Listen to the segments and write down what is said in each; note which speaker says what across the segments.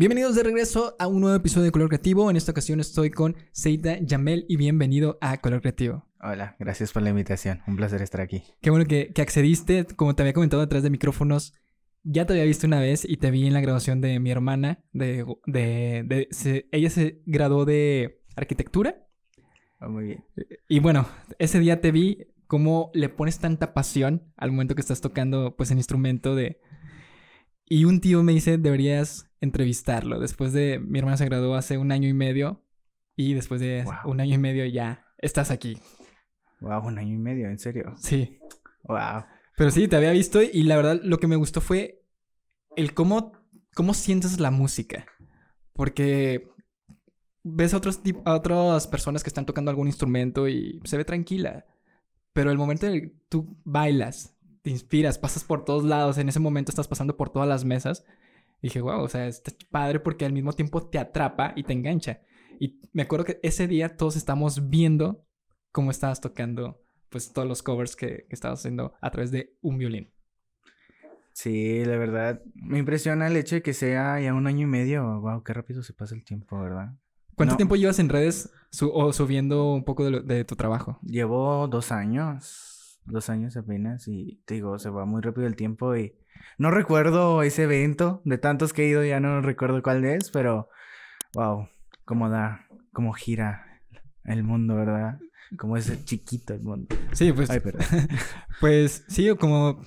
Speaker 1: Bienvenidos de regreso a un nuevo episodio de Color Creativo. En esta ocasión estoy con Seita Yamel y bienvenido a Color Creativo.
Speaker 2: Hola, gracias por la invitación. Un placer estar aquí.
Speaker 1: Qué bueno que, accediste. Como te había comentado detrás de micrófonos, ya te había visto una vez y te vi en la graduación de mi hermana. De, de, ella se graduó de arquitectura.
Speaker 2: Oh, muy bien.
Speaker 1: Y bueno, ese día te vi cómo le pones tanta pasión al momento que estás tocando pues el instrumento de... Y un tío me dice, deberías entrevistarlo. Después de... Mi hermana se graduó hace un año y medio y después de un año y medio ya estás aquí.
Speaker 2: Wow, un año y medio, ¿en serio?
Speaker 1: Sí.
Speaker 2: Wow.
Speaker 1: Pero sí, te había visto y la verdad lo que me gustó fue el cómo, cómo sientes la música. Porque ves a, otros, a otras personas que están tocando algún instrumento y se ve tranquila. Pero el momento en el que tú bailas, te inspiras, pasas por todos lados, en ese momento estás pasando por todas las mesas. Y dije, wow, o sea, está padre porque al mismo tiempo te atrapa y te engancha. Y me acuerdo que ese día todos estamos viendo cómo estabas tocando, pues, todos los covers que, que estabas haciendo a través de un violín.
Speaker 2: Sí, la verdad, me impresiona el hecho de que sea ya un año y medio. Wow, qué rápido se pasa el tiempo, ¿verdad?
Speaker 1: ¿Cuánto tiempo llevas en redes o subiendo un poco de, tu trabajo?
Speaker 2: Llevo dos años, dos años apenas y te digo, se va muy rápido el tiempo y no recuerdo ese evento, de tantos que he ido ya no recuerdo cuál es, pero wow, cómo da, cómo gira el mundo, ¿verdad? Como es chiquito el mundo.
Speaker 1: Sí, pues. Ay, pues sí, como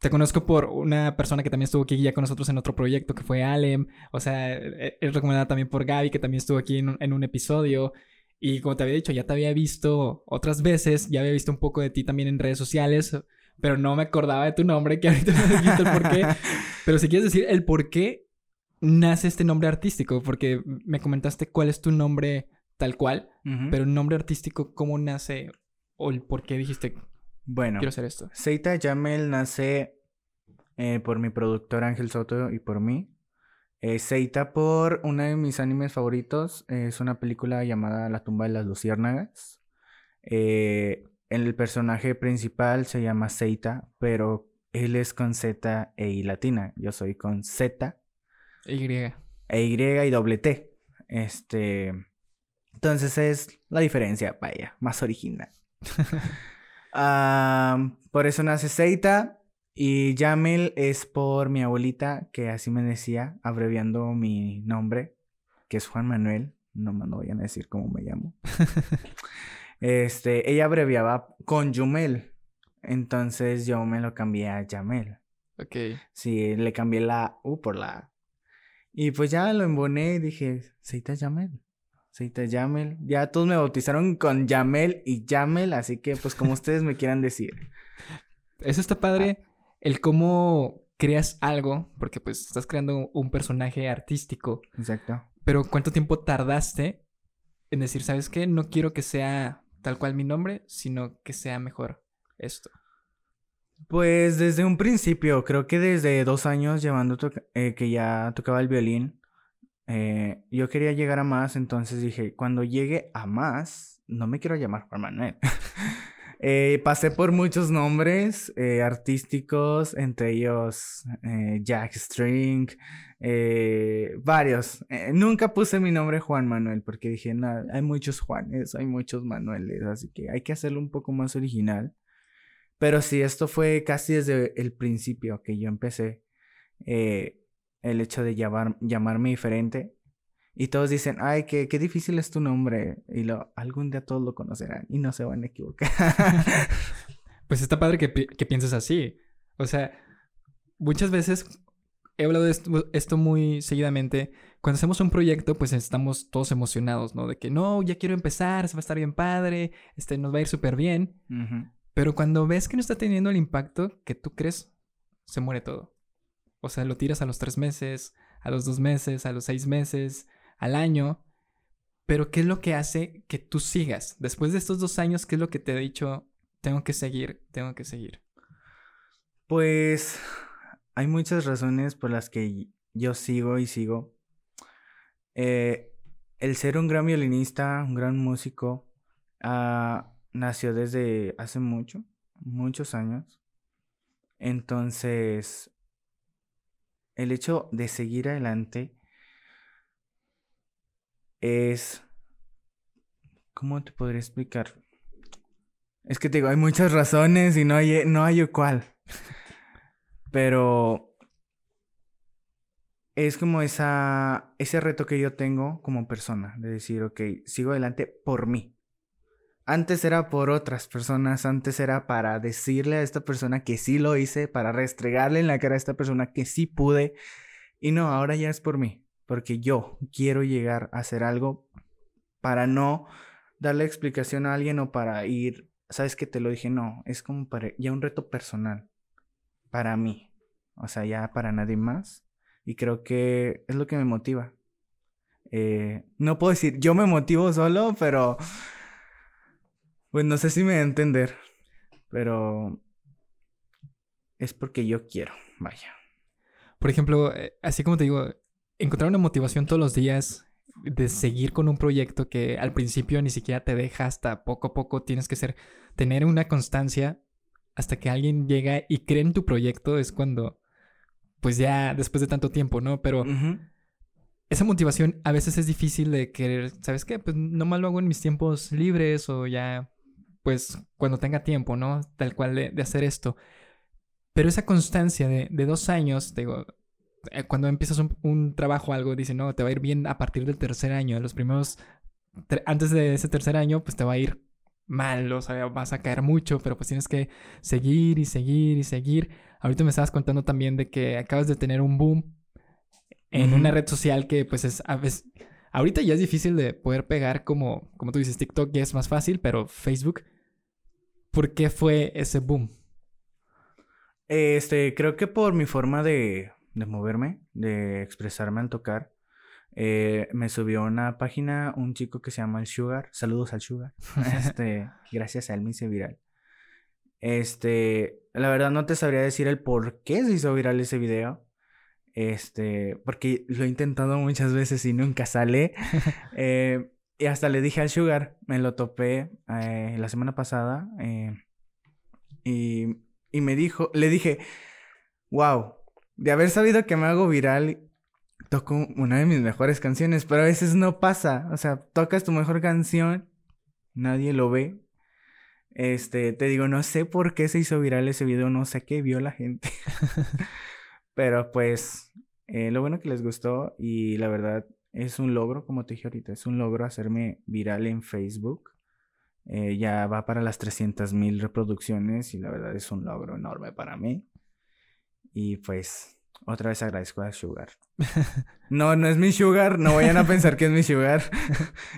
Speaker 1: te conozco por una persona que también estuvo aquí ya con nosotros en otro proyecto, que fue Alem. O sea, e-, es recomendada también por Gaby, que también estuvo aquí en un, episodio. Y como te había dicho, ya te había visto otras veces, ya había visto un poco de ti también en redes sociales, pero no me acordaba de tu nombre, que ahorita me dijiste el por qué. Pero si quieres decir el por qué nace este nombre artístico, porque me comentaste cuál es tu nombre tal cual, pero el nombre artístico, ¿cómo nace? O el por qué dijiste, bueno, quiero hacer esto.
Speaker 2: Seita Yamel nace eh, por mi productor Ángel Soto y por mí. Eh, Seita por uno de mis animes favoritos. es una película llamada La tumba de las luciérnagas. Eh, el personaje principal se llama Seita, pero él es con Z e I latina. Yo soy con Z.
Speaker 1: E y.
Speaker 2: E Y y doble T. Este. Entonces es la diferencia, vaya, más original. por eso nace Seita. Y Yamel es por mi abuelita, que así me decía, abreviando mi nombre, que es Juan Manuel. No me no vayan a decir cómo me llamo. este, ella abreviaba con Yumel. Entonces yo me lo cambié a Yamel.
Speaker 1: Ok.
Speaker 2: Sí, le cambié la U por la A. Y pues ya lo emboné y dije, Seita Yamel. Seita Yamel. Ya todos me bautizaron con Yamel y Yamel, así que pues como ustedes me quieran decir.
Speaker 1: Eso está padre, el cómo creas algo, porque pues estás creando un personaje artístico.
Speaker 2: Exacto.
Speaker 1: Pero ¿cuánto tiempo tardaste en decir, sabes qué? No quiero que sea tal cual mi nombre, sino que sea mejor esto.
Speaker 2: Pues desde un principio, creo que desde dos años llevando eh, que ya tocaba el violín, eh, yo quería llegar a más, entonces dije, cuando llegue a más, no me quiero llamar Juan Manuel. Eh, pasé por muchos nombres artísticos, entre ellos Jack String, varios. nunca puse mi nombre Juan Manuel porque dije, no, hay muchos Juanes, hay muchos Manueles, así que hay que hacerlo un poco más original. Pero sí, esto fue casi desde el principio que yo empecé el hecho de llamar, llamarme diferente. Y todos dicen, ay, qué, qué difícil es tu nombre. Y lo, algún día todos lo conocerán y no se van a equivocar.
Speaker 1: pues está padre que, que, pienses así. O sea, muchas veces he hablado de esto, muy seguidamente. Cuando hacemos un proyecto, pues estamos todos emocionados, ¿no? De que no, ya quiero empezar, se va a estar bien padre, este, nos va a ir súper bien. Pero cuando ves que no está teniendo el impacto que tú crees, se muere todo. O sea, lo tiras a los tres meses, a los dos meses, a los seis meses, al año. Pero ¿qué es lo que hace que tú sigas? Después de estos dos años, ¿qué es lo que te he dicho? Tengo que seguir, tengo que seguir.
Speaker 2: Pues hay muchas razones por las que yo sigo y sigo. Eh, el ser un gran violinista, un gran músico, ah, nació desde hace mucho, muchos años. Entonces, el hecho de seguir adelante es... ¿Cómo te podría explicar? Es que te digo, hay muchas razones y no hay, no hay cuál. Pero es como esa, ese reto que yo tengo como persona, de decir, ok, sigo adelante por mí. Antes era por otras personas, antes era para decirle a esta persona que sí lo hice, para restregarle en la cara a esta persona que sí pude. Y no, ahora ya es por mí, porque yo quiero llegar a hacer algo para no darle explicación a alguien o para ir, sabes que te lo dije, no, es como para ya un reto personal, para mí, o sea, ya para nadie más y creo que es lo que me motiva. Eh, no puedo decir, yo me motivo solo, pero... Pues no sé si me voy a entender. Pero... Es porque yo quiero, vaya.
Speaker 1: Por ejemplo, eh, así como te digo, encontrar una motivación todos los días de seguir con un proyecto que al principio ni siquiera te deja hasta poco a poco tienes que ser tener una constancia hasta que alguien llega y cree en tu proyecto es cuando pues ya después de tanto tiempo, ¿no? Pero esa motivación a veces es difícil de querer, ¿sabes qué? Pues nomás lo hago en mis tiempos libres o ya, pues cuando tenga tiempo, ¿no? Tal cual de, hacer esto. Pero esa constancia de, dos años, digo, eh, cuando empiezas un, trabajo o algo, dicen, no, te va a ir bien a partir del tercer año. Los primeros, antes de ese tercer año, pues te va a ir mal, o sea, vas a caer mucho, pero pues tienes que seguir y seguir y seguir Ahorita me estabas contando también de que acabas de tener un boom en una red social que pues es a veces... Ahorita ya es difícil de poder pegar como, como tú dices, TikTok ya es más fácil, pero Facebook, ¿por qué fue ese boom?
Speaker 2: Este, creo que por mi forma de, de moverme, de expresarme al tocar. Eh, me subió una página un chico que se llama El Sugar. Saludos al Sugar. Este, gracias a él me hice viral. Este, la verdad no te sabría decir el por qué se hizo viral ese video. Este, porque lo he intentado muchas veces y nunca sale. Eh, y hasta le dije al Sugar, me lo topé eh, la semana pasada. Eh, y, y me dijo, le dije, wow, de haber sabido que me hago viral, toco una de mis mejores canciones, pero a veces no pasa. O sea, tocas tu mejor canción, nadie lo ve, este, te digo, no sé por qué se hizo viral ese video, no sé qué vio la gente. Pero pues, eh, lo bueno que les gustó y la verdad es un logro, como te dije ahorita, es un logro hacerme viral en Facebook. Eh, ya va para las 300 mil reproducciones y la verdad es un logro enorme para mí. Y pues otra vez agradezco a Sugar. No, no es mi Sugar, no vayan a pensar que es mi Sugar.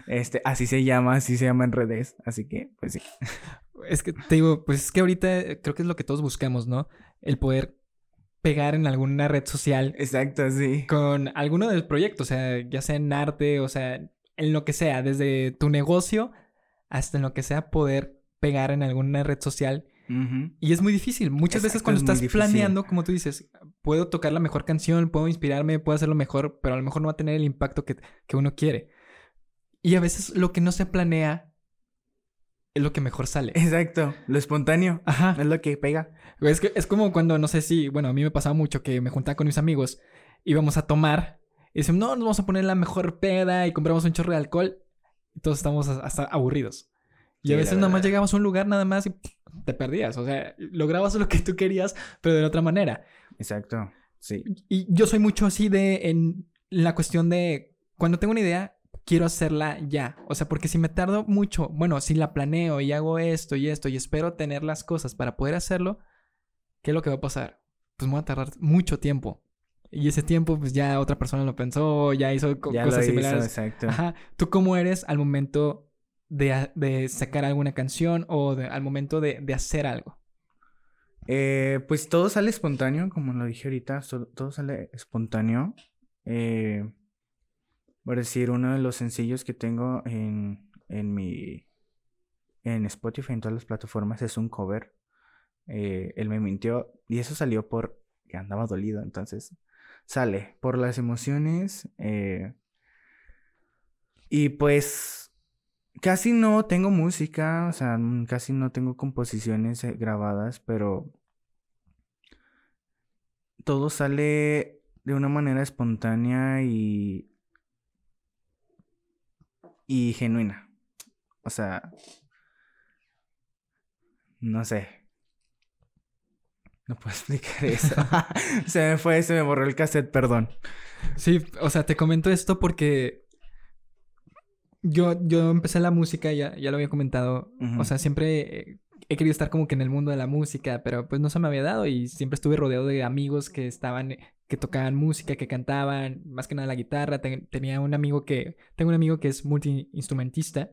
Speaker 2: Este, así se llama, así se llama en redes, así que pues sí.
Speaker 1: Es que te digo, pues es que ahorita creo que es lo que todos buscamos, ¿no? El poder pegar en alguna red social.
Speaker 2: Exacto, sí.
Speaker 1: Con alguno del proyecto, o sea, ya sea en arte, o sea, en lo que sea, desde tu negocio hasta en lo que sea poder pegar en alguna red social y es muy difícil. Muchas veces cuando estás planeando, como tú dices, puedo tocar la mejor canción, puedo inspirarme, puedo hacerlo mejor, pero a lo mejor no va a tener el impacto que, uno quiere. Y a veces lo que no se planea es lo que mejor sale.
Speaker 2: Exacto, lo espontáneo. Ajá. Es lo que pega.
Speaker 1: Es, que, es como cuando, no sé si, bueno, a mí me pasaba mucho que me juntaba con mis amigos, íbamos a tomar y decían, no, nos vamos a poner la mejor peda y compramos un chorro de alcohol y todos estamos hasta aburridos. Y a veces nada más llegamos a un lugar nada más y te perdías. O sea, lograbas lo que tú querías, pero de otra manera.
Speaker 2: Exacto. Sí.
Speaker 1: Y yo soy mucho así de en la cuestión de cuando tengo una idea, quiero hacerla ya. O sea, porque si me tardo mucho, bueno, si la planeo y hago esto y esto y espero tener las cosas para poder hacerlo, ¿qué es lo que va a pasar? Pues me va a tardar mucho tiempo. Y ese tiempo, pues ya otra persona lo pensó, ya hizo cosas similares. exacto. Ajá. ¿Tú cómo eres al momento de, sacar alguna canción o al momento de, hacer algo?
Speaker 2: Eh, pues todo sale espontáneo, como lo dije ahorita, todo sale espontáneo. Eh, por decir, uno de los sencillos que tengo en, en mi en Spotify, en todas las plataformas, es un cover. Eh, él me mintió y eso salió por que andaba dolido, entonces sale por las emociones. y pues Casi no tengo música, o sea, mm, casi no tengo composiciones eh, grabadas, pero todo sale de una manera espontánea y y genuina. O sea, no sé. No puedo explicar eso. se me fue, se me borró el cassette, perdón.
Speaker 1: Sí, o sea, te comento esto porque yo, yo empecé la música, ya, ya lo había comentado. O sea, siempre he querido estar como que en el mundo de la música, pero pues no se me había dado y siempre estuve rodeado de amigos que estaban, que tocaban música, que cantaban, más que nada la guitarra. tenía un amigo que, tengo un amigo que es multiinstrumentista,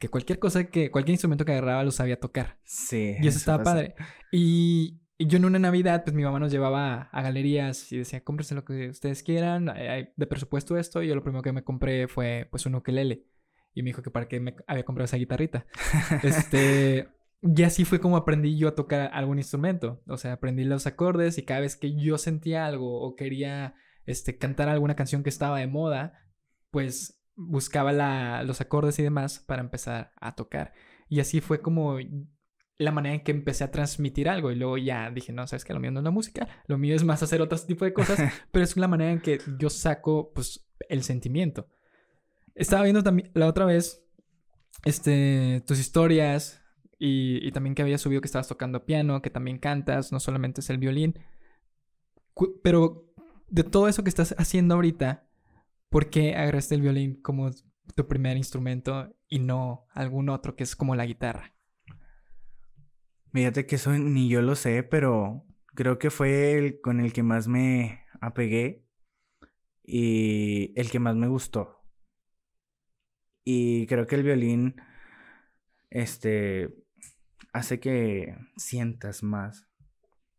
Speaker 1: que cualquier cosa que, cualquier instrumento que agarraba lo sabía tocar.
Speaker 2: Sí.
Speaker 1: Y eso, estaba padre. Y, yo en una Navidad, pues mi mamá nos llevaba a galerías y decía, cómprense lo que ustedes quieran, hay de presupuesto esto. Y yo lo primero que me compré fue pues un ukelele. Y me dijo que para qué me había comprado esa guitarrita. este... Y así fue como aprendí yo a tocar algún instrumento. O sea, aprendí los acordes y cada vez que yo sentía algo o quería este, cantar alguna canción que estaba de moda, pues buscaba la, los acordes y demás para empezar a tocar. Y así fue como la manera en que empecé a transmitir algo. Y luego ya dije, no, sabes que lo mío no es la música, lo mío es más hacer otro tipo de cosas, pero es la manera en que yo saco pues el sentimiento. Estaba viendo también la otra vez este, tus historias y, también que habías subido que estabas tocando piano, que también cantas, no solamente es el violín. pero de todo eso que estás haciendo ahorita, ¿por qué agarraste el violín como tu primer instrumento y no algún otro que es como la guitarra?
Speaker 2: Fíjate que eso ni yo lo sé, pero creo que fue el con el que más me apegué y el que más me gustó. Y creo que el violín, este, hace que sientas más.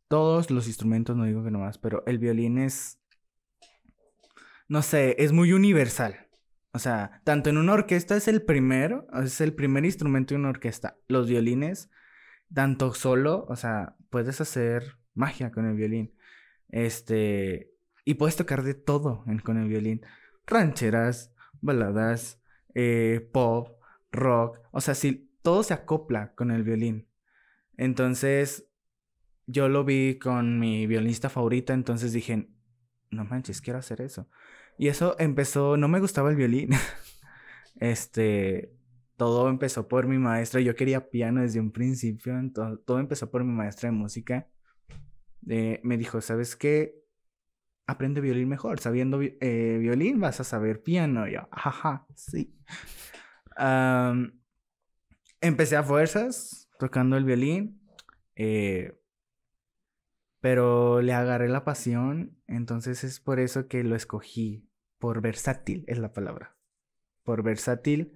Speaker 2: Todos los instrumentos, no digo que no más, pero el violín es, no sé, es muy universal. O sea, tanto en una orquesta es el primero, es el primer instrumento de una orquesta. Los violines, tanto solo, o sea, puedes hacer magia con el violín. Este, y puedes tocar de todo con el violín. Rancheras, baladas, eh, pop, rock. O sea, si todo se acopla con el violín. Entonces, yo lo vi con mi violinista favorita, entonces dije, no manches, quiero hacer eso. Y eso empezó, no me gustaba el violín. este, todo empezó por mi maestra, yo quería piano desde un principio, todo, empezó por mi maestra de música. Eh, me dijo, ¿sabes qué? Aprende violín mejor, sabiendo eh, violín vas a saber piano. Yo, ajá, sí empecé a fuerzas tocando el violín, eh, pero le agarré la pasión, entonces es por eso que lo escogí, por versátil es la palabra, por versátil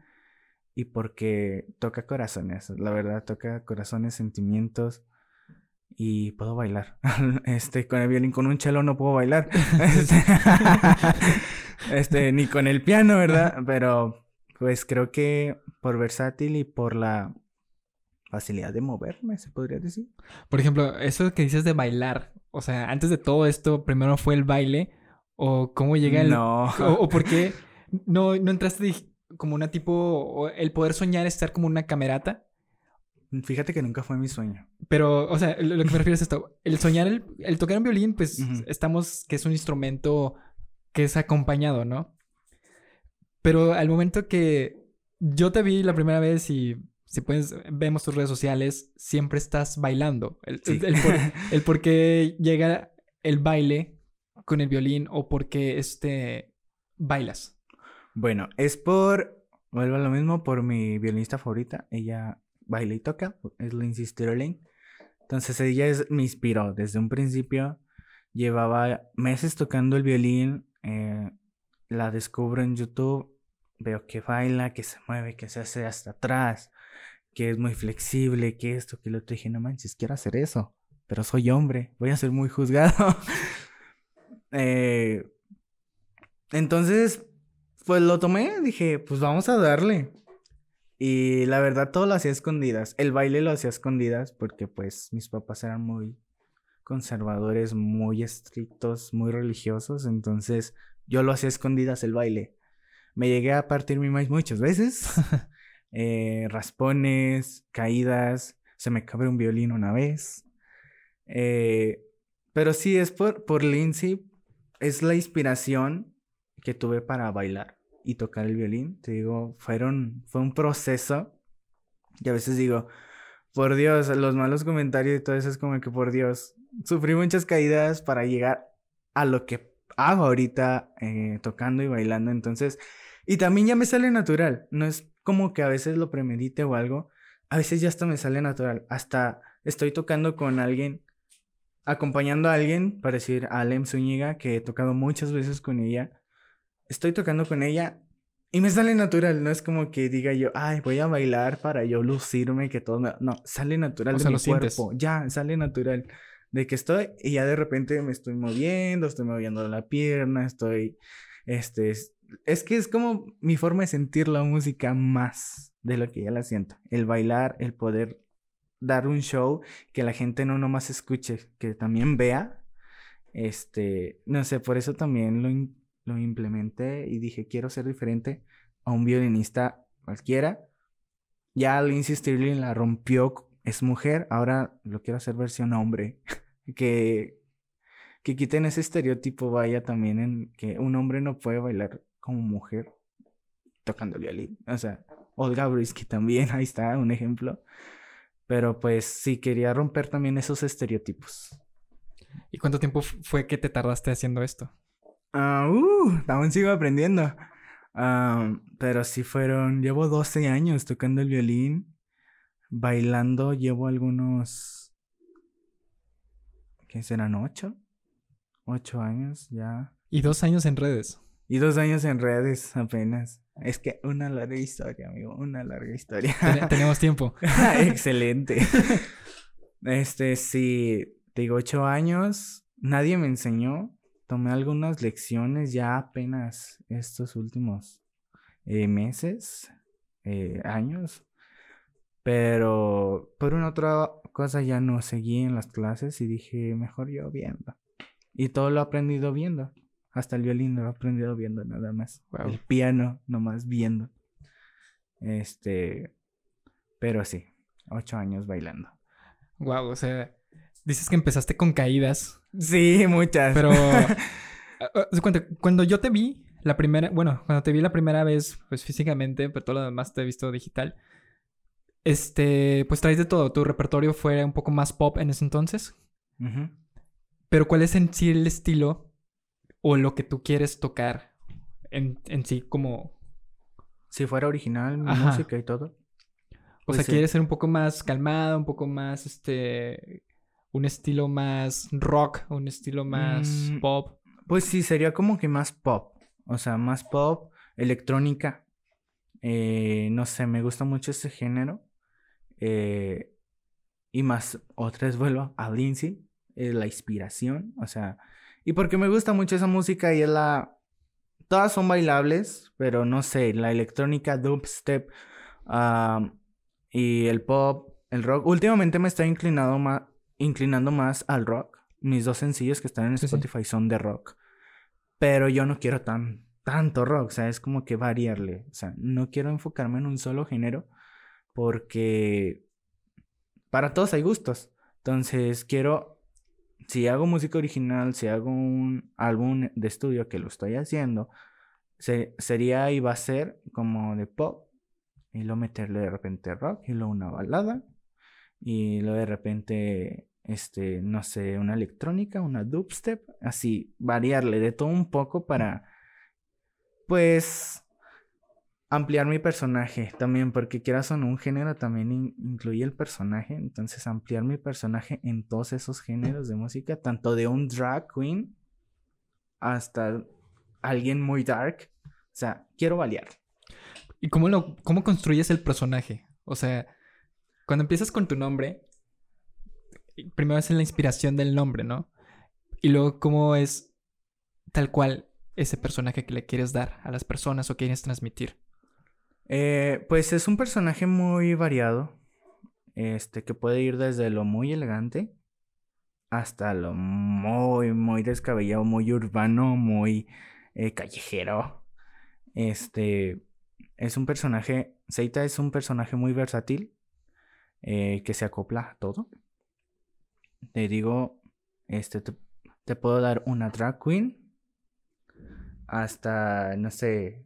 Speaker 2: y porque toca corazones, la verdad toca corazones, sentimientos y puedo bailar. Este, con el violín, con un chelo no puedo bailar. Este, este, ni con el piano, ¿verdad? Pero pues creo que por versátil y por la facilidad de moverme, se podría decir.
Speaker 1: Por ejemplo, eso que dices de bailar, o sea, antes de todo esto, primero fue el baile, o cómo llega el...
Speaker 2: No.
Speaker 1: O, por qué no, no entraste como una tipo, el poder soñar estar como una camerata.
Speaker 2: Fíjate que nunca fue mi sueño.
Speaker 1: Pero, o sea, lo, que me refiero es esto. El soñar, el, tocar un violín, pues estamos, que es un instrumento que es acompañado, ¿no? Pero al momento que yo te vi la primera vez y si puedes, vemos tus redes sociales, siempre estás bailando. El, por, qué llega el baile con el violín o por qué este, bailas.
Speaker 2: Bueno, es por, vuelvo a lo mismo, por mi violinista favorita. Ella baila y toca, es Lindsay Sterling. Entonces ella es, me inspiró desde un principio. Llevaba meses tocando el violín. Eh, la descubro en YouTube veo que baila, que se mueve, que se hace hasta atrás, que es muy flexible, que esto, que lo otro. Dije, no manches, quiero hacer eso, pero soy hombre, voy a ser muy juzgado. Eh, entonces, pues lo tomé, dije, pues vamos a darle. Y la verdad, todo lo hacía escondidas. El baile lo hacía escondidas porque pues mis papás eran muy conservadores, muy estrictos, muy religiosos. Entonces yo lo hacía escondidas el baile. Me llegué a partir mi maíz muchas veces. Eh, raspones, caídas, se me cabe un violín una vez. Eh, pero sí, es por, por Lindsay, es la inspiración que tuve para bailar. y tocar el violín. Te digo, fueron, fue un proceso. Y a veces digo, por Dios, los malos comentarios y todo eso es como que por Dios, sufrí muchas caídas para llegar a lo que hago ahorita eh, tocando y bailando. Entonces, y también ya me sale natural. No es como que a veces lo premedite o algo. A veces ya hasta me sale natural. Hasta estoy tocando con alguien, acompañando a alguien, para decir a Alem Zúñiga, que he tocado muchas veces con ella. Estoy tocando con ella y me sale natural. No es como que diga yo, ay, voy a bailar para yo lucirme, que todo. No, sale natural de mi cuerpo. Ya, sale natural de que estoy y ya de repente me estoy moviendo, estoy moviendo la pierna, estoy, este, es que es como mi forma de sentir la música más de lo que ya la siento. El bailar, el poder dar un show que la gente no nomás escuche, que también vea. Este, no sé, por eso también lo, lo implementé y dije, quiero ser diferente a un violinista cualquiera. Ya Lindsay Stirling la rompió, es mujer, ahora lo quiero hacer versión hombre. que, que quiten ese estereotipo, vaya también en que un hombre no puede bailar como mujer tocando el violín. O sea, Olga Brisky también, ahí está un ejemplo. Pero pues sí, quería romper también esos estereotipos.
Speaker 1: ¿Y cuánto tiempo fue que te tardaste haciendo esto?
Speaker 2: Ah, uh, aún sigo aprendiendo. Ah, pero sí fueron, llevo 12 años tocando el violín, bailando, llevo algunos, ¿qué serán? ¿Ocho? Ocho años ya.
Speaker 1: Y dos años en redes.
Speaker 2: Y dos años en redes apenas. Es que una larga historia, amigo, una larga historia.
Speaker 1: tenemos tiempo.
Speaker 2: Excelente. Este, sí, digo, ocho años, nadie me enseñó. Tomé algunas lecciones ya apenas estos últimos eh, meses, eh, años. Pero por una otra cosa ya no seguí en las clases y dije, mejor yo viendo. Y todo lo he aprendido viendo. Hasta el violín lo he aprendido viendo nada más. El piano nomás viendo. Este, pero sí, ocho años bailando.
Speaker 1: Wow, o sea, dices que empezaste con caídas.
Speaker 2: Sí, muchas.
Speaker 1: Pero ah, ah, cuando yo te vi la primera, bueno, cuando te vi la primera vez, pues físicamente, pero todo lo demás te he visto digital. Este, pues traes de todo. Tu repertorio fue un poco más pop en ese entonces. Pero ¿cuál es en sí el estilo o lo que tú quieres tocar en, sí como...
Speaker 2: Si fuera original, música y todo.
Speaker 1: O sea, quieres ser un poco más calmado, un poco más, este, un estilo más rock, un estilo más mm, pop.
Speaker 2: Pues sí, sería como que más pop. O sea, más pop, electrónica. Eh, no sé, me gusta mucho ese género. Eh, y más, otra vez vuelvo a Lindsay, eh, la inspiración. O sea, y porque me gusta mucho esa música y es la... Todas son bailables, pero no sé, la electrónica, dubstep y el pop, el rock. Últimamente me está inclinado más, inclinando más al rock. Mis dos sencillos que están en Spotify son de rock. Pero yo no quiero tan, tanto rock, o sea, es como que variarle. O sea, no quiero enfocarme en un solo género porque para todos hay gustos. Entonces quiero si hago música original, si hago un álbum de estudio que lo estoy haciendo, sería y va a ser como de pop y luego meterle de repente rock y luego una balada y luego de repente este no sé una electrónica una dubstep así variarle de todo un poco para pues ampliar mi personaje también, porque quieras o un género también incluye el personaje, entonces ampliar mi personaje en todos esos géneros de música, tanto de un drag queen hasta alguien muy dark, o sea, quiero variar.
Speaker 1: ¿Y cómo, lo, cómo construyes el personaje? O sea, cuando empiezas con tu nombre, primero es la inspiración del nombre, ¿no? Y luego cómo es tal cual ese personaje que le quieres dar a las personas o quieres transmitir.
Speaker 2: Eh, pues es un personaje muy variado. Este, que puede ir desde lo muy elegante hasta lo muy, muy descabellado, muy urbano, muy eh, callejero. Este, es un personaje, Seita es un personaje muy versátil, eh, que se acopla a todo. Te digo, este, te, te puedo dar una drag queen, hasta, no sé,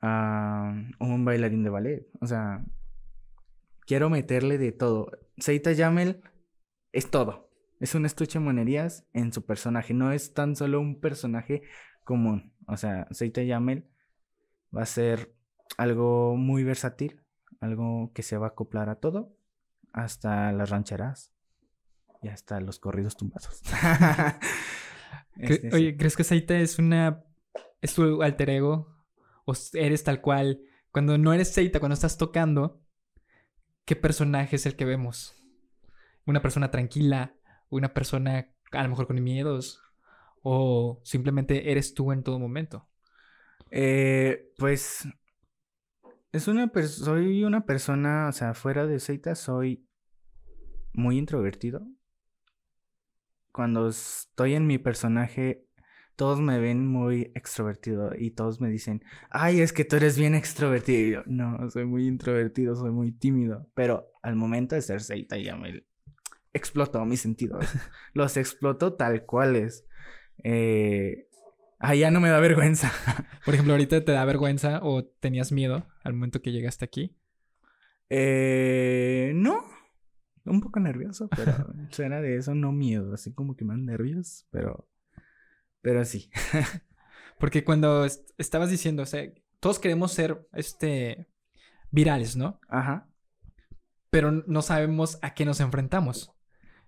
Speaker 2: a un bailarín de ballet. O sea, quiero meterle de todo. Seita Yamel es todo. Es un estuche de monerías en su personaje. No es tan solo un personaje común. O sea, Seita Yamel va a ser algo muy versátil. Algo que se va a acoplar a todo. Hasta las rancheras. Y hasta los corridos tumbados.
Speaker 1: Este, oye, ¿crees que Seita es una. es tu alter ego? ¿O eres tal cual? Cuando no eres Seita, cuando estás tocando, ¿qué personaje es el que vemos? ¿Una persona tranquila? ¿Una persona a lo mejor con miedos? ¿O simplemente eres tú en todo momento?
Speaker 2: Eh, pues. Es una soy una persona, o sea, fuera de Seita soy muy introvertido cuando estoy en mi personaje, todos me ven muy extrovertido y todos me dicen, ay, es que tú eres bien extrovertido. no, soy muy introvertido, soy muy tímido. Pero al momento de ser Seita ya me explotó mis sentidos. Los explotó tal cuales. Eh... Ah, ya no me da vergüenza.
Speaker 1: Por ejemplo, ahorita te da vergüenza o tenías miedo al momento que llegaste aquí.
Speaker 2: Eh, no, un poco nervioso, pero suena de eso, no miedo, así como que más nervios, pero, pero sí.
Speaker 1: Porque cuando estabas diciendo, o sea, todos queremos ser, este, virales, ¿no?
Speaker 2: Ajá.
Speaker 1: Pero no sabemos a qué nos enfrentamos.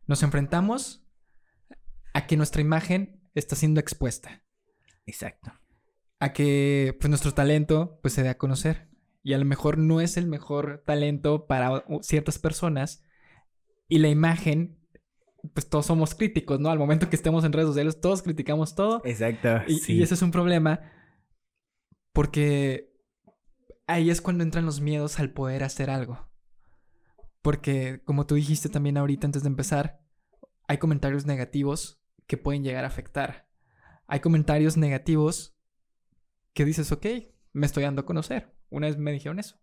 Speaker 1: Nos enfrentamos a que nuestra imagen está siendo expuesta.
Speaker 2: Exacto.
Speaker 1: A que, pues, nuestro talento, pues, se dé a conocer. Y a lo mejor no es el mejor talento para ciertas personas, y la imagen, pues todos somos críticos, ¿no? Al momento que estemos en redes sociales, todos criticamos todo.
Speaker 2: Exacto.
Speaker 1: Y, y ese es un problema porque ahí es cuando entran los miedos al poder hacer algo. Porque, como tú dijiste también ahorita antes de empezar, hay comentarios negativos que pueden llegar a afectar. Hay comentarios negativos que dices, ok, me estoy dando a conocer. Una vez me dijeron eso.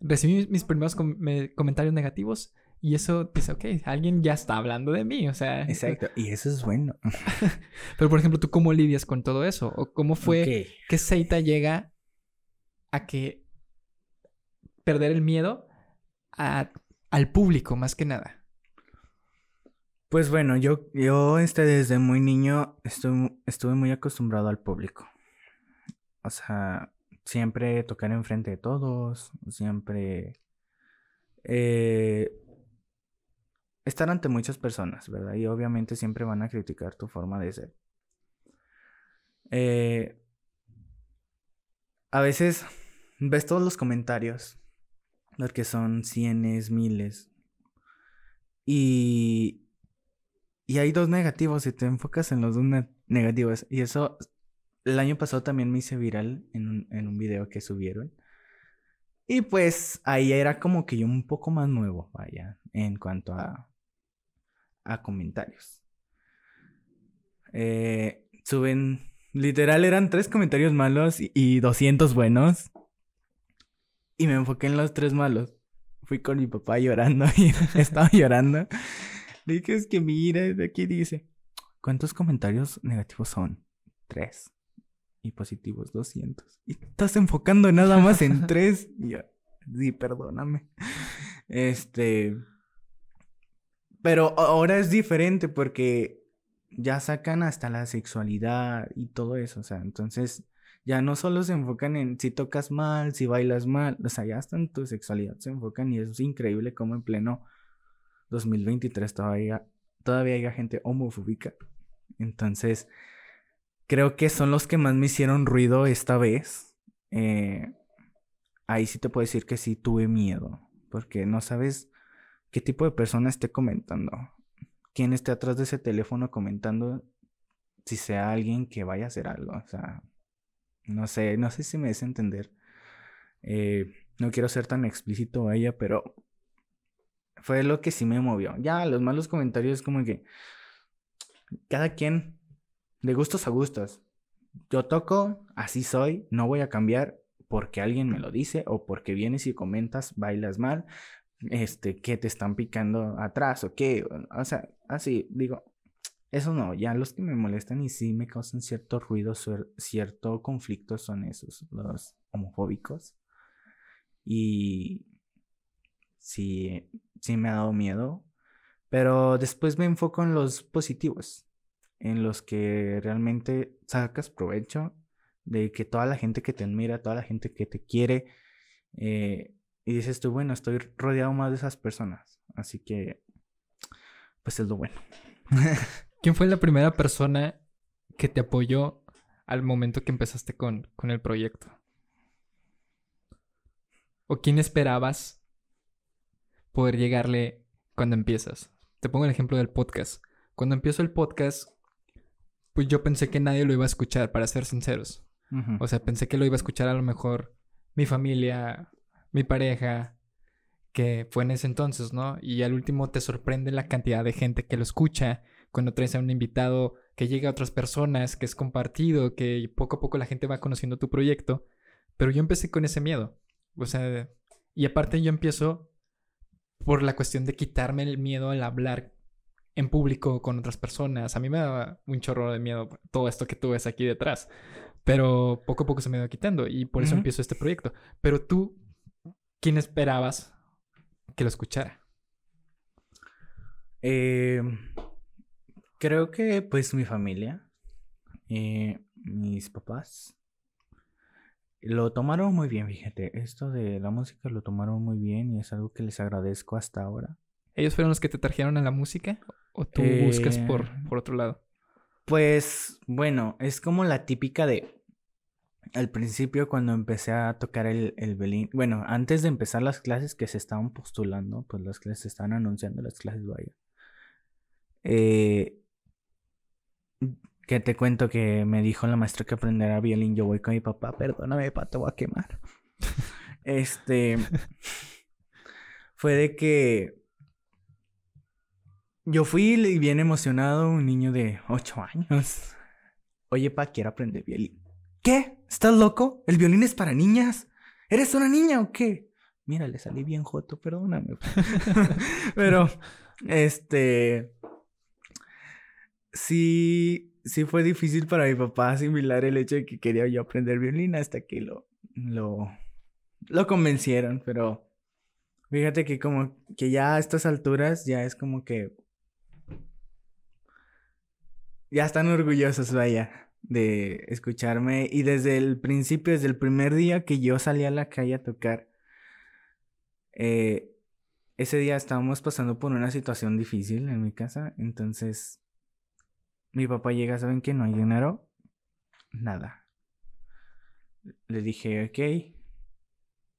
Speaker 1: Recibí mis primeros comentarios negativos y eso dice, ok, alguien ya está hablando de mí, o sea.
Speaker 2: Exacto, y eso es bueno.
Speaker 1: Pero, por ejemplo, ¿tú cómo lidias con todo eso? ¿O cómo fue que Seita llega a que perder el miedo al público, más que nada?
Speaker 2: Pues bueno, yo, yo este, desde muy niño estuve, estuve muy acostumbrado al público. O sea, siempre tocar enfrente de todos, siempre eh, estar ante muchas personas, ¿verdad? Y obviamente siempre van a criticar tu forma de ser. Eh, a veces ves todos los comentarios, porque son cienes, miles. Y, y hay dos negativos y te enfocas en los dos negativos. Y eso, el año pasado también me hice viral en un, en un video que subieron. Y pues ahí era como que yo un poco más nuevo, vaya, en cuanto a, a comentarios. Eh, suben, literal eran tres comentarios malos y, 200 buenos. Y me enfoqué en los tres malos. Fui con mi papá llorando y estaba llorando. Le dije, es que mira, aquí dice, ¿cuántos comentarios negativos son? Tres. Y positivos, 200. Y estás enfocando nada más en tres. Y yo, sí, perdóname. Este... Pero ahora es diferente porque ya sacan hasta la sexualidad y todo eso, o sea, entonces ya no solo se enfocan en si tocas mal, si bailas mal, o sea, ya hasta en tu sexualidad se enfocan y es increíble como en pleno 2023 todavía, todavía hay gente homofóbica. Entonces, creo que son los que más me hicieron ruido esta vez. Eh, ahí sí te puedo decir que sí tuve miedo, porque no sabes qué tipo de persona esté comentando, quién esté atrás de ese teléfono comentando, si sea alguien que vaya a hacer algo, o sea, no sé, no sé si me des entender. Eh, no quiero ser tan explícito a ella, pero fue lo que sí me movió. Ya, los malos comentarios como que cada quien de gustos a gustos. Yo toco, así soy, no voy a cambiar porque alguien me lo dice o porque vienes y comentas, bailas mal, este, que te están picando atrás o qué, o sea, así, digo, Eso no, ya los que me molestan y sí me causan cierto ruido, cierto conflicto son esos, los homofóbicos. Y sí, sí me ha dado miedo. Pero después me enfoco en los positivos, en los que realmente sacas provecho de que toda la gente que te admira, toda la gente que te quiere, eh, y dices tú, bueno, estoy rodeado más de esas personas. Así que, pues es lo bueno.
Speaker 1: ¿Quién fue la primera persona que te apoyó al momento que empezaste con, con el proyecto? ¿O quién esperabas poder llegarle cuando empiezas? Te pongo el ejemplo del podcast. Cuando empiezo el podcast, pues yo pensé que nadie lo iba a escuchar, para ser sinceros. O sea, pensé que lo iba a escuchar a lo mejor mi familia, mi pareja, que fue en ese entonces, ¿no? Y al último te sorprende la cantidad de gente que lo escucha cuando traes a un invitado que llega a otras personas, que es compartido, que poco a poco la gente va conociendo tu proyecto. Pero yo empecé con ese miedo. O sea, y aparte yo empiezo por la cuestión de quitarme el miedo al hablar en público con otras personas. A mí me daba un chorro de miedo todo esto que tú ves aquí detrás. Pero poco a poco se me va quitando y por eso empiezo este proyecto. Pero tú, ¿quién esperabas que lo escuchara?
Speaker 2: Eh, creo que pues mi familia, eh, mis papás, lo tomaron muy bien, fíjate. Esto de la música lo tomaron muy bien y es algo que les agradezco hasta ahora.
Speaker 1: ¿Ellos fueron los que te trajeron a la música? ¿O tú buscas por, eh, por otro lado?
Speaker 2: Pues bueno, es como la típica de al principio cuando empecé a tocar el, el violín, bueno, antes de empezar las clases que se estaban postulando, pues las clases se estaban anunciando, las clases vaya. Eh, que te cuento que me dijo la maestra que aprenderá violín, yo voy con mi papá, perdóname, papá, te voy a quemar. este, fue de que yo fui bien emocionado, un niño de 8 años. Oye, pa, quiero aprender violín. ¿Qué? ¿Estás loco? ¿El violín es para niñas? ¿Eres una niña o qué? Mira, le salí bien joto, perdóname. Pero, este. Sí, sí fue difícil para mi papá asimilar el hecho de que quería yo aprender violín hasta que lo. lo. lo convencieron, pero. Fíjate que como que ya a estas alturas ya es como que. Ya están orgullosos, vaya de escucharme y desde el principio, desde el primer día que yo salí a la calle a tocar, eh, ese día estábamos pasando por una situación difícil en mi casa, entonces mi papá llega, ¿saben que no hay dinero? Nada. Le dije, ok,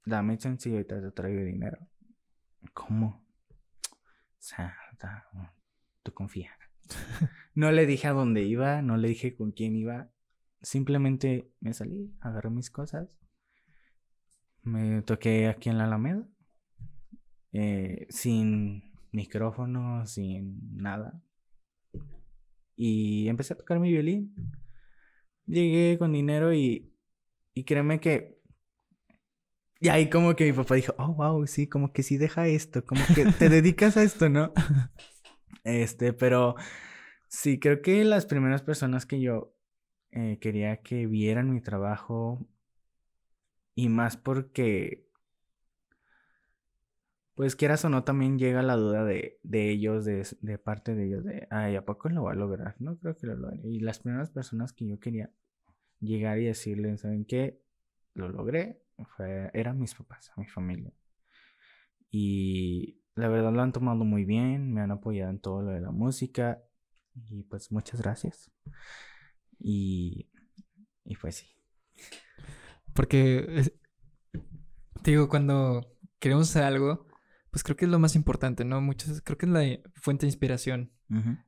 Speaker 2: dame chance y ahorita te traigo dinero. ¿Cómo? O sea, tú confía. No le dije a dónde iba, no le dije con quién iba. Simplemente me salí, agarré mis cosas. Me toqué aquí en la Alameda. Eh, sin micrófono, sin nada. Y empecé a tocar mi violín. Llegué con dinero y, y créeme que... Y ahí como que mi papá dijo, oh, wow, sí, como que sí deja esto, como que te dedicas a esto, ¿no? Este, pero sí, creo que las primeras personas que yo eh, quería que vieran mi trabajo y más porque, pues quieras o no, también llega la duda de, de ellos, de, de, parte de ellos, de, ay, ¿a poco lo va a lograr? No creo que lo logre. Y las primeras personas que yo quería llegar y decirles, ¿saben qué? Lo logré, fue, eran mis papás, mi familia. Y la verdad lo han tomado muy bien, me han apoyado en todo lo de la música y pues muchas gracias. Y, y pues sí.
Speaker 1: Porque, digo, cuando queremos hacer algo, pues creo que es lo más importante, ¿no? Muchas, creo que es la fuente de inspiración,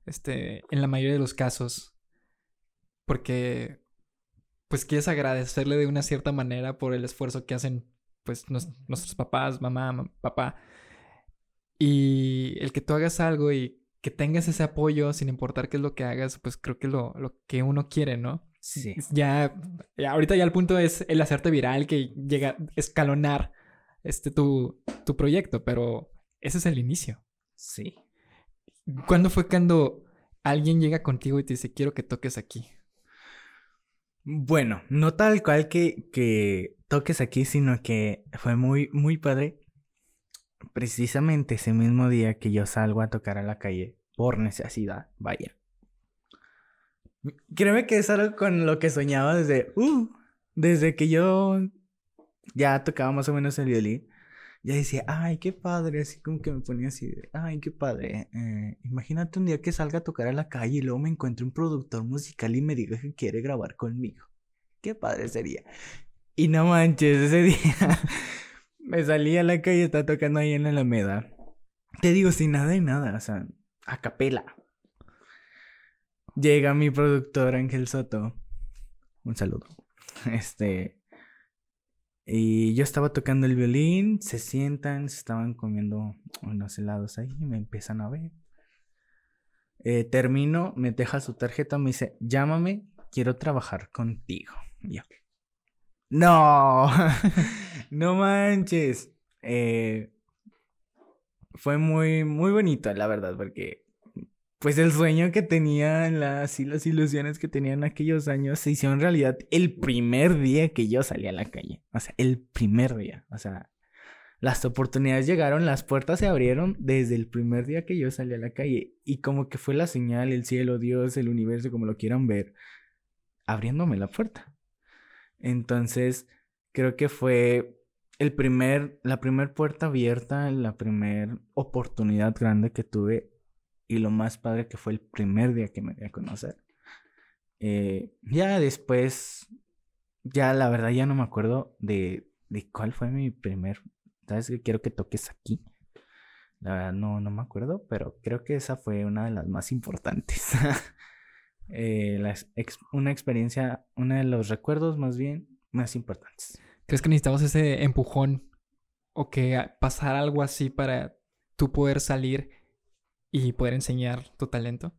Speaker 1: este, en la mayoría de los casos, porque, pues quieres agradecerle de una cierta manera por el esfuerzo que hacen, pues, nuestros papás, mamá, papá, y el que tú hagas algo y que tengas ese apoyo sin importar qué es lo que hagas, pues creo que lo, lo que uno quiere, ¿no?
Speaker 2: Sí.
Speaker 1: Ya, ahorita ya el punto es el hacerte viral, que llega a escalonar este tu, tu proyecto, pero ese es el inicio.
Speaker 2: Sí.
Speaker 1: ¿Cuándo fue cuando alguien llega contigo y te dice, quiero que toques aquí.
Speaker 2: Bueno, no tal cual que, que toques aquí, sino que fue muy, muy padre. Precisamente ese mismo día que yo salgo a tocar a la calle, por necesidad, vaya. Créeme que es algo con lo que soñaba desde, uh, desde que yo ya tocaba más o menos el violín. Ya decía, ay, qué padre, así como que me ponía así ay, qué padre. Eh, imagínate un día que salga a tocar a la calle y luego me encuentre un productor musical y me diga que quiere grabar conmigo. Qué padre sería. Y no manches, ese día me salí a la calle, estaba tocando ahí en la Alameda. Te digo, sin nada y nada, o sea, a capela. Llega mi productor Ángel Soto. Un saludo. Este, y yo estaba tocando el violín, se sientan, se estaban comiendo unos helados ahí, me empiezan a ver. Eh, termino, me deja su tarjeta, me dice, llámame, quiero trabajar contigo. yo, no, no manches. Eh, fue muy, muy bonito, la verdad, porque pues el sueño que tenía, las, y las ilusiones que tenía en aquellos años se hicieron realidad el primer día que yo salí a la calle. O sea, el primer día. O sea, las oportunidades llegaron, las puertas se abrieron desde el primer día que yo salí a la calle. Y como que fue la señal, el cielo, Dios, el universo, como lo quieran ver, abriéndome la puerta. Entonces, creo que fue el primer, la primera puerta abierta, la primera oportunidad grande que tuve y lo más padre que fue el primer día que me di a conocer. Eh, ya después, ya la verdad ya no me acuerdo de, de cuál fue mi primer, ¿sabes que quiero que toques aquí? La verdad no, no me acuerdo, pero creo que esa fue una de las más importantes. eh, una experiencia, uno de los recuerdos más bien más importantes.
Speaker 1: ¿Crees que necesitabas ese empujón o que pasara algo así para tú poder salir y poder enseñar tu talento?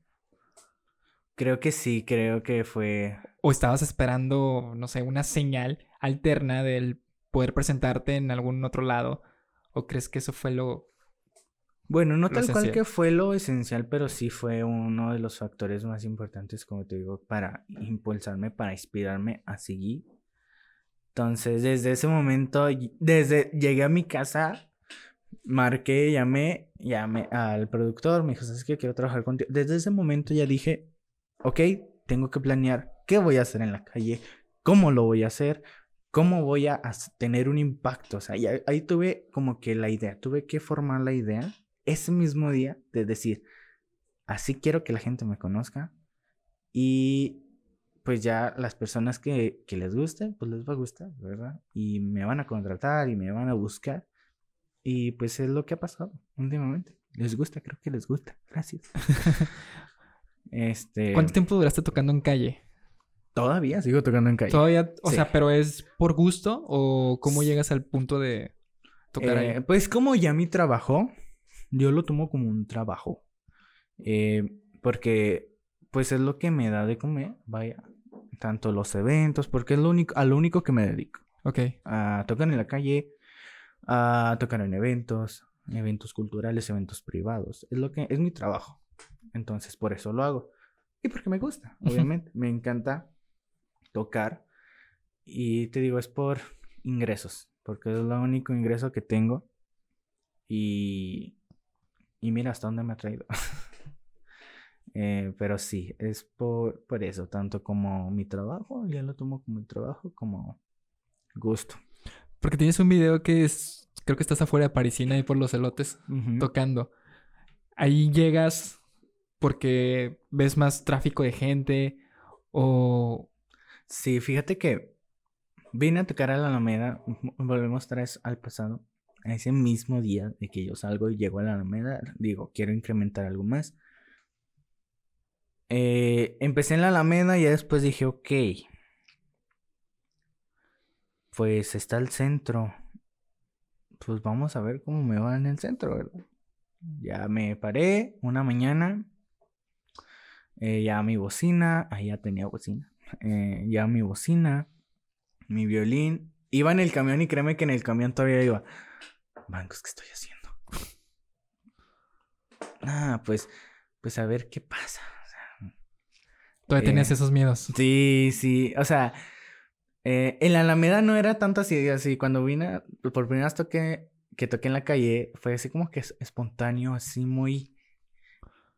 Speaker 2: Creo que sí, creo que fue...
Speaker 1: ¿O estabas esperando, no sé, una señal alterna del poder presentarte en algún otro lado? ¿O crees que eso fue lo...
Speaker 2: Bueno, no tal cual que fue lo esencial, pero sí fue uno de los factores más importantes, como te digo, para impulsarme, para inspirarme a seguir. Entonces, desde ese momento, desde llegué a mi casa, marqué, llamé, llamé al productor, me dijo, ¿sabes qué? Quiero trabajar contigo. Desde ese momento ya dije, ok, tengo que planear qué voy a hacer en la calle, cómo lo voy a hacer, cómo voy a tener un impacto. O sea, ahí tuve como que la idea, tuve que formar la idea ese mismo día de decir, así quiero que la gente me conozca y pues ya las personas que, que les guste, pues les va a gustar, ¿verdad? Y me van a contratar y me van a buscar. Y pues es lo que ha pasado últimamente. Les gusta, creo que les gusta. Gracias.
Speaker 1: este. ¿Cuánto tiempo duraste tocando en calle?
Speaker 2: Todavía sigo tocando en calle.
Speaker 1: Todavía, o sea, pero es por gusto o cómo llegas al punto de
Speaker 2: tocar ahí? Eh, pues como ya mi trabajo, yo lo tomo como un trabajo. Eh, porque pues es lo que me da de comer, vaya. Tanto los eventos, porque es lo único, a lo único que me dedico.
Speaker 1: Ok.
Speaker 2: A tocar en la calle, a tocar en eventos, eventos culturales, eventos privados. Es lo que es mi trabajo. Entonces, por eso lo hago. Y porque me gusta, obviamente. me encanta tocar. Y te digo, es por ingresos. Porque es el único ingreso que tengo. Y, y mira hasta dónde me ha traído. Eh, pero sí, es por, por eso. Tanto como mi trabajo, ya lo tomo como mi trabajo, como gusto.
Speaker 1: Porque tienes un video que es, creo que estás afuera de Parisina y por los elotes tocando. Ahí llegas porque ves más tráfico de gente o...
Speaker 2: Sí, fíjate que vine a tocar a la Alameda, volvemos vez al pasado, ese mismo día de que yo salgo y llego a la Alameda, digo, quiero incrementar algo más. Eh, empecé en la Alameda y después dije, ok, pues está el centro. Pues vamos a ver cómo me va en el centro, ¿verdad? Ya me paré una mañana. Eh, ya mi bocina. Ahí ya tenía bocina. Eh, ya mi bocina. Mi violín. Iba en el camión y créeme que en el camión todavía iba. Bancos, ¿qué estoy haciendo? Ah, pues. Pues a ver qué pasa.
Speaker 1: Todavía tenías
Speaker 2: Eh,
Speaker 1: esos miedos.
Speaker 2: Sí, sí. O sea, eh, en la Alameda no era tanto así. Así, cuando vine, por primera vez toqué, que toqué en la calle, fue así como que es- espontáneo, así muy.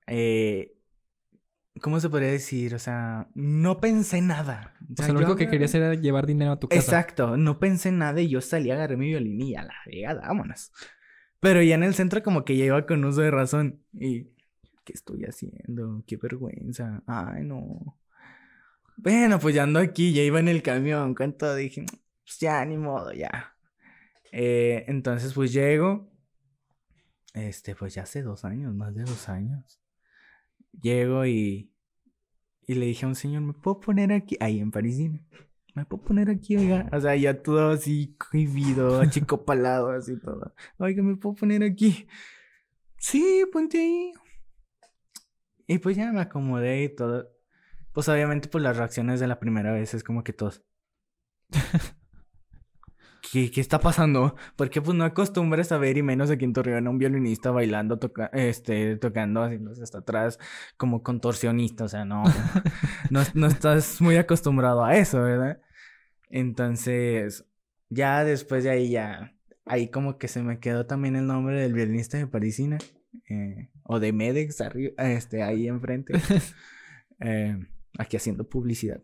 Speaker 2: eh, ¿Cómo se podría decir? O sea, no pensé nada.
Speaker 1: O sea, lo único que querías era llevar dinero a tu casa.
Speaker 2: Exacto, no pensé nada y yo salí, agarré mi violín y a la fregada, vámonos. Pero ya en el centro como que ya iba con uso de razón y ¿qué estoy haciendo? Qué vergüenza. Ay, no. Bueno, pues ya ando aquí, ya iba en el camión, cuánto dije, pues ya ni modo, ya. Eh, entonces pues llego, este, pues ya hace dos años, más de dos años. Llego y, y le dije a un señor, ¿me puedo poner aquí? Ahí en Parisina. ¿Me puedo poner aquí, oiga? O sea, ya todo así cohibido, chico palado, así todo. Oiga, ¿me puedo poner aquí? Sí, ponte ahí. Y pues ya me acomodé y todo. Pues obviamente, pues las reacciones de la primera vez es como que todos. ¿Qué, qué está pasando? Porque pues no acostumbras a ver, y menos aquí en Torreón, a un violinista bailando, toca este, tocando, haciéndose hasta atrás, como contorsionista, o sea, no, no, no estás muy acostumbrado a eso, ¿verdad? Entonces, ya después de ahí, ya, ahí como que se me quedó también el nombre del violinista de Parisina, eh, o de Medex, arriba, este, ahí enfrente, eh, aquí haciendo publicidad.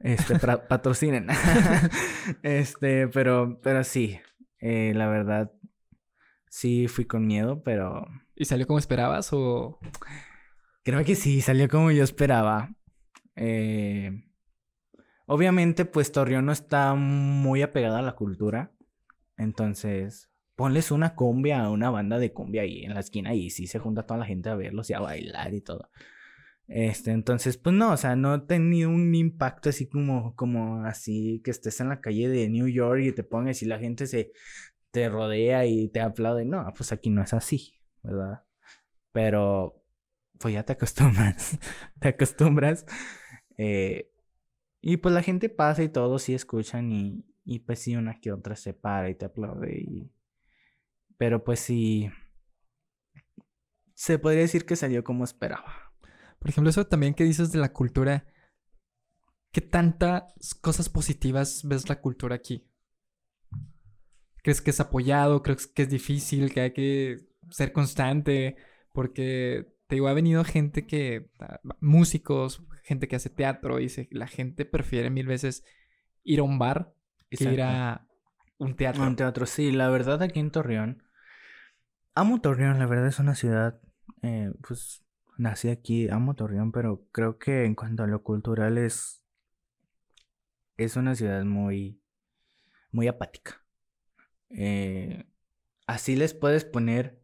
Speaker 2: Este, patrocinen. este, pero, pero sí, eh, la verdad, sí fui con miedo, pero
Speaker 1: ¿Y salió como esperabas o...?
Speaker 2: creo que sí, salió como yo esperaba. Eh, obviamente, pues Torreón no está muy apegado a la cultura, entonces ponles una cumbia a una banda de cumbia ahí en la esquina y sí se junta toda la gente a verlos y a bailar y todo. Este, entonces, pues no, o sea, no ha tenido un impacto así como, como así que estés en la calle de New York y te pongas y la gente se te rodea y te aplaude. No, pues aquí no es así, ¿verdad? Pero, pues ya te acostumbras, te acostumbras. eh, y pues la gente pasa y todos sí escuchan y, y pues sí una que otra se para y te aplaude y... Pero pues sí, se podría decir que salió como esperaba.
Speaker 1: Por ejemplo, eso también que dices de la cultura. ¿Qué tantas cosas positivas ves la cultura aquí? ¿Crees que es apoyado? ¿Crees que es difícil? ¿Que hay que ser constante? Porque te digo, ha venido gente que... ah, Músicos, gente que hace teatro. Y dice, la gente prefiere mil veces ir a un bar que ir a un teatro.
Speaker 2: Un teatro, sí, la verdad aquí en Torreón. Amo Torreón, la verdad es una ciudad, eh, pues nací aquí, amo Torreón, pero creo que en cuanto a lo cultural es, es una ciudad muy, muy apática. Eh, así les puedes poner,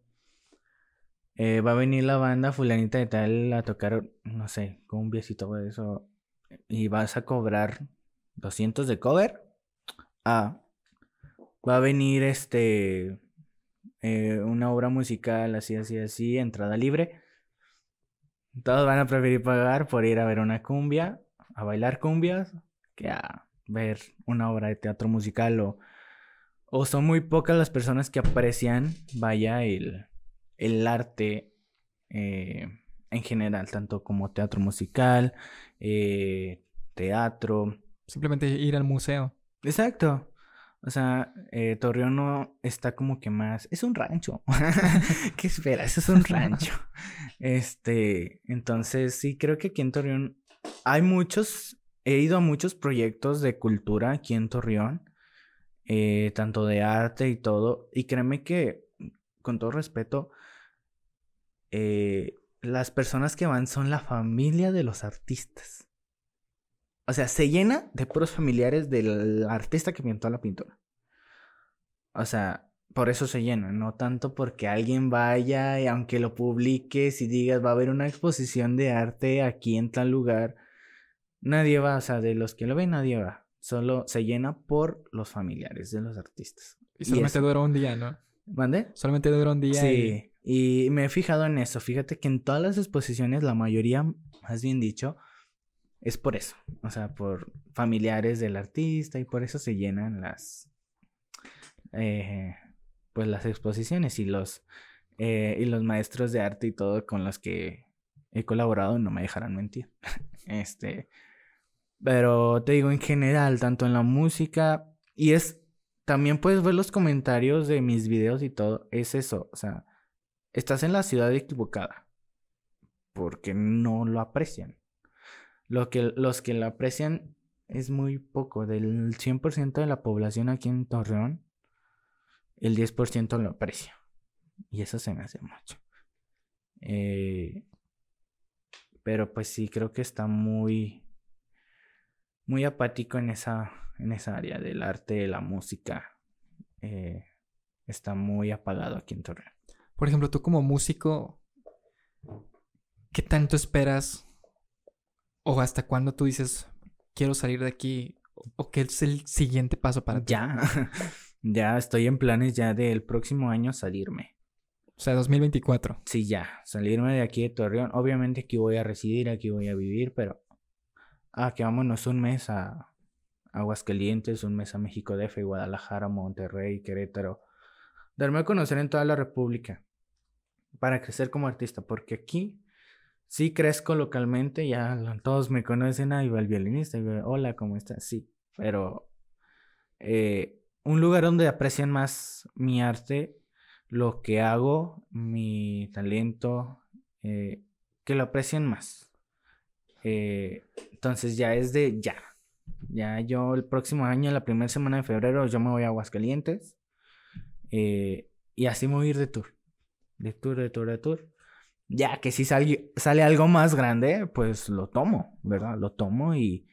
Speaker 2: eh, va a venir la banda fulanita de tal a tocar, no sé, con un viecito de eso, y vas a cobrar 200 de cover. Ah, va a venir este eh, una obra musical así, así, así, entrada libre. Todos van a preferir pagar por ir a ver una cumbia, a bailar cumbias, que a ver una obra de teatro musical o, o son muy pocas las personas que aprecian, vaya, el, el arte eh, en general, tanto como teatro musical, eh, teatro,
Speaker 1: Simplemente ir al museo.
Speaker 2: Exacto. O sea, eh, Torreón no está como que más. Es un rancho. ¿Qué esperas? Es un rancho. Este. Entonces, sí, creo que aquí en Torreón hay muchos. He ido a muchos proyectos de cultura aquí en Torreón. eh, tanto de arte y todo. Y créeme que, con todo respeto, eh, las personas que van son la familia de los artistas. O sea, se llena de puros familiares del artista que pintó la pintura. O sea, por eso se llena, no tanto porque alguien vaya y aunque lo publiques y digas va a haber una exposición de arte aquí en tal lugar, nadie va, o sea, de los que lo ven nadie va. Solo se llena por los familiares de los artistas.
Speaker 1: Y solamente
Speaker 2: eso.
Speaker 1: dura un día, ¿no?
Speaker 2: ¿Mande?
Speaker 1: Solamente dura un día. y-
Speaker 2: Sí, y me he fijado en eso. Fíjate que en todas las exposiciones, la mayoría, más bien dicho, es por eso. O sea, por familiares del artista y por eso se llenan las, eh, pues las exposiciones y los, eh, y los maestros de arte y todo con los que he colaborado, no me dejarán mentir. este, pero te digo, en general, tanto en la música y es, también puedes ver los comentarios de mis videos y todo, es eso, o sea, estás en la ciudad equivocada, porque no lo aprecian. Lo que, los que lo aprecian es muy poco, del 100% de la población aquí en Torreón, el 10% lo aprecia. Y eso se me hace mucho. Eh, pero pues sí, creo que está muy, muy apático en esa, en esa área del arte, de la música. Eh, está muy apagado aquí en Torreón.
Speaker 1: Por ejemplo, tú como músico, ¿qué tanto esperas? ¿O hasta cuándo tú dices, quiero salir de aquí? ¿O qué es el siguiente paso para
Speaker 2: ti? Ya, ya estoy en planes ya del próximo año salirme.
Speaker 1: O sea, 2024.
Speaker 2: Sí, ya, salirme de aquí de Torreón. Obviamente aquí voy a residir, aquí voy a vivir, pero... Ah, que vámonos un mes a Aguascalientes, un mes a México DF, Guadalajara, Monterrey, Querétaro. Darme a conocer en toda la República para crecer como artista, porque aquí sí crezco localmente, ya todos me conocen, ahí va el violinista, y hola, ¿cómo estás? Sí, pero eh, un lugar donde aprecian más mi arte lo que hago, mi talento, eh, que lo aprecien más. Eh, entonces ya es de ya. Ya yo el próximo año, la primera semana de febrero, yo me voy a Aguascalientes. Y así me voy a ir de tour. De tour, de tour, de tour. Ya que si sale, sale algo más grande, pues lo tomo, ¿verdad? Lo tomo y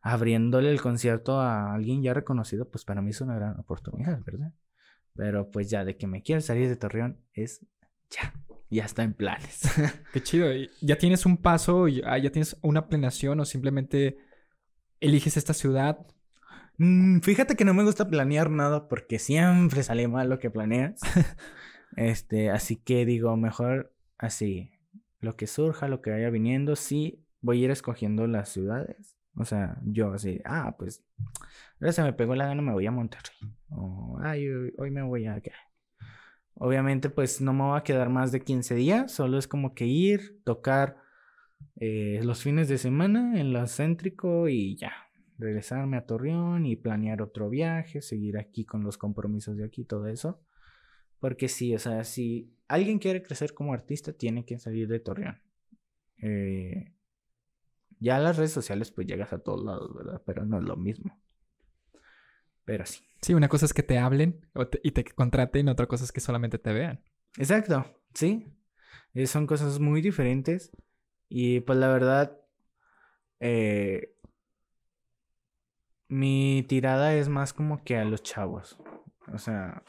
Speaker 2: abriéndole el concierto a alguien ya reconocido, pues para mí es una gran oportunidad, ¿verdad? Pero pues ya de que me quiero salir de Torreón es ya. Ya está en planes.
Speaker 1: Qué chido. ¿Ya tienes un paso? Ah, ¿Ya tienes una planeación o simplemente eliges esta ciudad?
Speaker 2: Mm, fíjate que no me gusta planear nada porque siempre sale mal lo que planeas. este, así que digo, mejor así. Lo que surja, lo que vaya viniendo, sí voy a ir escogiendo las ciudades. O sea, yo así, ah, pues, ahora se me pegó la gana, me voy a Monterrey. O, ay, hoy, me voy a... Obviamente, pues no me voy a quedar más de 15 días, solo es como que ir, tocar eh, los fines de semana en la céntrico y ya, regresarme a Torreón y planear otro viaje, seguir aquí con los compromisos de aquí, todo eso. Porque sí, o sea, si alguien quiere crecer como artista, tiene que salir de Torreón. Eh, ya las redes sociales, pues llegas a todos lados, ¿verdad? Pero no es lo mismo. Pero sí.
Speaker 1: Sí, una cosa es que te hablen y te contraten, otra cosa es que solamente te vean.
Speaker 2: Exacto, sí. Eh, son cosas muy diferentes. Y pues la verdad, eh, mi tirada es más como que a los chavos. O sea,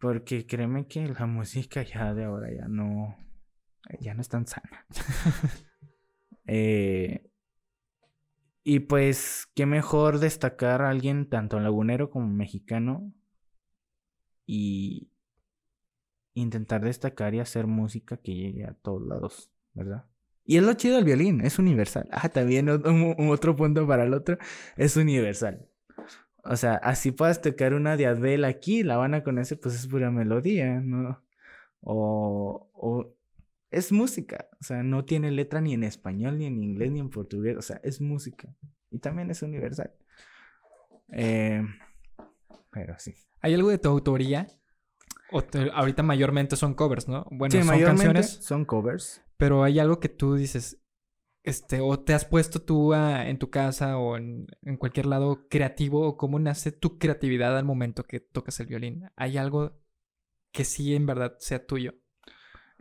Speaker 2: porque créeme que la música ya de ahora ya no, ya no es tan sana. eh, y pues, qué mejor destacar a alguien tanto lagunero como mexicano y intentar destacar y hacer música que llegue a todos lados, ¿verdad? Y es lo chido del violín, es universal. Ah, también otro punto para el otro, es universal. O sea, así puedas tocar una de Adele aquí, La Habana con ese, pues es pura melodía, ¿no? O, o es música, o sea, no tiene letra ni en español, ni en inglés, ni en portugués, o sea, es música. Y también es universal. Eh, pero sí.
Speaker 1: ¿Hay algo de tu autoría? O ahorita mayormente son covers, ¿no? Bueno, son canciones.
Speaker 2: Son covers.
Speaker 1: Pero hay algo que tú dices, este, o te has puesto tú en tu casa o en, en, cualquier lado creativo, o cómo nace tu creatividad al momento que tocas el violín. ¿Hay algo que sí en verdad sea tuyo?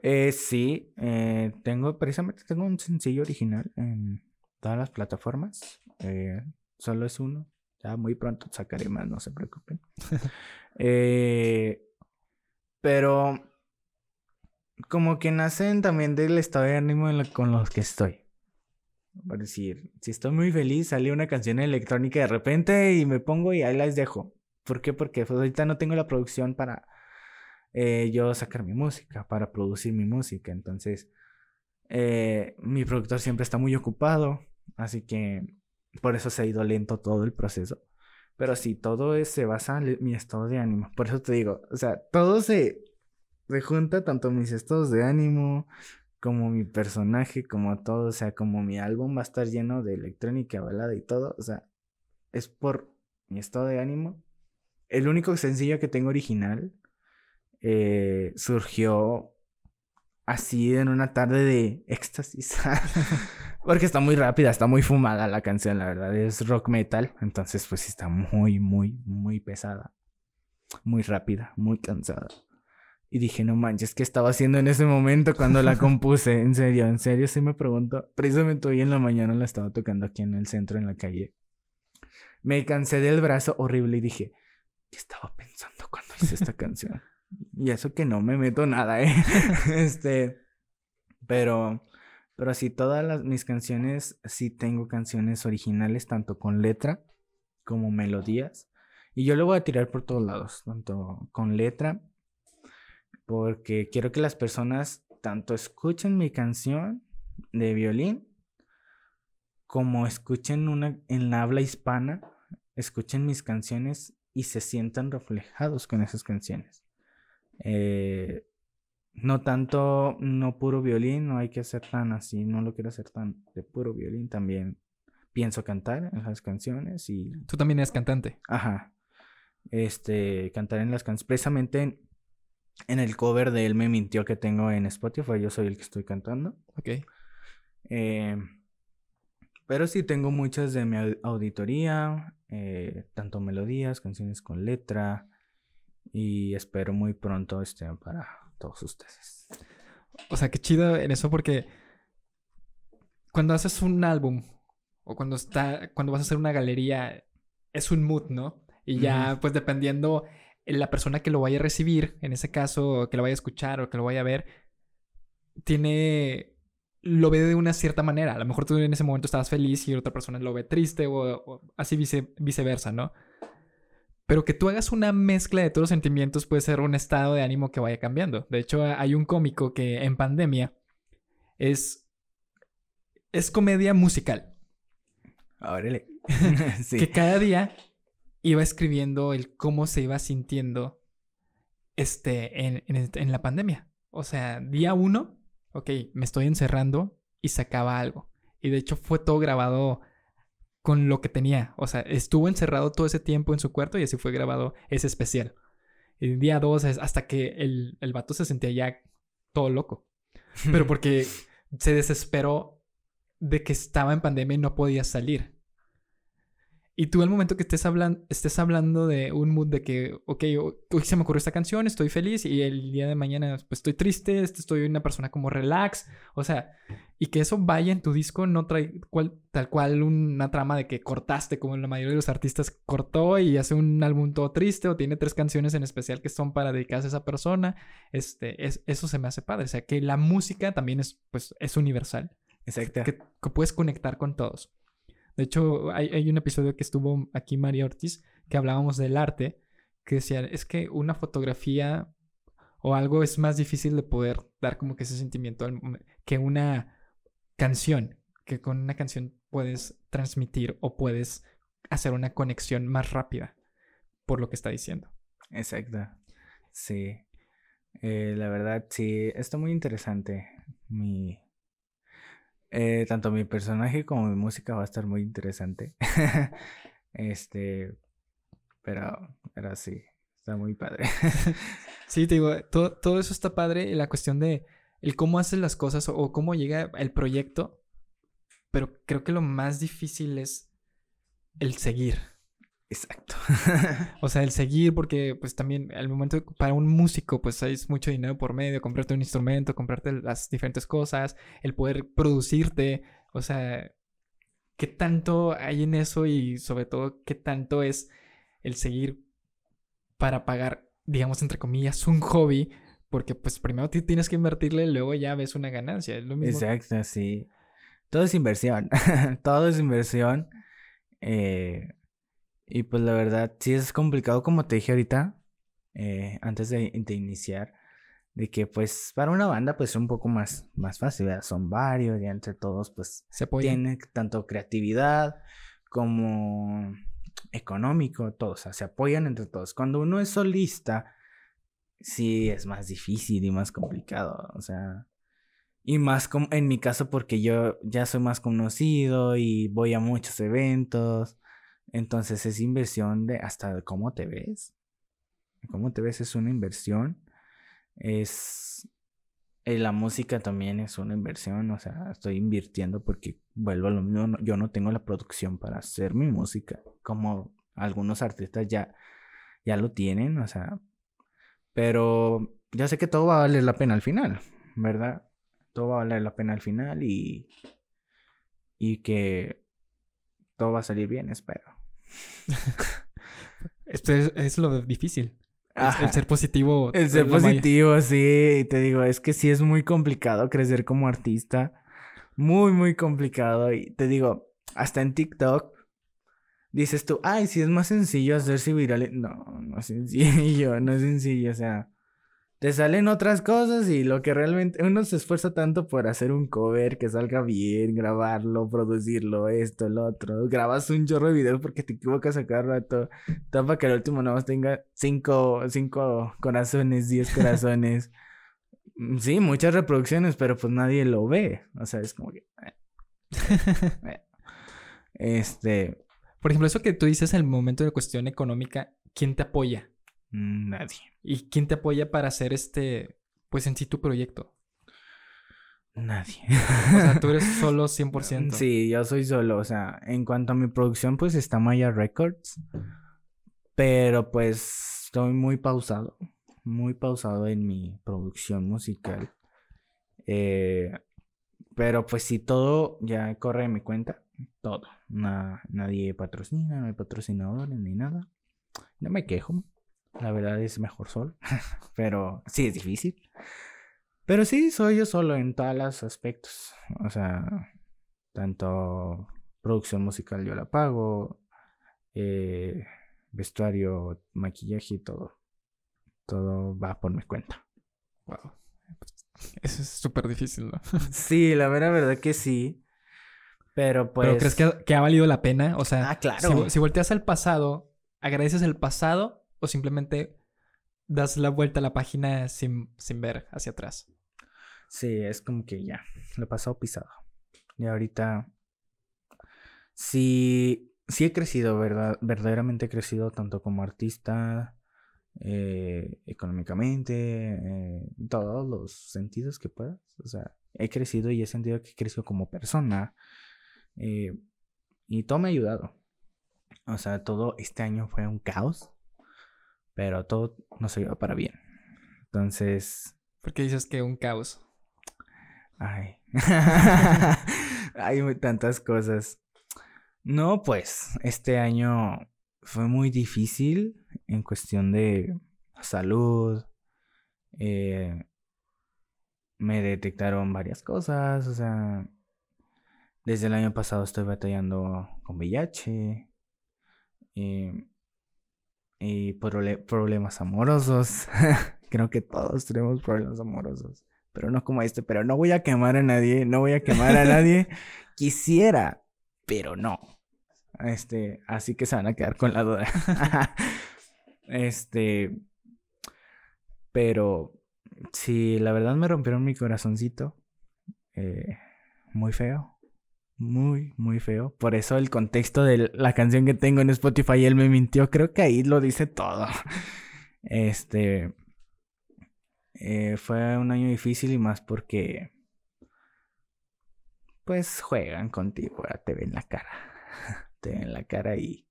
Speaker 2: Eh, sí, eh, tengo, precisamente tengo un sencillo original en todas las plataformas. Eh, solo es uno. Ya muy pronto sacaré más, no se preocupen. eh, pero como que nacen también del estado de ánimo con los que estoy. Por decir, si estoy muy feliz, sale una canción electrónica de repente y me pongo y ahí las dejo. ¿Por qué? Porque pues, ahorita no tengo la producción para eh, yo sacar mi música, para producir mi música. Entonces, eh, mi productor siempre está muy ocupado, así que por eso se ha ido lento todo el proceso. Pero sí, todo se basa en mi estado de ánimo. Por eso te digo, o sea, todo se, se junta, tanto mis estados de ánimo, como mi personaje, como todo, o sea, como mi álbum va a estar lleno de electrónica, balada y todo, o sea, es por mi estado de ánimo. El único sencillo que tengo original eh, surgió así en una tarde de éxtasis. Porque está muy rápida, está muy fumada la canción, la verdad. Es rock metal, entonces pues está muy, muy, muy pesada. Muy rápida, muy cansada. Y dije, no manches, ¿qué estaba haciendo en ese momento cuando la compuse? En serio, en serio, sí me pregunto. Precisamente hoy en la mañana la estaba tocando aquí en el centro, en la calle. Me cansé del brazo horrible y dije, ¿qué estaba pensando cuando hice esta canción? Y eso que no me meto nada, ¿eh? este, pero, pero sí, todas las, mis canciones, sí tengo canciones originales, tanto con letra como melodías. Y yo lo voy a tirar por todos lados, tanto con letra porque quiero que las personas tanto escuchen mi canción de violín como escuchen una en la habla hispana, escuchen mis canciones y se sientan reflejados con esas canciones. Eh, no tanto, no puro violín, no hay que hacer tan así, no lo quiero hacer tan de puro violín, también pienso cantar en las canciones y...
Speaker 1: Tú también eres cantante.
Speaker 2: Ajá. Este, cantar en las canciones, precisamente en el cover de Él me mintió que tengo en Spotify, yo soy el que estoy cantando.
Speaker 1: Ok.
Speaker 2: Eh, pero sí tengo muchas de mi auditoría, eh, tanto melodías, canciones con letra, y espero muy pronto estén para todos ustedes.
Speaker 1: O sea, qué chido en eso porque cuando haces un álbum o cuando está, cuando vas a hacer una galería, es un mood, ¿no? Y ya, pues dependiendo la persona que lo vaya a recibir, en ese caso, que lo vaya a escuchar o que lo vaya a ver, tiene. lo ve de una cierta manera. A lo mejor tú en ese momento estabas feliz y otra persona lo ve triste o, así viceversa, ¿no? Pero que tú hagas una mezcla de todos los sentimientos puede ser un estado de ánimo que vaya cambiando. De hecho, hay un cómico que en pandemia es. es comedia musical.
Speaker 2: Órale.
Speaker 1: sí. Que cada día iba escribiendo el cómo se iba sintiendo este, en, en, la pandemia. O sea, día uno, ok, me estoy encerrando y sacaba algo. Y de hecho fue todo grabado con lo que tenía. O sea, estuvo encerrado todo ese tiempo en su cuarto y así fue grabado ese especial. Y día dos es hasta que el, el vato se sentía ya todo loco. Pero porque se desesperó de que estaba en pandemia y no podía salir. Y tú al momento que estés, hablando estés hablando de un mood de que, ok, hoy se me ocurrió esta canción, estoy feliz y el día de mañana pues estoy triste, estoy una persona como relax, o sea, y que eso vaya en tu disco no trae tal cual una trama de que cortaste como la mayoría de los artistas cortó y hace un álbum todo triste o tiene tres canciones en especial que son para dedicarse a esa persona, este, es, eso se me hace padre, o sea, que la música también es, pues, es universal.
Speaker 2: Exacto.
Speaker 1: que puedes conectar con todos. De hecho, hay, un episodio que estuvo aquí María Ortiz que hablábamos del arte, que decía, es que una fotografía o algo es más difícil de poder dar como que ese sentimiento que una canción, que con una canción puedes transmitir o puedes hacer una conexión más rápida por lo que está diciendo.
Speaker 2: Exacto. Sí. Eh, la verdad, sí, está muy interesante mi, eh, tanto mi personaje como mi música va a estar muy interesante. este, pero, pero sí, está muy padre.
Speaker 1: sí, te digo, todo, todo, eso está padre. La cuestión de el cómo haces las cosas o cómo llega el proyecto. Pero creo que lo más difícil es el seguir.
Speaker 2: Exacto.
Speaker 1: o sea, el seguir, porque pues también al momento para un músico, pues hay mucho dinero por medio, comprarte un instrumento, comprarte las diferentes cosas, el poder producirte, o sea, ¿qué tanto hay en eso y sobre todo qué tanto es el seguir para pagar, digamos, entre comillas, un hobby? Porque pues primero tienes que invertirle, luego ya ves una ganancia, es lo mismo.
Speaker 2: Exacto, sí. Todo es inversión, todo es inversión. Eh, y pues la verdad, sí es complicado, como te dije ahorita, eh, antes de, iniciar, de que pues para una banda pues es un poco más, más fácil, ¿verdad? son varios y entre todos pues
Speaker 1: se
Speaker 2: tienen tanto creatividad como económico, todos, o sea, se apoyan entre todos. Cuando uno es solista, sí es más difícil y más complicado, o sea, Y más como en mi caso porque yo ya soy más conocido y voy a muchos eventos. Entonces es inversión de hasta cómo te ves. Cómo te ves es una inversión. Es eh, la música también es una inversión, o sea, estoy invirtiendo porque vuelvo a lo mismo, yo no tengo la producción para hacer mi música, como algunos artistas ya, ya lo tienen, o sea, pero ya sé que todo va a valer la pena al final, ¿verdad? Todo va a valer la pena al final y, y que todo va a salir bien, espero.
Speaker 1: Esto es lo difícil. El ser positivo.
Speaker 2: El ser positivo, sí. Te digo, es que sí es muy complicado crecer como artista. Muy, muy complicado. Y te digo, hasta en TikTok dices tú, ay, si es más sencillo hacerse viral. No, no es sencillo, no es sencillo. O sea, te salen otras cosas y lo que realmente uno se esfuerza tanto por hacer un cover que salga bien, grabarlo, producirlo, esto, el otro. Grabas un chorro de videos porque te equivocas a cada rato. Tapa que el último nada más tenga cinco, cinco corazones, diez corazones. Mm, sí, muchas reproducciones, pero pues nadie lo ve. O sea, es como que. Eh. Eh. este.
Speaker 1: Por ejemplo, eso que tú dices, el momento de cuestión económica, ¿quién te apoya?
Speaker 2: Nadie.
Speaker 1: ¿Y quién te apoya para hacer este, pues en sí tu proyecto?
Speaker 2: Nadie.
Speaker 1: o sea, tú eres solo 100%.
Speaker 2: Sí, yo soy solo. O sea, en cuanto a mi producción, pues está Maya Records. Pero pues estoy muy pausado. Muy pausado en mi producción musical. Eh, pero pues si todo ya corre en mi cuenta. Todo. nadie patrocina, no hay patrocinadores ni nada. No me quejo. La verdad es mejor solo. Pero sí es difícil. Pero sí, soy yo solo en todos los aspectos. O sea, tanto producción musical yo la pago, eh, vestuario, maquillaje y todo. Todo va por mi cuenta.
Speaker 1: Wow. Eso es súper difícil, ¿no?
Speaker 2: sí, la verdad, verdad que sí. Pero pues.
Speaker 1: ¿Pero crees que, ha valido la pena? O sea,
Speaker 2: ah, claro.
Speaker 1: si, si volteas al pasado, agradeces el pasado o simplemente das la vuelta a la página sin, ver hacia atrás.
Speaker 2: Sí, es como que ya, lo he pasado pisado. Y ahorita sí, sí he crecido, ¿verdad? Verdaderamente he crecido tanto como artista, eh, económicamente, en todos los sentidos que puedas. O sea, he crecido y he sentido que he crecido como persona. Eh, y todo me ha ayudado. O sea, todo este año fue un caos pero todo nos ayuda para bien. Entonces...
Speaker 1: ¿Por qué dices que un caos?
Speaker 2: Ay. Hay tantas cosas. No, pues, este año fue muy difícil en cuestión de salud. Eh, me detectaron varias cosas, o sea, desde el año pasado estoy batallando con VIH. Eh, y problemas amorosos. Creo que todos tenemos problemas amorosos, pero no como este, pero no voy a quemar a nadie, no voy a quemar a nadie. Quisiera, pero no. Este, así que se van a quedar con la duda. este, pero sí, la verdad me rompieron mi corazoncito. Eh, muy feo muy, muy feo. Por eso el contexto de la canción que tengo en Spotify, él me mintió. Creo que ahí lo dice todo. Este. Eh, fue un año difícil y más porque. Pues juegan contigo, te ven la cara. te ven la cara y.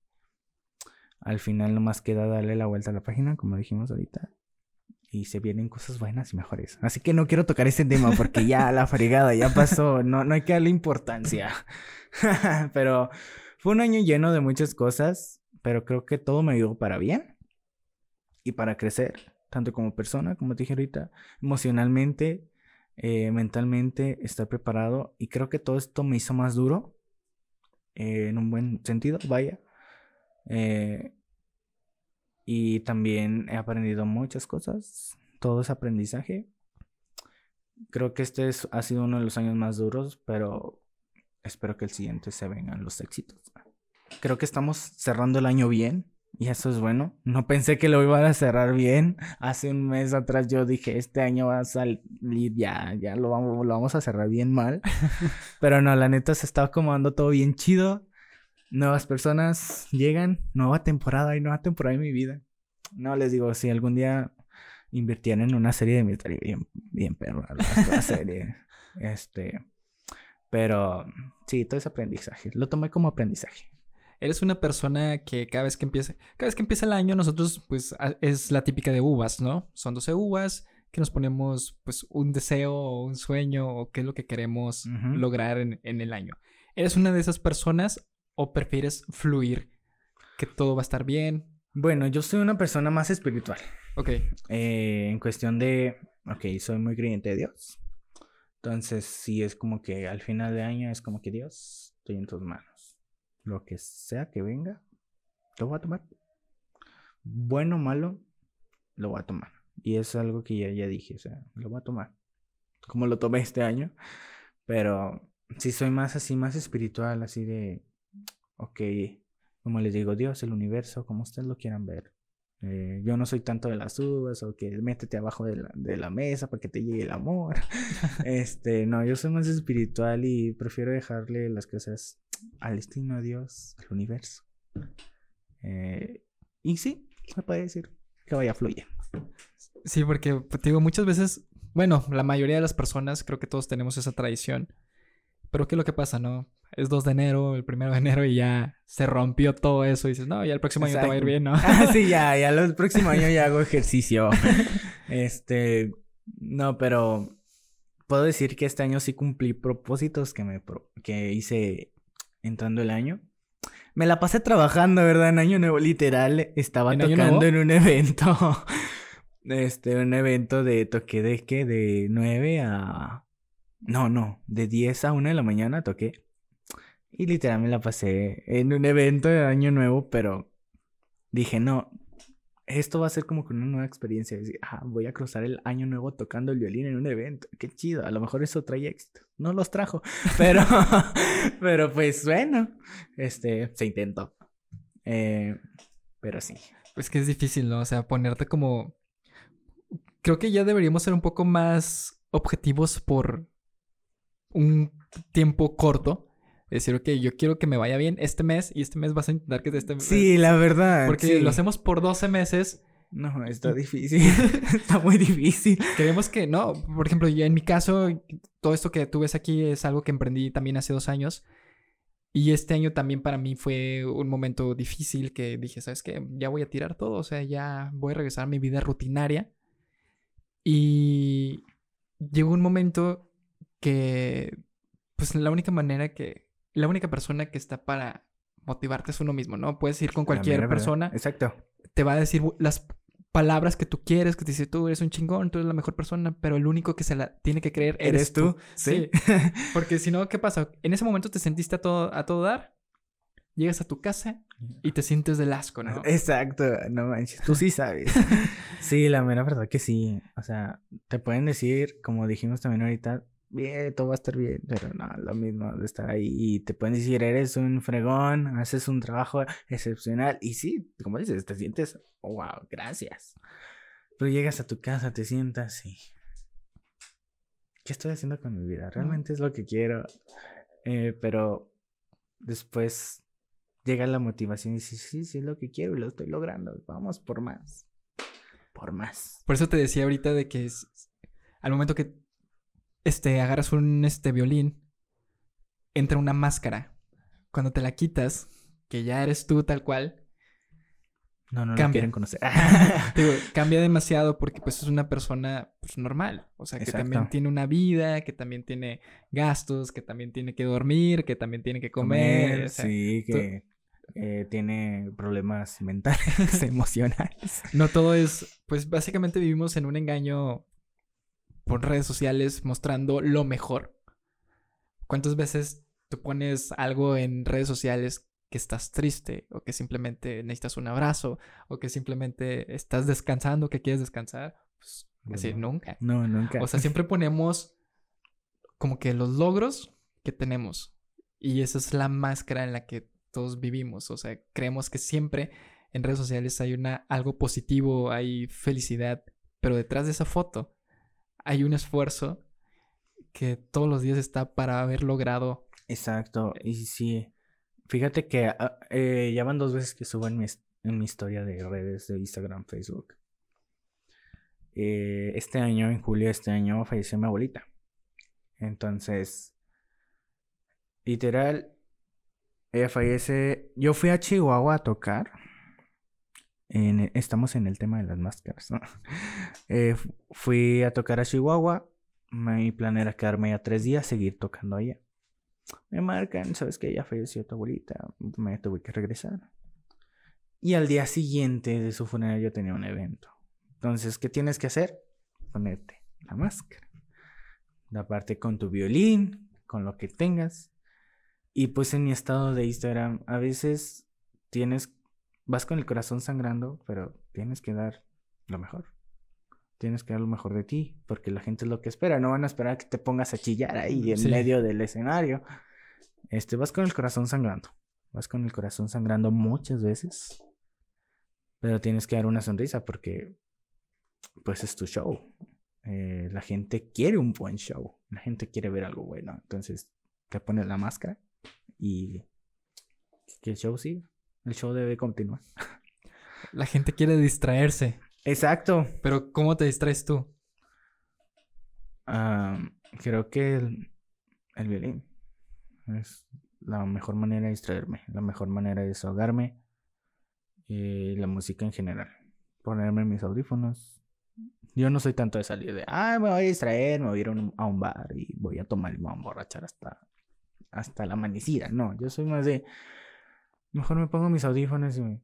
Speaker 2: Al final nomás queda darle la vuelta a la página, como dijimos ahorita y se vienen cosas buenas y mejores. Así que no quiero tocar ese tema porque ya la fregada ya pasó, no, no hay que darle importancia. pero fue un año lleno de muchas cosas, pero creo que todo me ayudó para bien y para crecer, tanto como persona, como te dije ahorita, emocionalmente, eh, mentalmente, estar preparado y creo que todo esto me hizo más duro, eh, en un buen sentido, vaya. Eh, y también he aprendido muchas cosas. Todo es aprendizaje. Creo que este ha sido uno de los años más duros, pero espero que el siguiente se vengan los éxitos. Creo que estamos cerrando el año bien. Y eso es bueno. No pensé que lo iban a cerrar bien. Hace un mes atrás yo dije, este año va a salir ya, ya lo vamos, lo vamos a cerrar bien mal. Pero no, la neta se está acomodando todo bien chido. Nuevas personas llegan, nueva temporada y nueva temporada en mi vida. No les digo, si algún día invirtieran en una serie de mi estaría bien, bien perro la serie. Este, pero sí, todo es aprendizaje. Lo tomé como aprendizaje.
Speaker 1: Eres una persona que cada vez que empieza, cada vez que empieza el año, nosotros, pues, es la típica de uvas, ¿no? Son 12 uvas que nos ponemos, pues, un deseo o un sueño o qué es lo que queremos lograr en, en el año. ¿Eres una de esas personas o prefieres fluir? Que todo va a estar bien.
Speaker 2: Bueno, yo soy una persona más espiritual.
Speaker 1: Ok.
Speaker 2: Eh, en cuestión de, ok, soy muy creyente de Dios. Entonces, sí es como que al final de año es como que Dios, estoy en tus manos. Lo que sea que venga, lo voy a tomar. Bueno o malo, lo voy a tomar. Y es algo que ya, ya dije, o sea, lo voy a tomar. Como lo tomé este año. Pero sí soy más así, más espiritual, así de, ok, como les digo, Dios, el universo, como ustedes lo quieran ver. Eh, yo no soy tanto de las uvas o que métete abajo de la, de la, mesa para que te llegue el amor. este, no, yo soy más espiritual y prefiero dejarle las cosas al destino, a Dios, al universo. Eh, y sí, me puede decir que vaya fluyendo.
Speaker 1: Sí, porque pues, te digo, muchas veces, bueno, la mayoría de las personas creo que todos tenemos esa tradición. Pero ¿qué es lo que pasa, no? es 2 de enero, el primero de enero y ya se rompió todo eso y dices, no, ya el próximo año te va a ir bien, ¿no?
Speaker 2: Ah, sí, ya, ya el próximo año ya hago ejercicio. este, no, pero puedo decir que este año sí cumplí propósitos que me que hice entrando el año. Me la pasé trabajando, ¿verdad? En Año Nuevo, literal, estaba tocando en un evento. Este, un evento de toque de qué? De 9 a. No, no, de 10 a 1 de la mañana toqué. Y literal me la pasé en un evento de Año Nuevo, pero dije, no, esto va a ser como una nueva experiencia. Ah, voy a cruzar el Año Nuevo tocando el violín en un evento. Qué chido, a lo mejor eso trae éxito. No los trajo, pero, pero pues bueno, este, se intentó. Eh, pero sí.
Speaker 1: Pues que es difícil, ¿no? O sea, ponerte como... Creo que ya deberíamos ser un poco más objetivos por un tiempo corto decir, ok, yo quiero que me vaya bien este mes y este mes vas a intentar que este mes.
Speaker 2: Sí, la verdad.
Speaker 1: Porque lo hacemos por 12 meses.
Speaker 2: No, está difícil. está muy difícil.
Speaker 1: Queremos que, no, por ejemplo, yo en mi caso, todo esto que tú ves aquí es algo que emprendí también hace dos años. Y este año también para mí fue un momento difícil que dije, ¿sabes qué? Ya voy a tirar todo, o sea, ya voy a regresar a mi vida rutinaria. Y llegó un momento que, pues la única manera que, la única persona que está para motivarte es uno mismo, ¿no? Puedes ir con cualquier persona.
Speaker 2: Exacto.
Speaker 1: Te va a decir las palabras que tú quieres, que te dice tú eres un chingón, tú eres la mejor persona, pero el único que se la tiene que creer eres, tú.
Speaker 2: Sí.
Speaker 1: Porque si no, ¿qué pasa? En ese momento te sentiste a todo, a todo dar, llegas a tu casa y te sientes del asco, ¿no?
Speaker 2: Exacto, no manches, tú sí sabes. sí, la mera verdad que sí. O sea, te pueden decir, como dijimos también ahorita, bien, todo va a estar bien, pero no, lo mismo de estar ahí y te pueden decir, eres un fregón, haces un trabajo excepcional y sí, como dices, te sientes, wow, gracias. Pero llegas a tu casa, te sientas y... ¿Qué estoy haciendo con mi vida? Realmente es lo que quiero. Eh, pero después llega la motivación y dices, sí, sí es lo que quiero y lo estoy logrando. Vamos por más. Por más.
Speaker 1: Por eso te decía ahorita de que es, al momento que este, agarras un este, violín, entra una máscara. Cuando te la quitas, que ya eres tú tal cual.
Speaker 2: No, no cambia. quieren conocer.
Speaker 1: Digo, cambia demasiado porque pues es una persona pues, normal. O sea, que también tiene una vida, que también tiene gastos, que también tiene que dormir, que también tiene que comer.
Speaker 2: sí, que eh, tiene problemas mentales, emocionales.
Speaker 1: No todo es, pues básicamente vivimos en un engaño por redes sociales mostrando lo mejor. ¿Cuántas veces tú pones algo en redes sociales que estás triste o que simplemente necesitas un abrazo o que simplemente estás descansando, que quieres descansar? Pues así, nunca.
Speaker 2: No, nunca.
Speaker 1: O sea, siempre ponemos como que los logros que tenemos y esa es la máscara en la que todos vivimos. O sea, creemos que siempre en redes sociales hay una, algo positivo, hay felicidad, pero detrás de esa foto hay un esfuerzo que todos los días está para haber logrado.
Speaker 2: Exacto, y sí, fíjate que ah, eh, ya van dos veces que subo en mi, en mi historia de redes de Instagram, Facebook. Eh, este año, en julio de este año, falleció mi abuelita. Entonces, literal, ella fallece. Yo fui a Chihuahua a tocar. Estamos en el tema de las máscaras. Eh, fui a tocar a Chihuahua. Mi plan era quedarme ya tres días, seguir tocando allá. Me marcan, sabes que ya falleció tu abuelita. Me tuve que regresar. Y al día siguiente de su funeral yo tenía un evento. Entonces, ¿qué tienes que hacer? Ponerte la máscara. Aparte con tu violín, con lo que tengas. Y pues en mi estado de Instagram, a veces tienes, vas con el corazón sangrando, pero tienes que dar lo mejor. Tienes que dar lo mejor de ti, porque la gente es lo que espera. No van a esperar que te pongas a chillar ahí en medio del escenario. Este, vas con el corazón sangrando. Vas con el corazón sangrando muchas veces. Pero tienes que dar una sonrisa porque pues es tu show. Eh, la gente quiere un buen show. La gente quiere ver algo bueno. Entonces te pones la máscara y que el show siga. El show debe continuar.
Speaker 1: La gente quiere distraerse.
Speaker 2: Exacto.
Speaker 1: Pero ¿cómo te distraes tú?
Speaker 2: creo que el, el, violín es la mejor manera de distraerme, la mejor manera de desahogarme y la música en general. Ponerme mis audífonos, yo no soy tanto de salir de, ah, me voy a distraer, me voy a ir a un, bar y voy a tomar y me voy a emborrachar hasta, hasta la amanecida. No, yo soy más de, mejor me pongo mis audífonos y,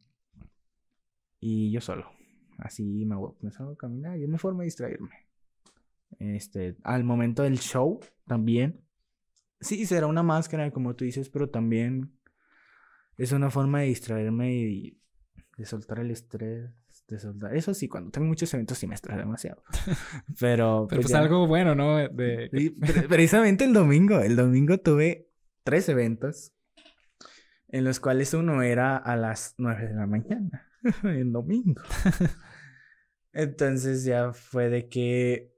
Speaker 2: y yo solo. Así me, voy, me salgo a caminar y es mi forma de distraerme. Este, al momento del show también. Sí, será una máscara, como tú dices, pero también es una forma de distraerme y de soltar el estrés eso sí, cuando tengo muchos eventos sí me estresa demasiado. Pero,
Speaker 1: pues, pues algo bueno, ¿no? De...
Speaker 2: precisamente el domingo, el domingo tuve tres eventos en los cuales uno era a las nueve de la mañana, el domingo. Entonces ya fue de que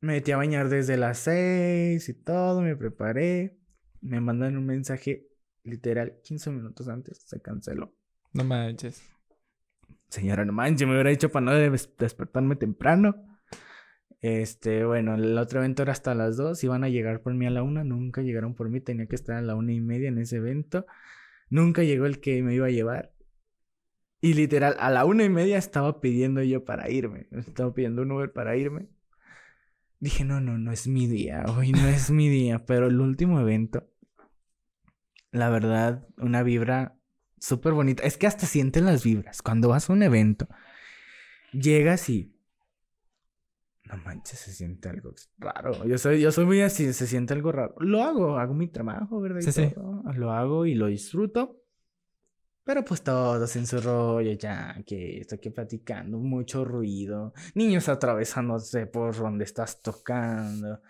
Speaker 2: me metí a bañar desde las seis y todo, me preparé, me mandan un mensaje literal 15 minutos antes, se canceló.
Speaker 1: No manches.
Speaker 2: Señora, no manches, me hubiera dicho para no despertarme temprano. Este, bueno, el otro evento era hasta las 2, iban a llegar por mí a la una, nunca llegaron por mí, tenía que estar a la una y media en ese evento. Nunca llegó el que me iba a llevar. Y literal, a la una y media estaba pidiendo yo para irme. Estaba pidiendo un Uber para irme. Dije, no, no, no es mi día. Hoy no es mi día. Pero el último evento, la verdad, una vibra súper bonita. Es que hasta sienten las vibras. Cuando vas a un evento, llegas y. No manches, se siente algo raro. Yo soy, yo soy muy así, se siente algo raro. Lo hago, hago mi trabajo, ¿verdad? Sí, sí. Lo hago y lo disfruto. Pero pues todos en su rollo, ya que estoy aquí platicando, mucho ruido, niños atravesándose por donde estás tocando.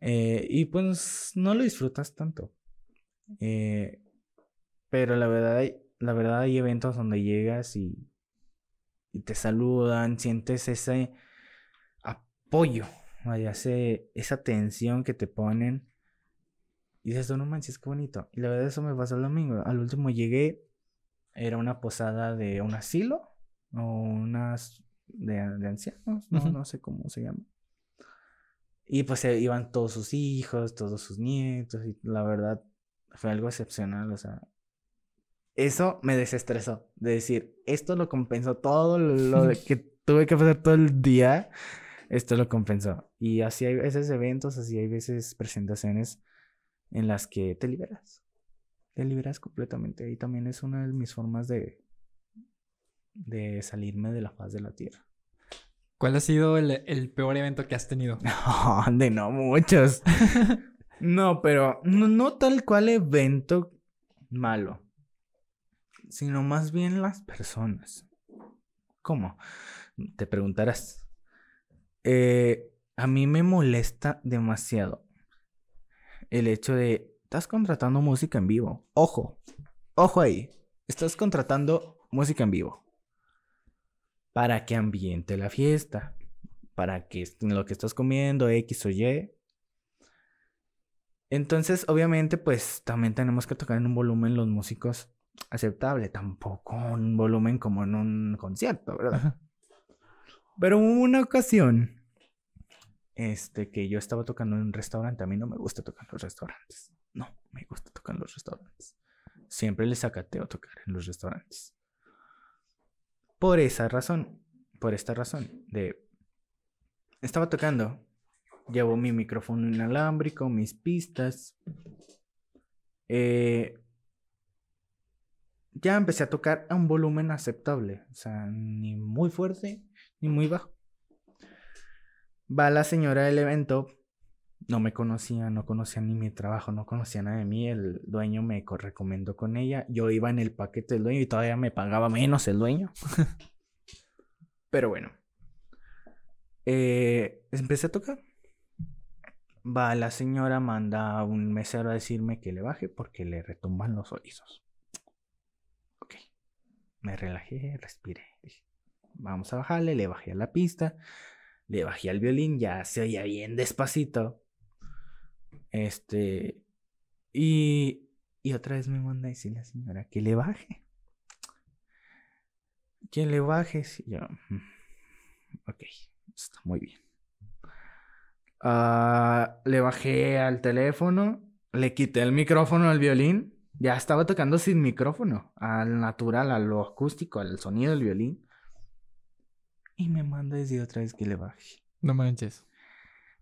Speaker 2: Eh, y pues no lo disfrutas tanto. Eh, pero la verdad, la verdad hay eventos donde llegas y, y te saludan, sientes ese apoyo, vaya, esa tensión que te ponen. Y dices, no manches, qué bonito. Y la verdad eso me pasó el domingo. Al último llegué, era una posada de un asilo o unas de, ancianos, no, no sé cómo se llama. Y pues iban todos sus hijos, todos sus nietos, y la verdad fue algo excepcional, o sea, eso me desestresó. De decir, esto lo compensó todo lo que tuve que hacer todo el día. Esto lo compensó. Y así hay veces eventos, así hay veces presentaciones en las que te liberas. Te liberas completamente. Y también es una de mis formas de, de salirme de la faz de la tierra.
Speaker 1: ¿Cuál ha sido el, peor evento que has tenido?
Speaker 2: No, de no muchos. no, pero no tal cual evento malo sino más bien las personas. ¿Cómo? Te preguntarás. Eh, a mí me molesta demasiado el hecho de, estás contratando música en vivo. Ojo, ojo ahí. Estás contratando música en vivo. Para que ambiente la fiesta. Para que lo que estás comiendo, X o Y. Entonces, obviamente, pues también tenemos que tocar en un volumen los músicos aceptable. Tampoco un volumen como en un concierto, ¿verdad? Pero hubo una ocasión este, que yo estaba tocando en un restaurante. A mí no me gusta tocar en los restaurantes. No, me gusta tocar en los restaurantes. Siempre les sacateo tocar en los restaurantes. Por esa razón, por esta razón, de... Estaba tocando, llevo mi micrófono inalámbrico, mis pistas. Eh, ya empecé a tocar a un volumen aceptable, o sea, ni muy fuerte ni muy bajo. Va la señora del evento, no me conocía, no conocía ni mi trabajo, no conocía nada de mí. El dueño me recomendó con ella. Yo iba en el paquete del dueño y todavía me pagaba menos el dueño. Pero bueno. Eh, empecé a tocar. Va la señora, manda a un mesero a decirme que le baje porque le retumban los oídos. Ok. Me relajé, respiré. Vamos a bajarle, le bajé a la pista, le bajé al violín, ya se oía bien despacito. Este. Y, y otra vez me manda a decir la señora que le baje. Que le baje. Yo. Ok, está muy bien. Ah, le bajé al teléfono, le quité el micrófono al violín. Ya estaba tocando sin micrófono, al natural, a lo acústico, al sonido del violín. Y me manda a decir otra vez que le baje.
Speaker 1: No manches.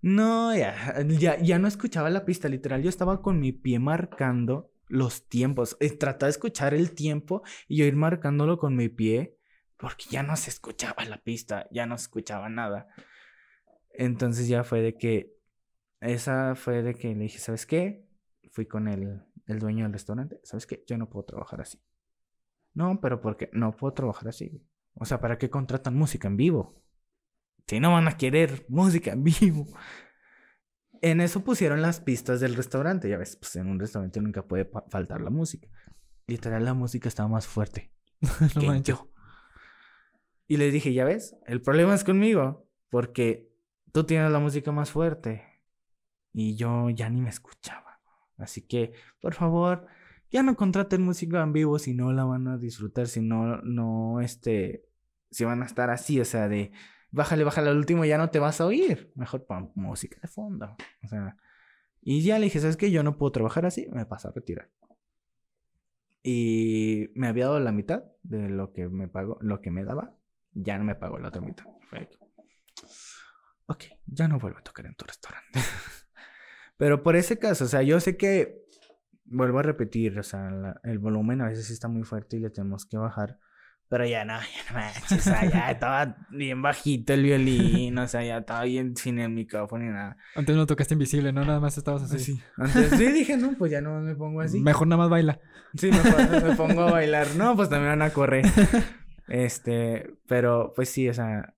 Speaker 2: No, ya, ya, ya no escuchaba la pista, literal. Yo estaba con mi pie marcando los tiempos. Eh, trataba de escuchar el tiempo y yo ir marcándolo con mi pie porque ya no se escuchaba la pista, ya no se escuchaba nada. Entonces ya fue de que, esa fue de que le dije, ¿sabes qué? Fui con el, el dueño del restaurante, ¿sabes qué? Yo no puedo trabajar así. No, pero ¿por qué? No puedo trabajar así. O sea, ¿para qué contratan música en vivo? Si no van a querer música en vivo. En eso pusieron las pistas del restaurante. Ya ves, pues en un restaurante nunca puede faltar la música. Literal, la música estaba más fuerte que yo. Y les dije, ya ves, el problema es conmigo. Porque tú tienes la música más fuerte. Y yo ya ni me escuchaba. Así que, por favor, ya no contraten música en vivo si no la van a disfrutar, si no, no, este, si van a estar así, o sea, de bájale, bájale al último, ya no te vas a oír. Mejor pon música de fondo. O sea, y ya le dije, ¿sabes qué? Yo no puedo trabajar así, me pasa a retirar. Y me había dado la mitad de lo que me pagó, lo que me daba, ya no me pagó la otra mitad. ok, ya no vuelvo a tocar en tu restaurante. Pero por ese caso, o sea, yo sé que, vuelvo a repetir, o sea, el volumen a veces está muy fuerte y le tenemos que bajar. Pero ya no, ya no manches, o sea, ya estaba bien bajito el violín, o sea, ya estaba bien sin el micrófono y nada.
Speaker 1: Antes no tocaste invisible, ¿no? Nada más estabas así.
Speaker 2: Sí, antes sí dije, no, pues ya no me pongo así.
Speaker 1: Mejor nada más baila.
Speaker 2: Sí, mejor me pongo a bailar. No, pues también van a correr. Este, pero pues sí, o sea,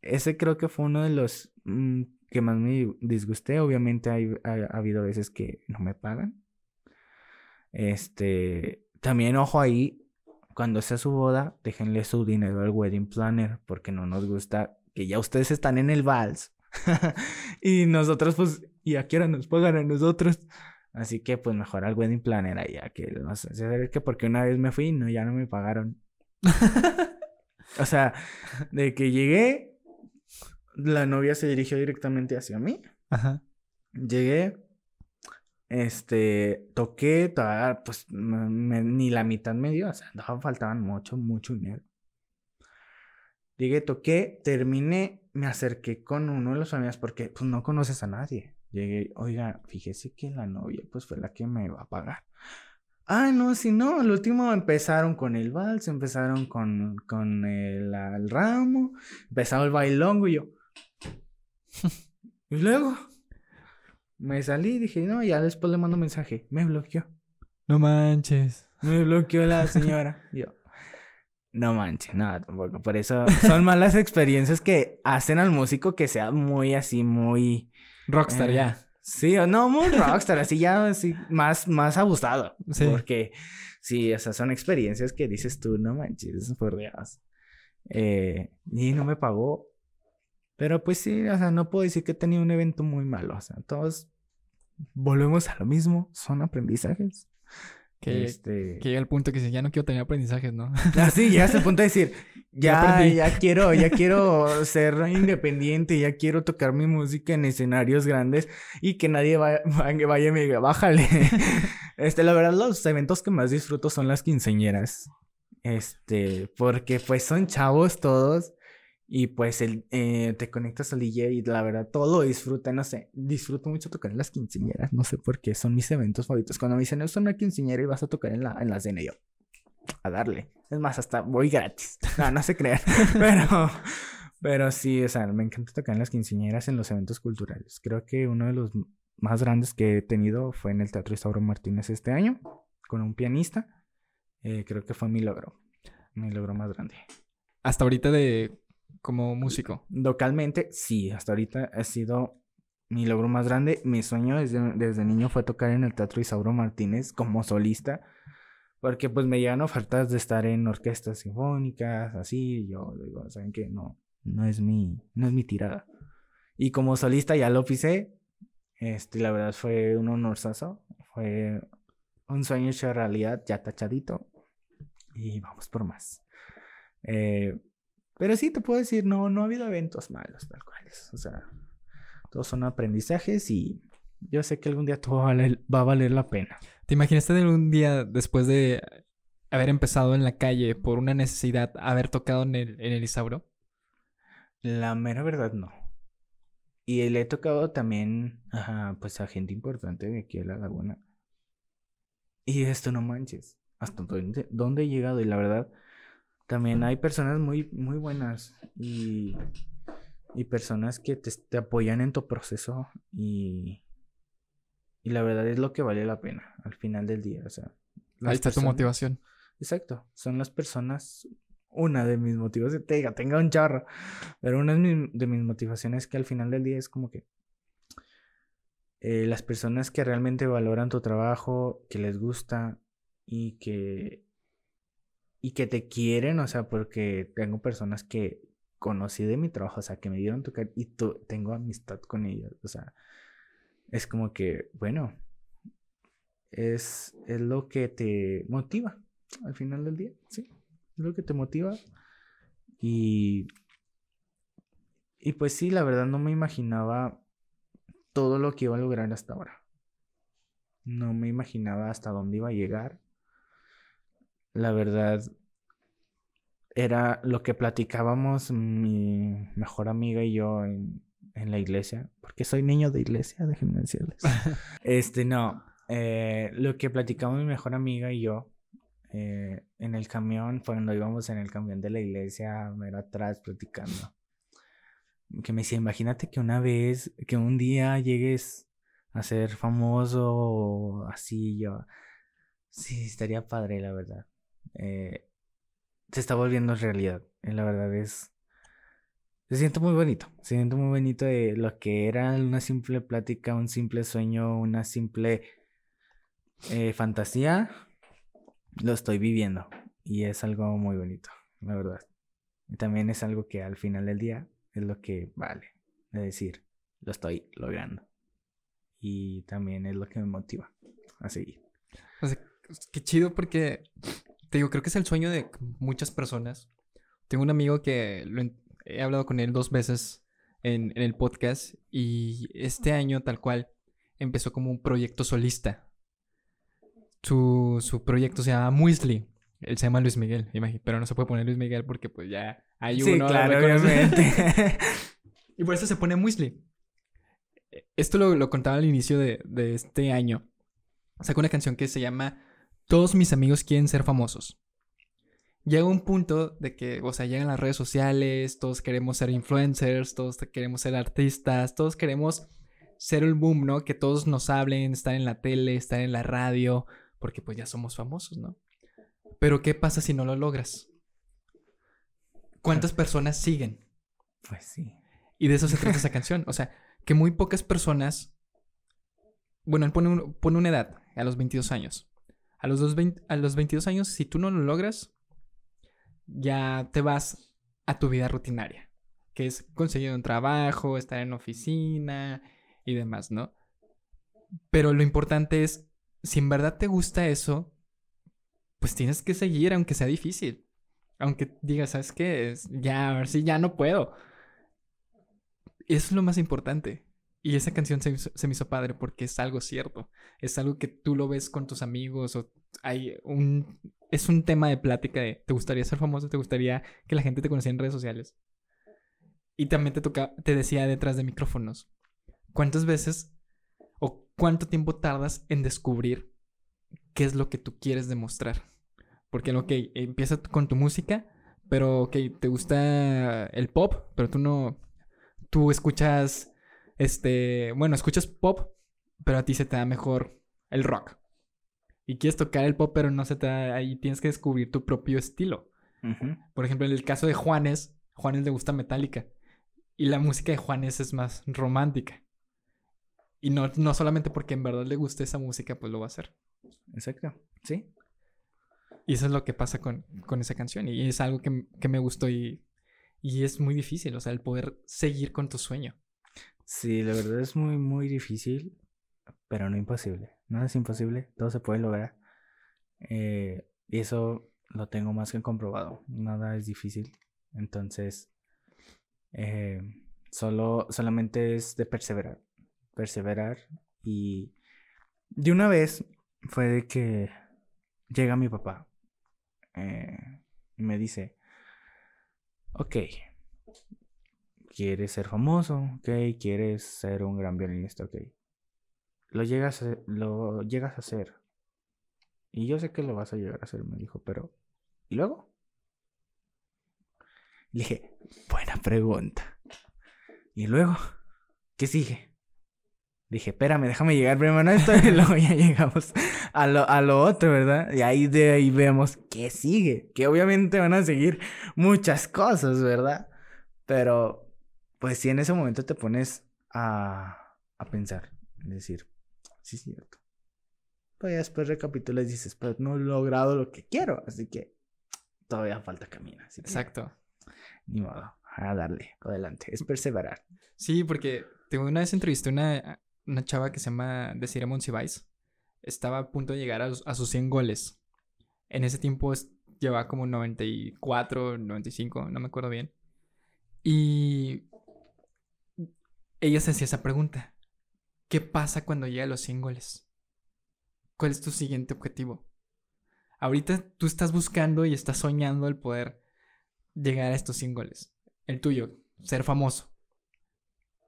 Speaker 2: ese creo que fue uno de los mm, que más me disgusté. Obviamente hay, ha habido veces que no me pagan. Este, también ojo ahí, cuando sea su boda, déjenle su dinero al wedding planner porque no nos gusta que ya ustedes están en el vals y nosotros pues, y a qué hora nos pagan a nosotros. Así que pues mejor al wedding planner allá que no sé, que porque una vez me fui y no, ya no me pagaron. o sea, de que llegué, la novia se dirigió directamente hacia mí.
Speaker 1: Ajá.
Speaker 2: Llegué, este, toqué, pues ni la mitad me dio, o sea, no, faltaban mucho, mucho dinero. Llegué, toqué, terminé, me acerqué con uno de los amigos porque pues no conoces a nadie. Llegué, oiga, fíjese que la novia pues fue la que me va a pagar. Ah, no, si no, al último empezaron con el vals, empezaron con, con el, el ramo, empezaron el bailongo y yo. y luego, me salí y dije, no, ya después le mando mensaje. Me bloqueó.
Speaker 1: No manches.
Speaker 2: Me bloqueó la señora. Yo, no manches, nada, tampoco. Por eso son malas experiencias que hacen al músico que sea muy así, muy...
Speaker 1: Rockstar,
Speaker 2: eh,
Speaker 1: ya.
Speaker 2: Sí, no, muy rockstar, así ya, así, más, más abusado. Sí. Porque, sí, o sea, son experiencias que dices tú, no manches, por Dios. Eh, y no me pagó. Pero pues sí, o sea, no puedo decir que he tenido un evento muy malo. O sea, todos volvemos a lo mismo, son aprendizajes.
Speaker 1: Que, este... que llega el punto que dice, ya no quiero tener aprendizajes, ¿no?
Speaker 2: Ah, sí, llegas al punto de decir, ya, ya, quiero, ya quiero ser independiente, ya quiero tocar mi música en escenarios grandes y que nadie vaya, vaya y me diga, bájale. Este, la verdad, los eventos que más disfruto son las quinceñeras. Este, porque pues son chavos todos y pues el, eh, te conectas al DJ y la verdad todo lo disfruta, no sé, disfruto mucho tocar en las quinceañeras, no sé por qué, son mis eventos favoritos. Cuando me dicen, es una quinceañera y vas a tocar en la, en la cena, yo, a darle. Es más, hasta voy gratis. No, no sé creer, pero, pero sí, o sea, me encanta tocar en las quinceañeras en los eventos culturales. Creo que uno de los más grandes que he tenido fue en el Teatro Isauro Martínez este año, con un pianista. Eh, creo que fue mi logro, mi logro más grande.
Speaker 1: Hasta ahorita de como músico?
Speaker 2: Localmente, sí, hasta ahorita ha sido mi logro más grande. Mi sueño desde, niño fue tocar en el Teatro Isauro Martínez como solista. Porque pues me llegan ofertas de estar en orquestas sinfónicas, así, y yo digo, ¿saben qué? No, no es mi, no es mi tirada. Y como solista ya lo pisé, este, la verdad fue un honorazo, fue un sueño hecho realidad, ya tachadito, y vamos por más. Eh, pero sí te puedo decir, no, no ha habido eventos malos, tal cual. O sea, todos son aprendizajes y yo sé que algún día todo va a valer, la pena.
Speaker 1: ¿Te imaginaste de un día después de haber empezado en la calle por una necesidad, haber tocado en el, en el Isauro?
Speaker 2: La mera verdad, no. Y le he tocado también pues a gente importante de aquí a la laguna. Y esto no manches. Hasta dónde, dónde he llegado. Y la verdad, también hay personas muy, muy buenas y, y personas que te, te, apoyan en tu proceso y, y la verdad es lo que vale la pena al final del día. O sea,
Speaker 1: Ahí está tu motivación.
Speaker 2: Exacto, son las personas, una de mis motivaciones, tenga, tenga un charro, pero una de mis motivaciones que al final del día es como que eh, las personas que realmente valoran tu trabajo, que les gusta y que y que te quieren, o sea, porque tengo personas que conocí de mi trabajo, o sea, que me dieron tocar y tengo amistad con ellos, o sea, es como que, bueno, es, es lo que te motiva al final del día, sí, es lo que te motiva y, y pues sí, la verdad no me imaginaba todo lo que iba a lograr hasta ahora. No me imaginaba hasta dónde iba a llegar la verdad, era lo que platicábamos mi mejor amiga y yo en, la iglesia, porque soy niño de iglesia, déjenme decirles. este, no, eh, lo que platicamos mi mejor amiga y yo eh, en el camión, cuando íbamos en el camión de la iglesia, me era atrás platicando. Que me decía, imagínate que una vez, que un día llegues a ser famoso así, yo. Sí, estaría padre, la verdad eh, se está volviendo realidad. La verdad es... Se siente muy bonito, se siente muy bonito de lo que era una simple plática, un simple sueño, una simple eh, fantasía. Lo estoy viviendo y es algo muy bonito, la verdad. Y también es algo que al final del día es lo que vale, es decir, lo estoy logrando. Y también es lo que me motiva a seguir.
Speaker 1: qué chido porque te digo, creo que es el sueño de muchas personas. Tengo un amigo que he hablado con él dos veces en, el podcast y este año tal cual empezó como un proyecto solista. Su, su proyecto se llama Muesli. Él se llama Luis Miguel, pero no se puede poner Luis Miguel porque pues ya hay uno. Sí, claro, obviamente. y por eso se pone Muesli. Esto lo, lo contaba al inicio de, de este año. Sacó una canción que se llama todos mis amigos quieren ser famosos. Llega un punto de que, o sea, llegan las redes sociales, todos queremos ser influencers, todos queremos ser artistas, todos queremos ser el boom, ¿no? Que todos nos hablen, estar en la tele, estar en la radio, porque pues ya somos famosos, ¿no? Pero ¿qué pasa si no lo logras? ¿Cuántas personas siguen?
Speaker 2: Pues sí.
Speaker 1: Y de eso se trata esa canción. O sea, que muy pocas personas bueno, él pone, un- pone una edad, a los 22 años. A los, dos vein- a los 22 años, si tú no lo logras, ya te vas a tu vida rutinaria, que es conseguir un trabajo, estar en oficina y demás, ¿no? Pero lo importante es, si en verdad te gusta eso, pues tienes que seguir, aunque sea difícil. Aunque digas, ¿sabes qué? Ya, a ver si ya no puedo. Eso es lo más importante. Y esa canción se, me hizo padre porque es algo cierto. Es algo que tú lo ves con tus amigos o hay un... Es un tema de plática de ¿te gustaría ser famoso? ¿Te gustaría que la gente te conociera en redes sociales? Y también te, toca, te decía detrás de micrófonos, ¿cuántas veces o cuánto tiempo tardas en descubrir qué es lo que tú quieres demostrar? Porque, ok, empieza con tu música, pero, ok, te gusta el pop, pero tú no... Tú escuchas, este, bueno, escuchas pop, pero a ti se te da mejor el rock. Y quieres tocar el pop, pero no se te da, ahí tienes que descubrir tu propio estilo. Por ejemplo, en el caso de Juanes, Juanes le gusta Metallica. Y la música de Juanes es más romántica. Y no, no solamente porque en verdad le guste esa música, pues lo va a hacer.
Speaker 2: Exacto. Sí.
Speaker 1: Y eso es lo que pasa con, con esa canción. Y es algo que, que me gustó y, y es muy difícil, o sea, el poder seguir con tu sueño.
Speaker 2: Sí, la verdad es muy, muy difícil, pero no imposible. Nada es imposible, todo se puede lograr. Eh, y eso lo tengo más que comprobado. Nada es difícil. Entonces, eh, solo, solamente es de perseverar. Perseverar. Y de una vez fue de que llega mi papá eh, y me dice, ok, quieres ser famoso, ok, quieres ser un gran violinista, ok. Lo llegas a, lo llegas a hacer. Y yo sé que lo vas a llegar a hacer, me dijo, pero ¿y luego? Le dije, buena pregunta. ¿Y luego? ¿Qué sigue? Dije, espérame, déjame llegar primero a esto y luego ya llegamos a lo, a lo otro, ¿verdad? Y ahí de ahí vemos qué sigue. Que obviamente van a seguir muchas cosas, ¿verdad? Pero, pues si en ese momento te pones a, a pensar, es decir, sí es cierto. Pero ya después recapitulas y dices, pero no he logrado lo que quiero, así que todavía falta que,
Speaker 1: Exacto.
Speaker 2: Ni modo, a darle, adelante, es perseverar.
Speaker 1: Sí, porque te- una vez entrevisté a una, una chava que se llama Desiree Monsiváis. Estaba a punto de llegar a, a sus 100 goles. En ese tiempo llevaba como 94, 95, no me acuerdo bien. Y ella se hacía esa pregunta. ¿Qué pasa cuando llega a los 100 goles? ¿Cuál es tu siguiente objetivo? Ahorita tú estás buscando y estás soñando el poder llegar a estos 100 goles. El tuyo, ser famoso.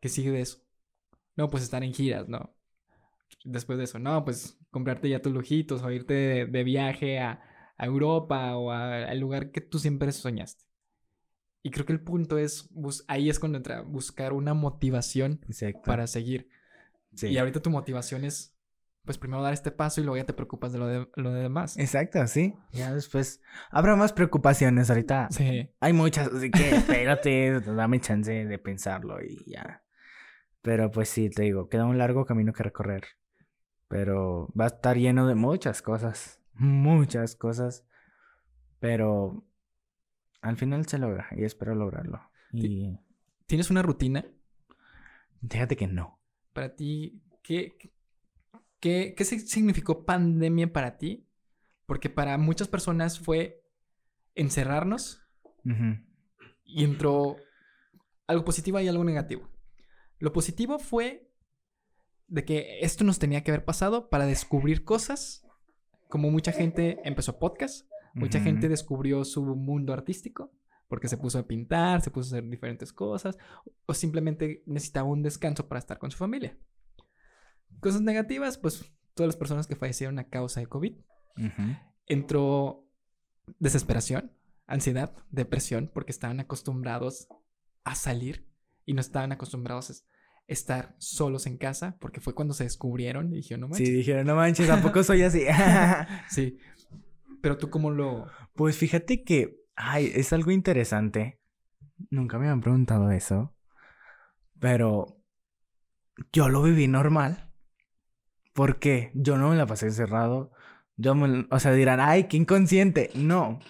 Speaker 1: ¿Qué sigue de eso? No, pues estar en giras, ¿no? Después de eso, no, pues comprarte ya tus lujitos o irte de, viaje a, Europa o al lugar que tú siempre soñaste. Y creo que el punto es, bus- ahí es cuando entra, buscar una motivación
Speaker 2: Exacto.
Speaker 1: para seguir.
Speaker 2: Sí.
Speaker 1: Y ahorita tu motivación es, pues primero dar este paso y luego ya te preocupas de lo de, lo de demás.
Speaker 2: Exacto, sí. Ya después habrá más preocupaciones ahorita.
Speaker 1: Sí,
Speaker 2: Hay muchas, así que espérate, dame chance de pensarlo y ya. Pero pues sí, te digo, queda un largo camino que recorrer. Pero va a estar lleno de muchas cosas, muchas cosas. Pero al final se logra y espero lograrlo. Y
Speaker 1: ¿Tienes una rutina?
Speaker 2: fíjate que no.
Speaker 1: Para ti, ¿qué, qué, qué si- significó pandemia para ti? Porque para muchas personas fue encerrarnos
Speaker 2: Ujú.
Speaker 1: y entró algo positivo y algo negativo. Lo positivo fue de que esto nos tenía que haber pasado para descubrir cosas, como mucha gente empezó podcast, mucha gente descubrió su mundo artístico, porque se puso a pintar, se puso a hacer diferentes cosas, o simplemente necesitaba un descanso para estar con su familia. Cosas negativas, pues todas las personas que fallecieron a causa de COVID. Entró desesperación, ansiedad, depresión, porque estaban acostumbrados a salir y no estaban acostumbrados a es- estar solos en casa, porque fue cuando se descubrieron y dijeron, no
Speaker 2: Sí,
Speaker 1: manches.
Speaker 2: dijeron, no manches, tampoco soy así.
Speaker 1: Sí. Pero tú cómo lo...
Speaker 2: Pues fíjate que, ay, es algo interesante. Nunca me han preguntado eso. Pero yo lo viví normal. ¿Por qué? Yo no me la pasé encerrado. Yo me, o sea, dirán, ay, qué inconsciente. No,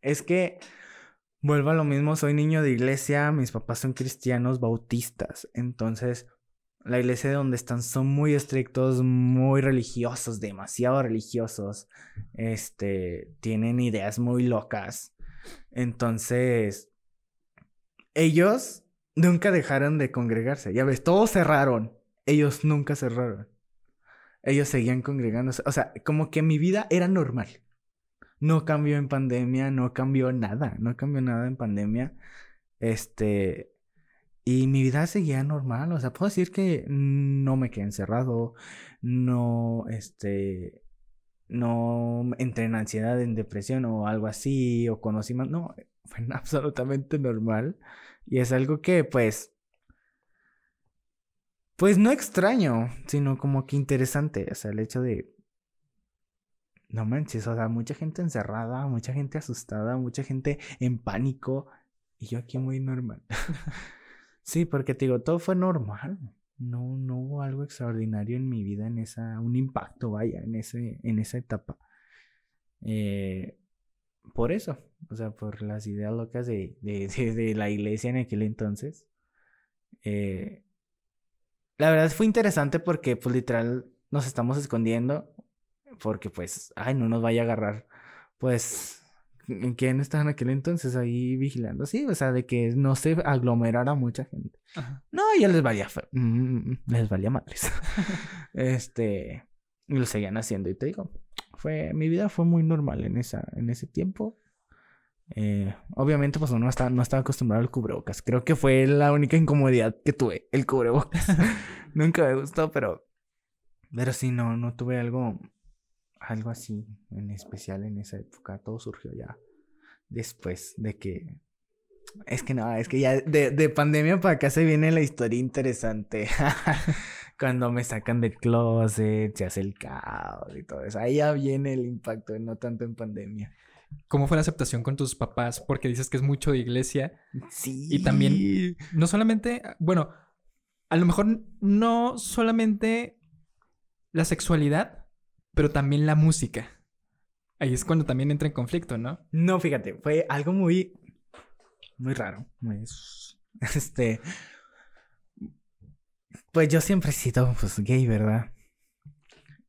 Speaker 2: es que vuelvo a lo mismo, soy niño de iglesia, mis papás son cristianos bautistas, entonces la iglesia de donde están son muy estrictos, muy religiosos, demasiado religiosos. Este, tienen ideas muy locas. Entonces, ellos nunca dejaron de congregarse. Ya ves, todos cerraron. Ellos nunca cerraron. Ellos seguían congregándose. O sea, como que mi vida era normal. No cambió en pandemia, no cambió nada, no cambió nada en pandemia. Este, y mi vida seguía normal, o sea, puedo decir que no me quedé encerrado, no, este, no entré en ansiedad, en depresión o algo así, o conocí más, no, fue absolutamente normal. Y es algo que, pues, pues no extraño, sino como que interesante, o sea, el hecho de, no manches, o sea, mucha gente encerrada, mucha gente asustada, mucha gente en pánico, y yo aquí muy normal. Sí, porque te digo, todo fue normal. No, no hubo algo extraordinario en mi vida en esa, un impacto, vaya, en ese, en esa etapa. Eh, por eso, o sea, por las ideas locas de, de, la iglesia en aquel entonces. Eh, la verdad fue interesante porque, pues, literal, nos estamos escondiendo. Porque, pues, ay, no nos vaya a agarrar, pues, ¿En quién estaban en aquel entonces ahí vigilando? Sí, o sea, de que no se aglomerara mucha gente. No, ya les valía, mm, mm, mm, les valía madres. este, y lo seguían haciendo. Y te digo, fue, mi vida fue muy normal en, esa, en ese tiempo. Eh, obviamente, pues no estaba, no estaba acostumbrado al cubrebocas. Creo que fue la única incomodidad que tuve, el cubrebocas. Nunca me gustó, pero, pero sí, no, no tuve algo, algo así en especial en esa época. Todo surgió ya después de que... Es que no, es que ya de, pandemia para acá se viene la historia interesante. Cuando me sacan del closet, se hace el caos y todo eso. Ahí ya viene el impacto, no tanto en pandemia.
Speaker 1: ¿Cómo fue la aceptación con tus papás? Porque dices que es mucho de iglesia. Sí. Y también, no solamente, bueno, a lo mejor no solamente la sexualidad, pero también la música. Ahí es cuando también entra en conflicto, ¿no?
Speaker 2: No, fíjate, fue algo muy, muy raro. este, pues yo siempre he sido, pues, gay, ¿verdad?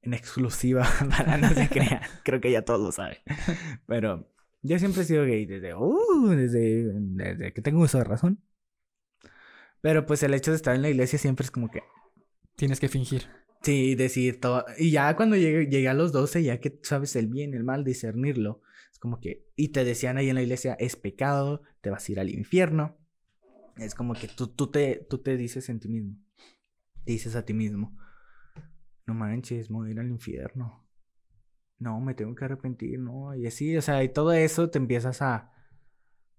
Speaker 2: En exclusiva, para no se crean. Creo que ya todos lo saben. Pero yo siempre he sido gay desde, uh, desde, desde que tengo uso de razón. Pero pues el hecho de estar en la iglesia siempre es como que...
Speaker 1: Tienes que fingir.
Speaker 2: Sí, decir todo. Y ya cuando llegué, a los 12, ya que sabes el bien el mal, discernirlo. Es como que, y te decían ahí en la iglesia, es pecado, te vas a ir al infierno. Es como que tú, tú, te, tú te dices en ti mismo. dices a ti mismo, no manches, me voy a ir al infierno. No, me tengo que arrepentir, no. Y así, o sea, y todo eso te empiezas a,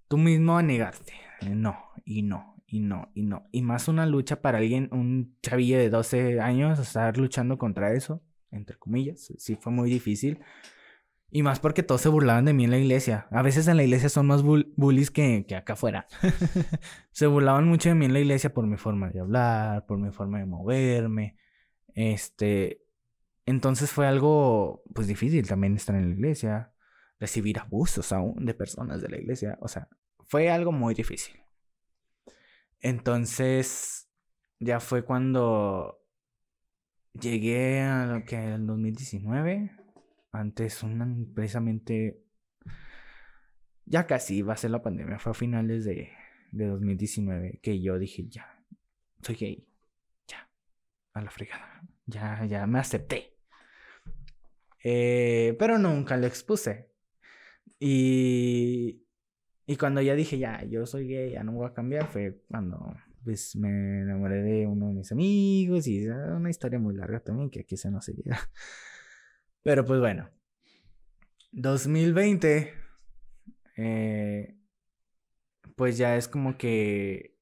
Speaker 2: tú mismo a negarte. No, y no, y no, y no. Y más una lucha para alguien, un chavillo de 12 años, estar luchando contra eso, entre comillas. Sí, fue muy difícil. Y más porque todos se burlaban de mí en la iglesia. A veces en la iglesia son más bullies que, que acá afuera. se burlaban mucho de mí en la iglesia por mi forma de hablar, por mi forma de moverme. Este. Entonces fue algo, pues difícil también estar en la iglesia. Recibir abusos aún de personas de la iglesia. O sea, fue algo muy difícil. Entonces, ya fue cuando llegué a lo que el 2019. Antes, una, precisamente, ya casi iba a ser la pandemia. Fue a finales de, de 2019 que yo dije, ya, soy gay. Ya, a la fregada. Ya, ya me acepté. Eh, pero nunca lo expuse. Y, y cuando ya dije, ya, yo soy gay, ya no voy a cambiar, fue cuando pues me enamoré de uno de mis amigos y una historia muy larga también que aquí se no se llega. Pero pues bueno, 2020, eh, pues ya es como que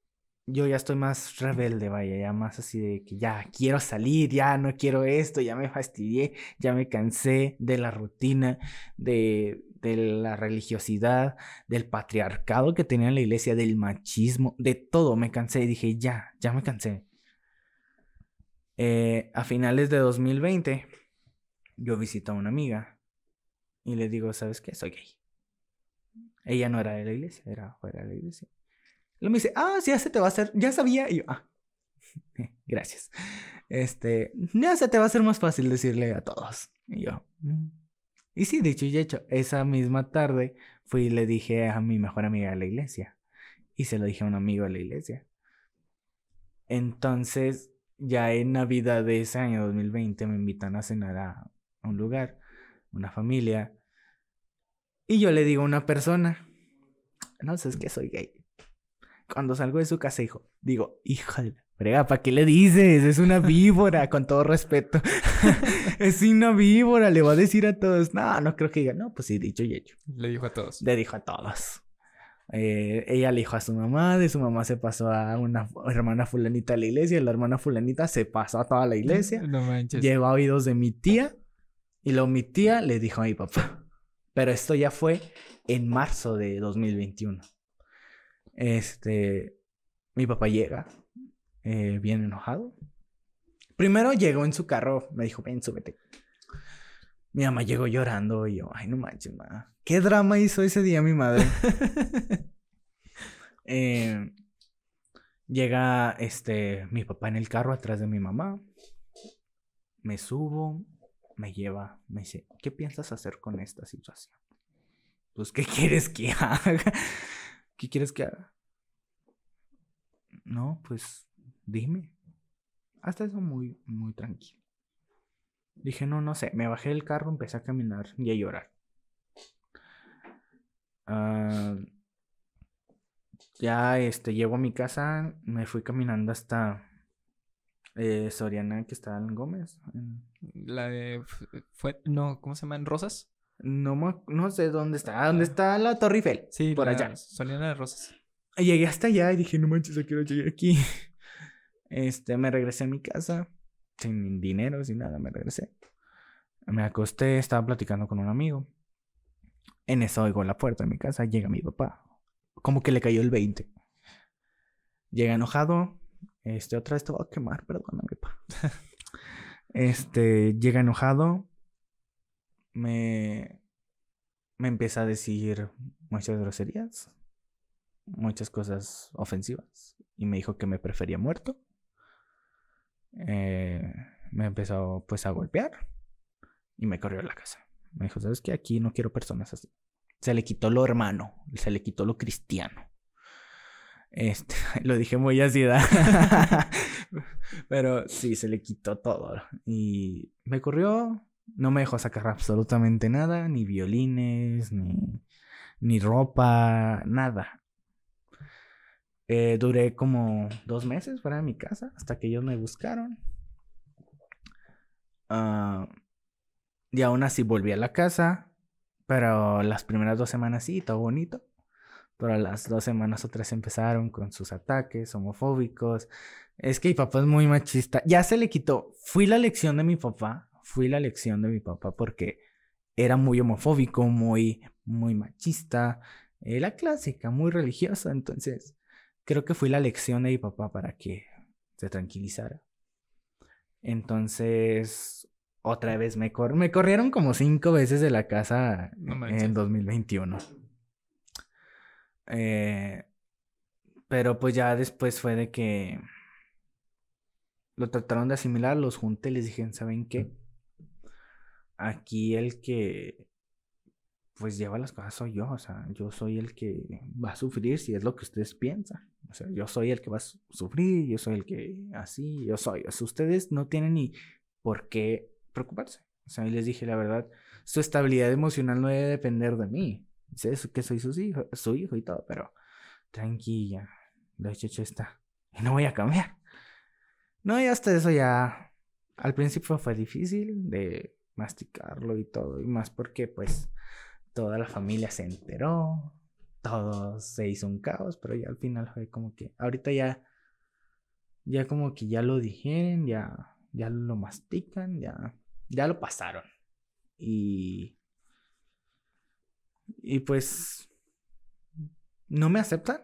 Speaker 2: yo ya estoy más rebelde, vaya, ya más así de que ya quiero salir, ya no quiero esto, ya me fastidié, ya me cansé de la rutina, de, de la religiosidad, del patriarcado que tenía la iglesia, del machismo, de todo. Me cansé y dije, ya, ya me cansé. Eh, a finales de 2020, yo visito a una amiga y le digo, ¿sabes qué? Soy gay. Ella no era de la iglesia, era fuera de la iglesia. Me dice, ah, ya se te va a hacer, ya sabía. Y yo, ah, gracias. Este, ya se te va a hacer más fácil decirle a todos. Y yo, mm". y sí, dicho y hecho, esa misma tarde fui y le dije a mi mejor amiga de la iglesia. Y se lo dije a un amigo de la iglesia. Entonces, ya en Navidad de ese año 2020 me invitan a cenar a un lugar, una familia. Y yo le digo a una persona, no sé, es que soy gay. Cuando salgo de su casa, hijo, digo, híjole, frega, ¿para qué le dices? Es una víbora, con todo respeto. es una víbora, le va a decir a todos. No, no creo que diga, no, pues sí, dicho y hecho.
Speaker 1: Le dijo a todos.
Speaker 2: Le dijo a todos. Eh, ella le dijo a su mamá, de su mamá se pasó a una hermana fulanita de la iglesia, la hermana fulanita se pasó a toda la iglesia.
Speaker 1: No manches.
Speaker 2: Lleva oídos de mi tía, y luego mi tía le dijo a mi papá. Pero esto ya fue en marzo de 2021. Este, mi papá llega, eh, bien enojado. Primero llegó en su carro, me dijo, ven, súbete. Mi mamá llegó llorando y yo, ay, no manches, ma. ¿Qué drama hizo ese día mi madre? Eh, llega este mi papá en el carro atrás de mi mamá. Me subo, me lleva, me dice, ¿qué piensas hacer con esta situación? Pues, ¿qué quieres que haga? ¿Qué quieres que haga? No, pues, dime. Hasta eso muy, muy tranquilo. Dije, no, no sé. Me bajé del carro, empecé a caminar y a llorar. Ah, ya este, llego a mi casa, me fui caminando hasta eh, Soriana, que está en Gómez.
Speaker 1: La de. Fue, no, ¿cómo se llama? ¿En Rosas?
Speaker 2: No, no sé dónde está. ¿Dónde está la Torre Eiffel?
Speaker 1: Sí,
Speaker 2: por
Speaker 1: la
Speaker 2: allá.
Speaker 1: Soriana de Rosas.
Speaker 2: Y llegué hasta allá y dije, no manches, ¿a quiero llegar aquí? Este, me regresé a mi casa, sin dinero, sin nada, me regresé. Me acosté, estaba platicando con un amigo. En eso oigo la puerta de mi casa, llega mi papá. Como que le cayó el 20. Llega enojado. Este, otra vez te voy a quemar, perdóname, papá. este, llega enojado. Me, me empieza a decir muchas groserías. Muchas cosas ofensivas. Y me dijo que me prefería muerto. Eh, me empezó pues a golpear y me corrió a la casa. Me dijo, ¿sabes qué? Aquí no quiero personas así. Se le quitó lo hermano, se le quitó lo cristiano. Este, lo dije muy así, Pero sí, se le quitó todo. Y me corrió, no me dejó sacar absolutamente nada, ni violines, ni, ni ropa, nada. Eh, duré como dos meses fuera de mi casa hasta que ellos me buscaron. Ah, y aún así volví a la casa. Pero las primeras dos semanas sí, todo bonito. Pero las dos semanas otras empezaron con sus ataques homofóbicos. Es que mi papá es muy machista. Ya se le quitó. Fui la lección de mi papá. Fui la lección de mi papá porque era muy homofóbico, muy, muy machista. Eh, la clásica, muy religiosa. Entonces, creo que fui la lección de mi papá para que se tranquilizara. Entonces, otra vez me, me corrieron como cinco veces de la casa en 2021. Eh, pero pues ya después fue de que lo trataron de asimilar, los junté les dije, ¿saben qué? Aquí el que pues lleva las cosas soy yo, o sea, yo soy el que va a sufrir si es lo que ustedes piensan. O sea, yo soy el que va a sufrir, yo soy el que así, yo soy. O sea, ustedes no tienen ni por qué preocuparse. O sea, y les dije la verdad, su estabilidad emocional no debe depender de mí. Sé que soy su hijo, su hijo y todo, pero tranquila, la hecho está. Y no voy a cambiar. No, y hasta eso ya. Al principio fue difícil de masticarlo y todo. Y más porque, pues, toda la familia se enteró. Todo se hizo un caos, pero ya al final fue como que. Ahorita ya. Ya como que ya lo dijeron, ya. Ya lo mastican, ya ya lo pasaron. Y. Y pues. No me aceptan,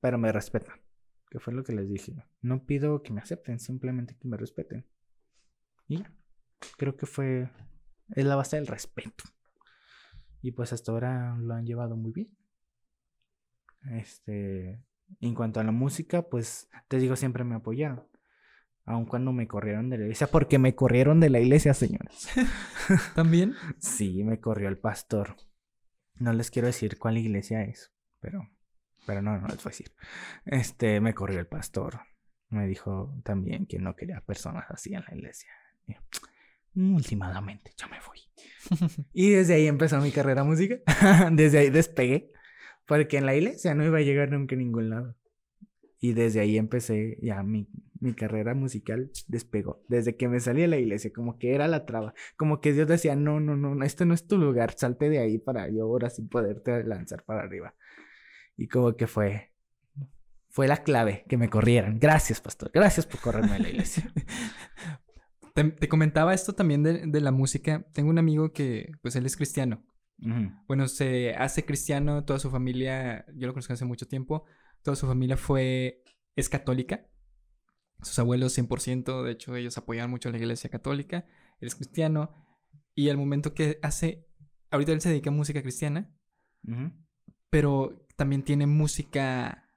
Speaker 2: pero me respetan. que fue lo que les dije. No pido que me acepten, simplemente que me respeten. Y ya. Creo que fue. Es la base del respeto. Y pues hasta ahora lo han llevado muy bien. Este. En cuanto a la música, pues te digo, siempre me apoyaron. Aun cuando me corrieron de la iglesia, porque me corrieron de la iglesia, señores.
Speaker 1: ¿También?
Speaker 2: sí, me corrió el pastor. No les quiero decir cuál iglesia es, pero, pero no, no les voy a decir. Este, me corrió el pastor. Me dijo también que no quería personas así en la iglesia. Últimamente, ya me fui. y desde ahí empezó mi carrera música. desde ahí despegué. Porque en la iglesia no iba a llegar nunca a ningún lado. Y desde ahí empecé ya mi, mi carrera musical despegó. Desde que me salí de la iglesia, como que era la traba. Como que Dios decía, no, no, no, este no es tu lugar, salte de ahí para yo ahora sí poderte lanzar para arriba. Y como que fue, fue la clave que me corrieran. Gracias, pastor. Gracias por correrme de la iglesia.
Speaker 1: te, comentaba esto también de, de, la música. Tengo un amigo que, pues él es cristiano. Bueno, se hace cristiano, toda su familia, yo lo conozco hace mucho tiempo, toda su familia fue, es católica. Sus abuelos 100%, de hecho ellos apoyaban mucho a la iglesia católica, él es cristiano, y al momento que hace, ahorita él se dedica a música cristiana, pero también tiene música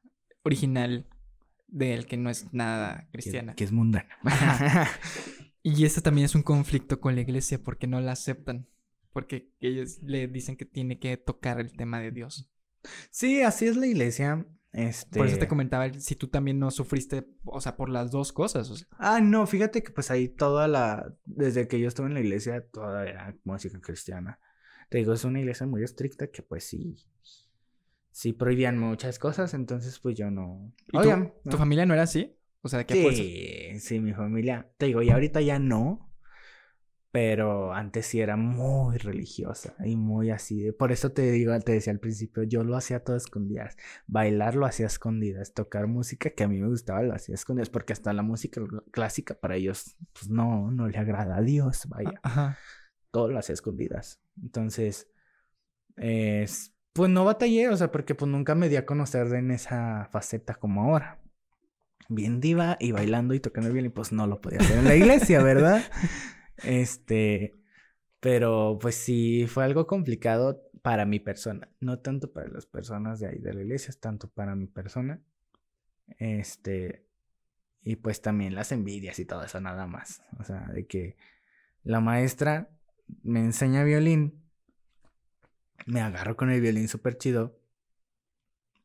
Speaker 1: original de él que no es nada cristiana.
Speaker 2: Que, es mundana.
Speaker 1: y este también es un conflicto con la iglesia porque no la aceptan porque ellos le dicen que tiene que tocar el tema de Dios.
Speaker 2: Sí, así es la iglesia. Este...
Speaker 1: Por eso te comentaba si tú también no sufriste, o sea, por las dos cosas.
Speaker 2: Ah, no, fíjate que pues ahí toda la, desde que yo estuve en la iglesia, toda era música cristiana. Te digo, es una iglesia muy estricta que pues sí, sí prohibían muchas cosas, entonces pues yo no.
Speaker 1: ¿Y tu, familia no era así? O sea, ¿de qué
Speaker 2: Sí, sí, mi familia. Te digo, y ahorita ya no. Pero antes sí era muy religiosa y muy así. Por eso te digo, te decía al principio, yo lo hacía todo escondidas. Bailar lo hacía escondidas. Tocar música que a mí me gustaba lo hacía escondidas. Porque hasta la música clásica para ellos, pues no, no le agrada a Dios, vaya. Todo lo hacía escondidas. Entonces, es, pues no batallé, o sea, porque pues nunca me di a conocer en esa faceta como ahora. Bien diva y bailando y tocando bien y pues no lo podía hacer en la iglesia, ¿verdad? Este, pero pues sí, fue algo complicado para mi persona, no tanto para las personas de ahí de la iglesia, es tanto para mi persona. Este, y pues también las envidias y todo eso nada más. O sea, de que la maestra me enseña violín, me agarro con el violín súper chido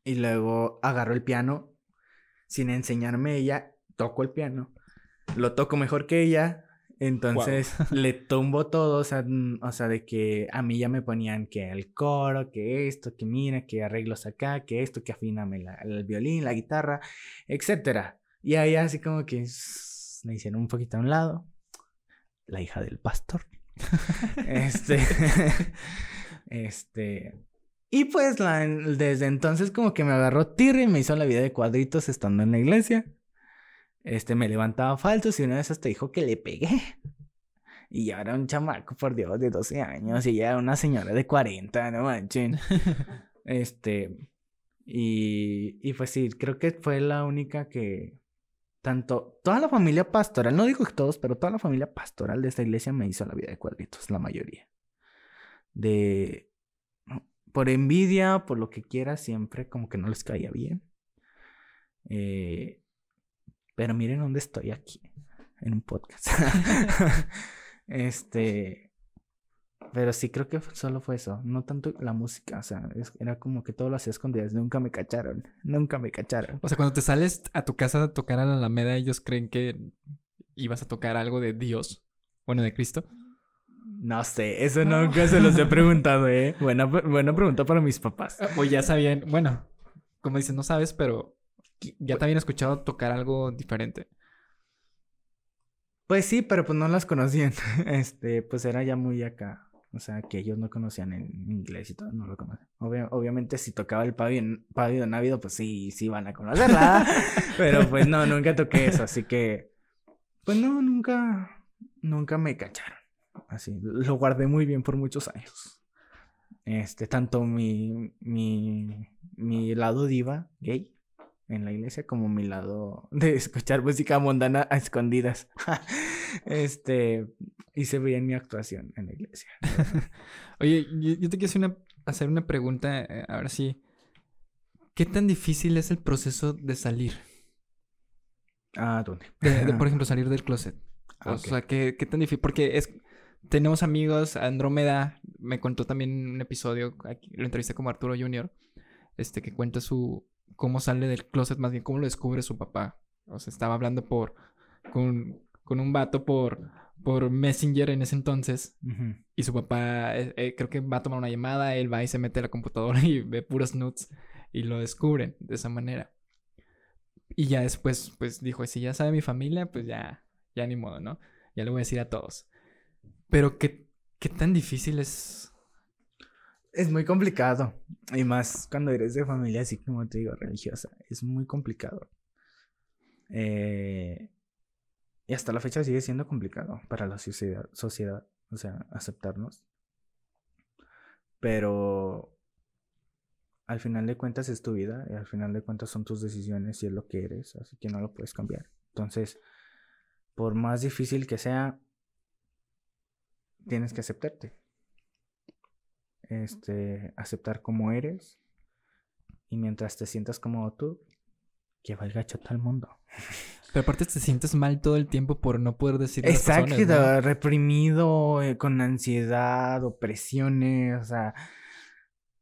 Speaker 2: y luego agarro el piano sin enseñarme ella, toco el piano, lo toco mejor que ella, entonces le tumbo todo, o sea, o sea, de que a mí ya me ponían que el coro, que esto, que mira, que arreglos acá, que esto, que afíname el violín, la guitarra, etcétera. Y ahí así como que me hicieron un poquito a un lado. La hija del pastor. este. este. Y pues la, desde entonces como que me agarró tirre y me hizo la vida de cuadritos estando en la iglesia. Este, me levantaba falsos y una vez hasta dijo que le pegué. Y ya era un chamaco, por Dios, de 12 años. Y ya era una señora de 40, no manchen. este. Y, y pues sí, creo que fue la única que. Tanto. Toda la familia pastoral, no digo que todos, pero toda la familia pastoral de esta iglesia me hizo la vida de cuadritos, la mayoría. De. Por envidia, por lo que quiera, siempre como que no les caía bien. Eh, pero miren dónde estoy aquí, en un podcast. este, pero sí creo que solo fue eso, no tanto la música, o sea, era como que todo lo hacía escondidas, nunca me cacharon, nunca me cacharon.
Speaker 1: O sea, cuando te sales a tu casa a tocar a la Alameda, ellos creen que ibas a tocar algo de Dios, bueno, de Cristo.
Speaker 2: No sé, eso nunca se los he preguntado, ¿eh? Buena, buena pregunta para mis papás.
Speaker 1: O ya sabían, bueno, como dicen, no sabes, pero ya te habían escuchado tocar algo diferente.
Speaker 2: Pues sí, pero pues no las conocían. Este, pues era ya muy acá. O sea, que ellos no conocían en inglés y todo, no lo conocen. obviamente, si tocaba el Pablo Návido, pues sí, sí van a conocerla. pero pues no, nunca toqué eso. Así que, pues no, nunca, nunca me cacharon. Así, lo guardé muy bien por muchos años. Este, tanto mi, mi, mi lado diva gay en la iglesia como mi lado de escuchar música mundana a escondidas. este, hice bien mi actuación en la iglesia.
Speaker 1: Oye, yo, te quiero hacer una, hacer una pregunta, eh, ahora sí. ¿Qué tan difícil es el proceso de salir?
Speaker 2: Ah, ¿dónde?
Speaker 1: De, por ejemplo, salir del closet. Ah, o sea, ¿qué, ¿qué, tan difícil? Porque es, tenemos amigos, Andrómeda me contó también un episodio, aquí, lo entrevisté como Arturo Junior, este, que cuenta su, cómo sale del closet, más bien cómo lo descubre su papá. O sea, estaba hablando por, con, con un vato por, por Messenger en ese entonces. Y su papá, eh, eh, creo que va a tomar una llamada, él va y se mete a la computadora y ve puros nudes y lo descubren de esa manera. Y ya después, pues dijo, si ya sabe mi familia, pues ya, ya ni modo, ¿no? Ya le voy a decir a todos. Pero qué, qué tan difícil es.
Speaker 2: Es muy complicado. Y más cuando eres de familia así como te digo, religiosa. Es muy complicado. Eh, y hasta la fecha sigue siendo complicado para la sociedad, sociedad. O sea, aceptarnos. Pero al final de cuentas es tu vida y al final de cuentas son tus decisiones y es lo que eres, así que no lo puedes cambiar. Entonces, por más difícil que sea, tienes que aceptarte. Este, aceptar como eres y mientras te sientas como tú, que valga chota al mundo.
Speaker 1: Pero aparte te sientes mal todo el tiempo por no poder decir
Speaker 2: Exacto, reprimido, eh, con ansiedad, opresiones, o sea,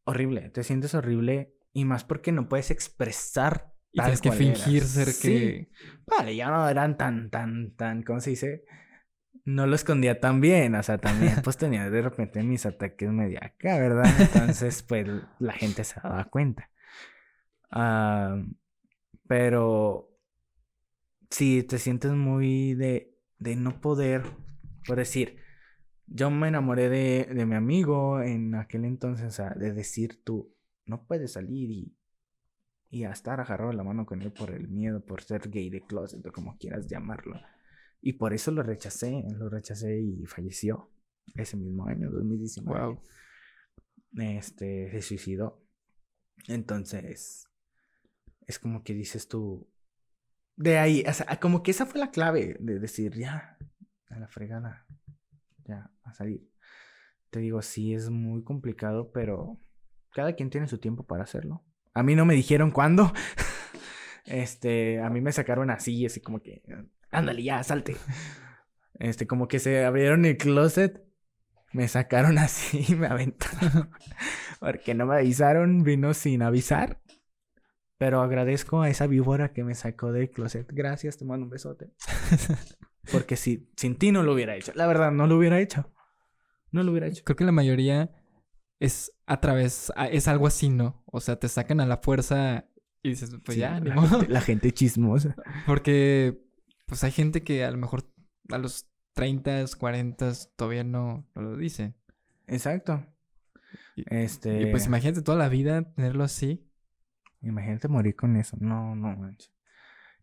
Speaker 2: horrible, te sientes horrible y más porque no puedes expresar.
Speaker 1: Y tienes que fingir ser que...
Speaker 2: Vale, ya no eran tan, tan, tan, ¿cómo se dice? No lo escondía tan bien, o sea, también pues tenía de repente mis ataques media acá, ¿verdad? Entonces, pues la gente se daba cuenta. Ah, pero si te sientes muy de, de no poder, por decir, yo me enamoré de, de mi amigo en aquel entonces, o sea, de decir tú, no puedes salir y, y a estar agarrado la mano con él por el miedo, por ser gay de closet o como quieras llamarlo. Y por eso lo rechacé, lo rechacé y falleció ese mismo año, 2019. Wow. Este, se suicidó. Entonces, es como que dices tú, de ahí, o sea, como que esa fue la clave de decir, ya, a la fregada ya, a salir. Te digo, sí, es muy complicado, pero cada quien tiene su tiempo para hacerlo. A mí no me dijeron cuándo. este, a mí me sacaron así, así como que, ándale, ya, salte. Este, como que se abrieron el closet, me sacaron así y me aventaron. Porque no me avisaron, vino sin avisar. Pero agradezco a esa víbora que me sacó del closet. Gracias, te mando un besote. Porque si sin ti no lo hubiera hecho. La verdad, no lo hubiera hecho. No lo hubiera hecho.
Speaker 1: Creo que la mayoría es a través, es algo así, ¿no? O sea, te sacan a la fuerza y dices, pues ya,
Speaker 2: ni la, modo. Gente, la gente chismosa.
Speaker 1: Porque, pues hay gente que a lo mejor a los 30, 40 todavía no, no lo dice.
Speaker 2: Exacto. este...
Speaker 1: y pues imagínate toda la vida tenerlo así.
Speaker 2: Imagínate morir con eso. No, no manches.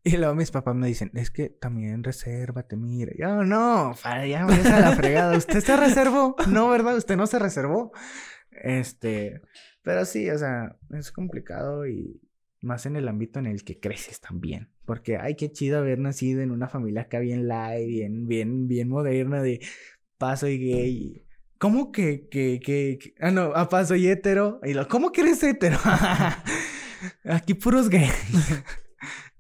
Speaker 2: Y luego mis papás me dicen, es que también resérvate, mire. Yo, no, para ya me a la fregada. ¿Usted se reservó? No, ¿verdad? ¿Usted no se reservó? Este, pero sí, o sea, es complicado y más en el ámbito en el que creces también. Porque, ay, qué chido haber nacido en una familia acá bien light, bien, bien, bien moderna de paso y gay. ¿Cómo que, que, que, que... ah, no, a paso y hetero? Y lo, ¿cómo que eres hetero? Aquí puros gays.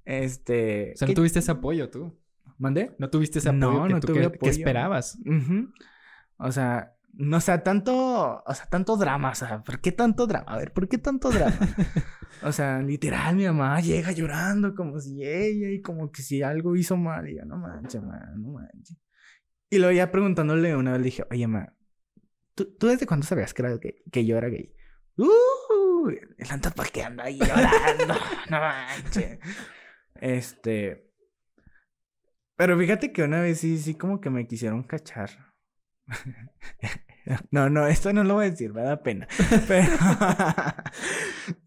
Speaker 2: Este.
Speaker 1: O sea, no tuviste ese apoyo tú.
Speaker 2: ¿Mandé?
Speaker 1: No tuviste ese apoyo no, que, no tuve apoyo. que esperabas.
Speaker 2: O sea, no, o sea, tanto, o sea, tanto drama, o sea, ¿por qué tanto drama? A ver, ¿por qué tanto drama? o sea, literal, mi mamá llega llorando como si ella y como que si algo hizo mal. Y yo, no manches, man, no manches. Y luego ya preguntándole una vez le dije, oye, ma, ¿tú, ¿tú desde cuándo sabías que, era gay, que yo era gay? ¡Uh! El ¿para qué anda ahí llorando? no manches. Este. Pero fíjate que una vez sí, sí, como que me quisieron cachar. No, no, esto no lo voy a decir, me da pena. Pero,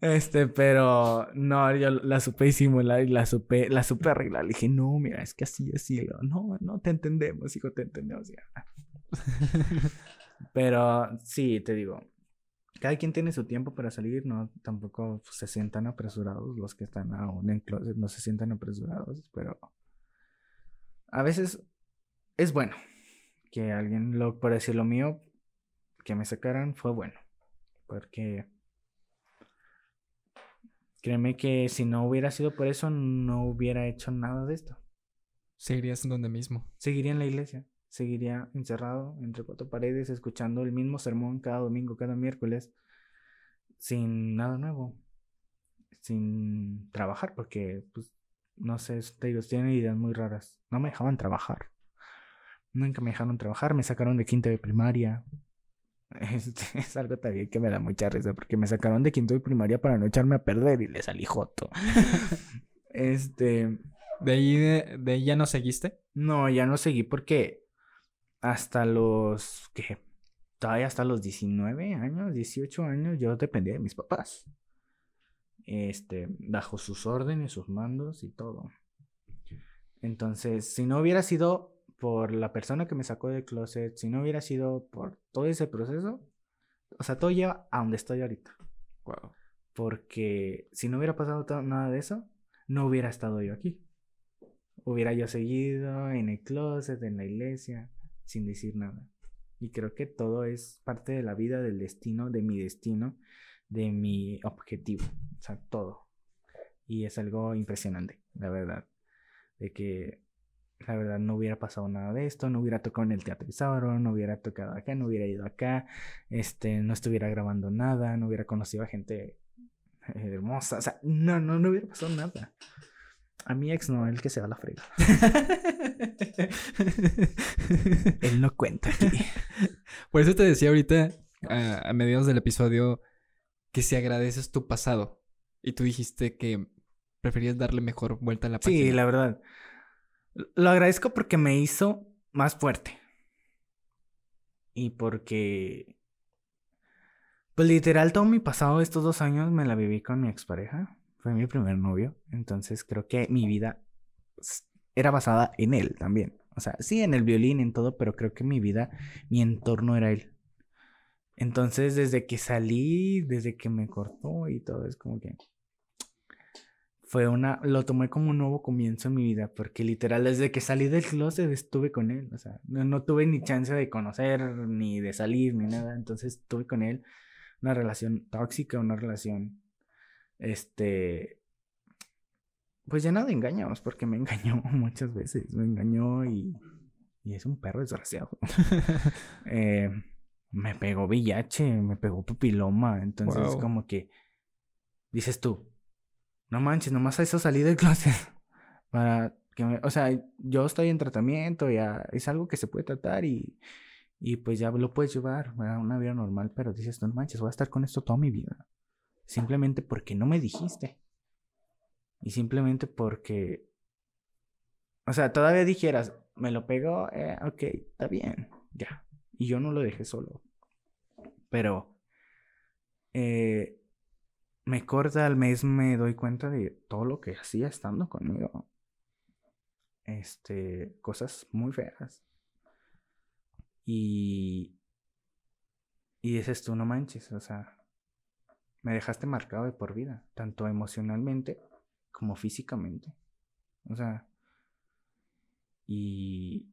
Speaker 2: este, pero no, yo la supe disimular y la supe, la supe arreglar. Le dije, no, mira, es que así, así. No, no, te entendemos, hijo, te entendemos. Pero sí, te digo, cada quien tiene su tiempo para salir, no tampoco se sientan apresurados los que están aún en closet, no se sientan apresurados, pero a veces es bueno que alguien, lo, por decir lo mío, que me sacaran fue bueno, porque créeme que si no hubiera sido por eso, no hubiera hecho nada de esto.
Speaker 1: Seguirías en donde mismo.
Speaker 2: Seguiría en la iglesia seguiría encerrado entre cuatro paredes, escuchando el mismo sermón cada domingo, cada miércoles, sin nada nuevo, sin trabajar, porque, pues, no sé, te digo, tienen ideas muy raras. No me dejaban trabajar. Nunca me dejaron trabajar, me sacaron de quinto de primaria. Este, es algo también que me da mucha risa, porque me sacaron de quinto de primaria para no echarme a perder y le salí joto. este.
Speaker 1: ¿De ahí, de ahí ya no seguiste?
Speaker 2: No, ya no seguí porque hasta los, ¿qué? Todavía hasta los 19 años, 18 años, yo dependía de mis papás. Este, bajo sus órdenes, sus mandos y todo. Entonces, si no hubiera sido por la persona que me sacó del closet, si no hubiera sido por todo ese proceso, o sea, todo lleva a donde estoy ahorita. Wow. Porque si no hubiera pasado nada de eso, no hubiera estado yo aquí. Hubiera yo seguido en el closet, en la iglesia, sin decir nada. Y creo que todo es parte de la vida, del destino, de mi destino, de mi objetivo. O sea, todo. Y es algo impresionante, la verdad. De que la verdad no hubiera pasado nada de esto, no hubiera tocado en el Teatro Sábado, no hubiera tocado acá, no hubiera ido acá, este, no estuviera grabando nada, no hubiera conocido a gente hermosa, o sea, no, no, no hubiera pasado nada. A mi ex no, el que se va a la frega. Él no cuenta aquí.
Speaker 1: Por eso te decía ahorita, a, mediados del episodio, que si agradeces tu pasado. Y tú dijiste que preferías darle mejor vuelta a la página.
Speaker 2: Sí, la verdad. Lo agradezco porque me hizo más fuerte. Y porque. Pues literal, todo mi pasado, estos dos años, me la viví con mi expareja. Fue mi primer novio. Entonces creo que mi vida era basada en él también. O sea, sí, en el violín, en todo, pero creo que mi vida, mi entorno era él. Entonces, desde que salí, desde que me cortó y todo, es como que fue una, lo tomé como un nuevo comienzo en mi vida, porque literal desde que salí del closet estuve con él, o sea, no, no, tuve ni chance de conocer, ni de salir, ni nada, entonces tuve con él una relación tóxica, una relación este, pues llena de engaños, porque me engañó muchas veces, me engañó y, y es un perro desgraciado. eh, me pegó VIH, me pegó pupiloma, entonces como que dices tú, no manches, nomás a eso salí del closet para que me, o sea, yo estoy en tratamiento, ya es algo que se puede tratar y, y pues ya lo puedes llevar a una vida normal, pero dices, no manches, voy a estar con esto toda mi vida simplemente porque no me dijiste. Y simplemente porque, o sea, todavía dijeras, me lo pegó, eh, ok, está bien, ya. Y yo no lo dejé solo. Pero, eh, me corta al mes, me doy cuenta de todo lo que hacía estando conmigo. Este, cosas muy feas. Y, y dices tú, no manches, o sea, me dejaste marcado de por vida, tanto emocionalmente como físicamente. O sea, y,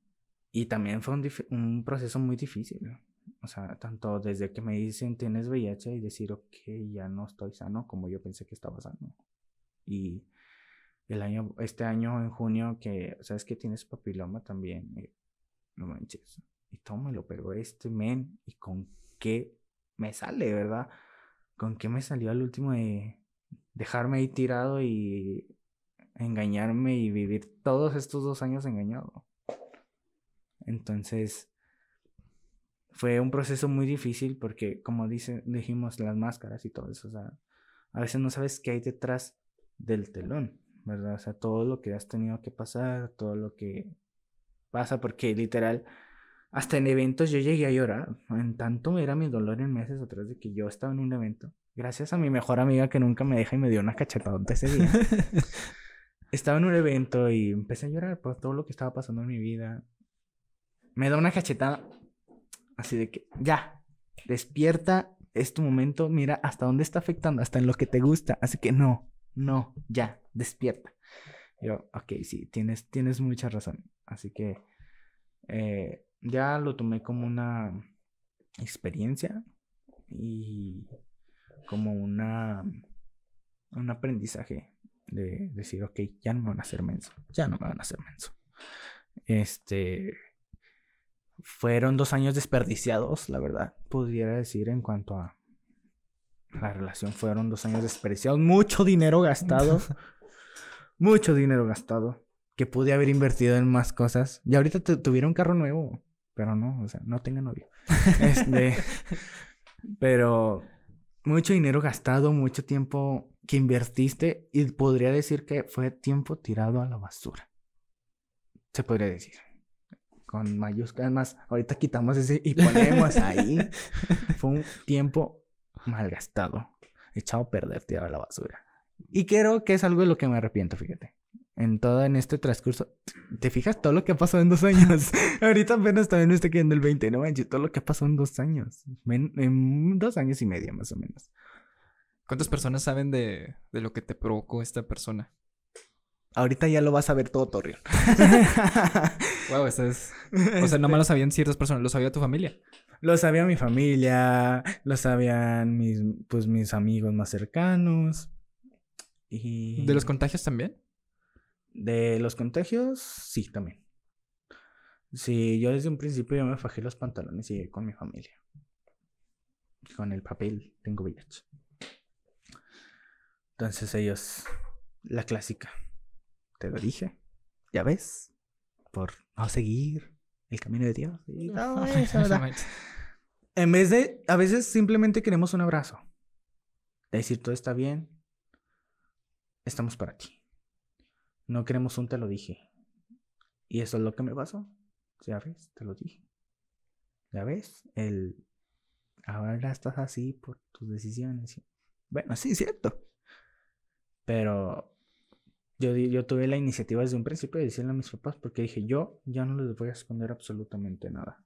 Speaker 2: y también fue un, un, proceso muy difícil. O sea, tanto desde que me dicen tienes VIH y decir, ok, ya no estoy sano como yo pensé que estaba sano. Y el año, este año en junio, que sabes que tienes papiloma también, eh, no manches. Y todo me lo pegó este men, y con qué me sale, ¿verdad? ¿Con qué me salió al último de dejarme ahí tirado y engañarme y vivir todos estos dos años engañado? Entonces, fue un proceso muy difícil porque, como dice, dijimos, las máscaras y todo eso, o sea, a veces no sabes qué hay detrás del telón, ¿verdad? O sea, todo lo que has tenido que pasar, todo lo que pasa, porque literal, hasta en eventos yo llegué a llorar. En tanto era mi dolor en meses atrás de que yo estaba en un evento. Gracias a mi mejor amiga que nunca me deja y me dio una cachetada ese día. estaba en un evento y empecé a llorar por todo lo que estaba pasando en mi vida. Me da una cachetada así de que, ya, despierta, es tu momento, mira hasta dónde está afectando, hasta en lo que te gusta. Así que no, no, ya, despierta. Yo, ok, sí, tienes, tienes mucha razón. Así que eh, ya lo tomé como una experiencia y como una un aprendizaje de decir, ok, ya no me van a hacer menso, ya no me van a hacer menso. Este, fueron dos años desperdiciados, la verdad, pudiera decir en cuanto a la relación, fueron dos años desperdiciados, mucho dinero gastado, mucho dinero gastado, que pude haber invertido en más cosas. Y ahorita tuviera un carro nuevo, pero no, o sea, no tenga novio. Este, pero mucho dinero gastado, mucho tiempo que invertiste y podría decir que fue tiempo tirado a la basura. Se podría decir. Con mayúsculas más, ahorita quitamos ese y ponemos ahí. fue un tiempo malgastado, echado a perder, tirado a la basura. Y creo que es algo de lo que me arrepiento, fíjate. En todo en este transcurso, ¿te fijas todo lo que ha pasado en dos años? Ahorita apenas también me estoy quedando el 20, no manches, todo lo que ha pasado en dos años. En, dos años y medio, más o menos.
Speaker 1: ¿Cuántas personas saben de, de lo que te provocó esta persona?
Speaker 2: Ahorita ya lo vas a ver todo, Torreón.
Speaker 1: wow, eso es. O sea, nomás lo sabían ciertas personas, lo sabía tu familia.
Speaker 2: Lo sabía mi familia, lo sabían mis, pues, mis amigos más cercanos.
Speaker 1: Y... ¿De los contagios también?
Speaker 2: De los contagios, sí, también. Sí, yo desde un principio ya me fajé los pantalones y con mi familia. Con el papel tengo VIH. Entonces ellos, la clásica, te lo dije, ya ves, por no seguir el camino de Dios. en vez de, a veces simplemente queremos un abrazo. De decir, todo está bien, estamos para ti. No queremos un te lo dije. Y eso es lo que me pasó. Ya ves, te lo dije. Ya ves, el ahora estás así por tus decisiones. Bueno, sí, es cierto. Pero yo, yo tuve la iniciativa desde un principio de decirle a mis papás porque dije, yo ya no les voy a esconder absolutamente nada.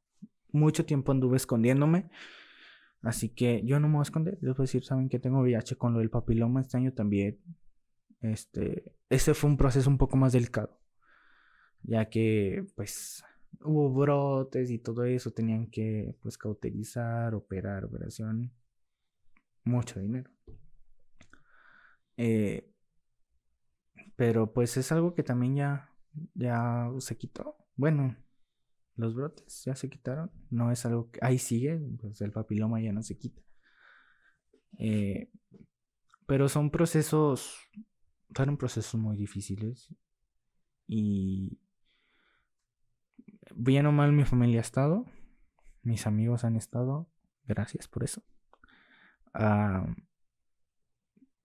Speaker 2: Mucho tiempo anduve escondiéndome. Así que yo no me voy a esconder. Les voy a decir, saben que tengo VIH con lo del papiloma este año también. Este, ese fue un proceso un poco más delicado, ya que pues hubo brotes y todo eso, tenían que pues cauterizar, operar, operación, mucho dinero. Eh, pero pues es algo que también ya, ya se quitó. Bueno, los brotes ya se quitaron. No es algo que ahí sigue, pues el papiloma ya no se quita. Eh, pero son procesos fueron procesos muy difíciles y bien o mal mi familia ha estado, mis amigos han estado, gracias por eso.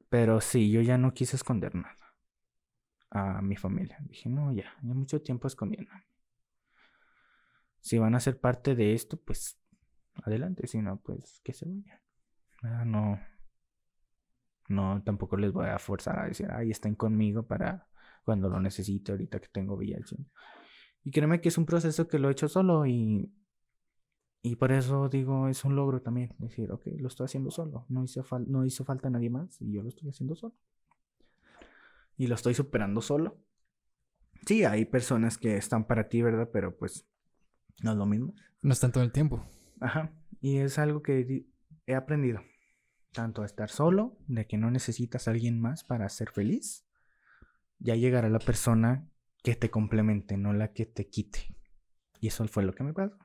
Speaker 2: pero sí, yo ya no quise esconder nada a mi familia. Dije, no, ya, ya mucho tiempo escondiendo. Si van a ser parte de esto, pues adelante, si no, pues que se vayan. no, no, tampoco les voy a forzar a decir, ay, estén conmigo para cuando lo necesite, ahorita que tengo VIH. Y créeme que es un proceso que lo he hecho solo y, y por eso digo, es un logro también. Decir, ok, lo estoy haciendo solo. No hizo, no hizo falta nadie más y yo lo estoy haciendo solo. Y lo estoy superando solo. Sí, hay personas que están para ti, ¿verdad? Pero pues no es lo mismo.
Speaker 1: No están todo el tiempo.
Speaker 2: Ajá. Y es algo que he aprendido tanto a estar solo, de que no necesitas a alguien más para ser feliz, ya llegará la persona que te complemente, no la que te quite. Y eso fue lo que me pasó.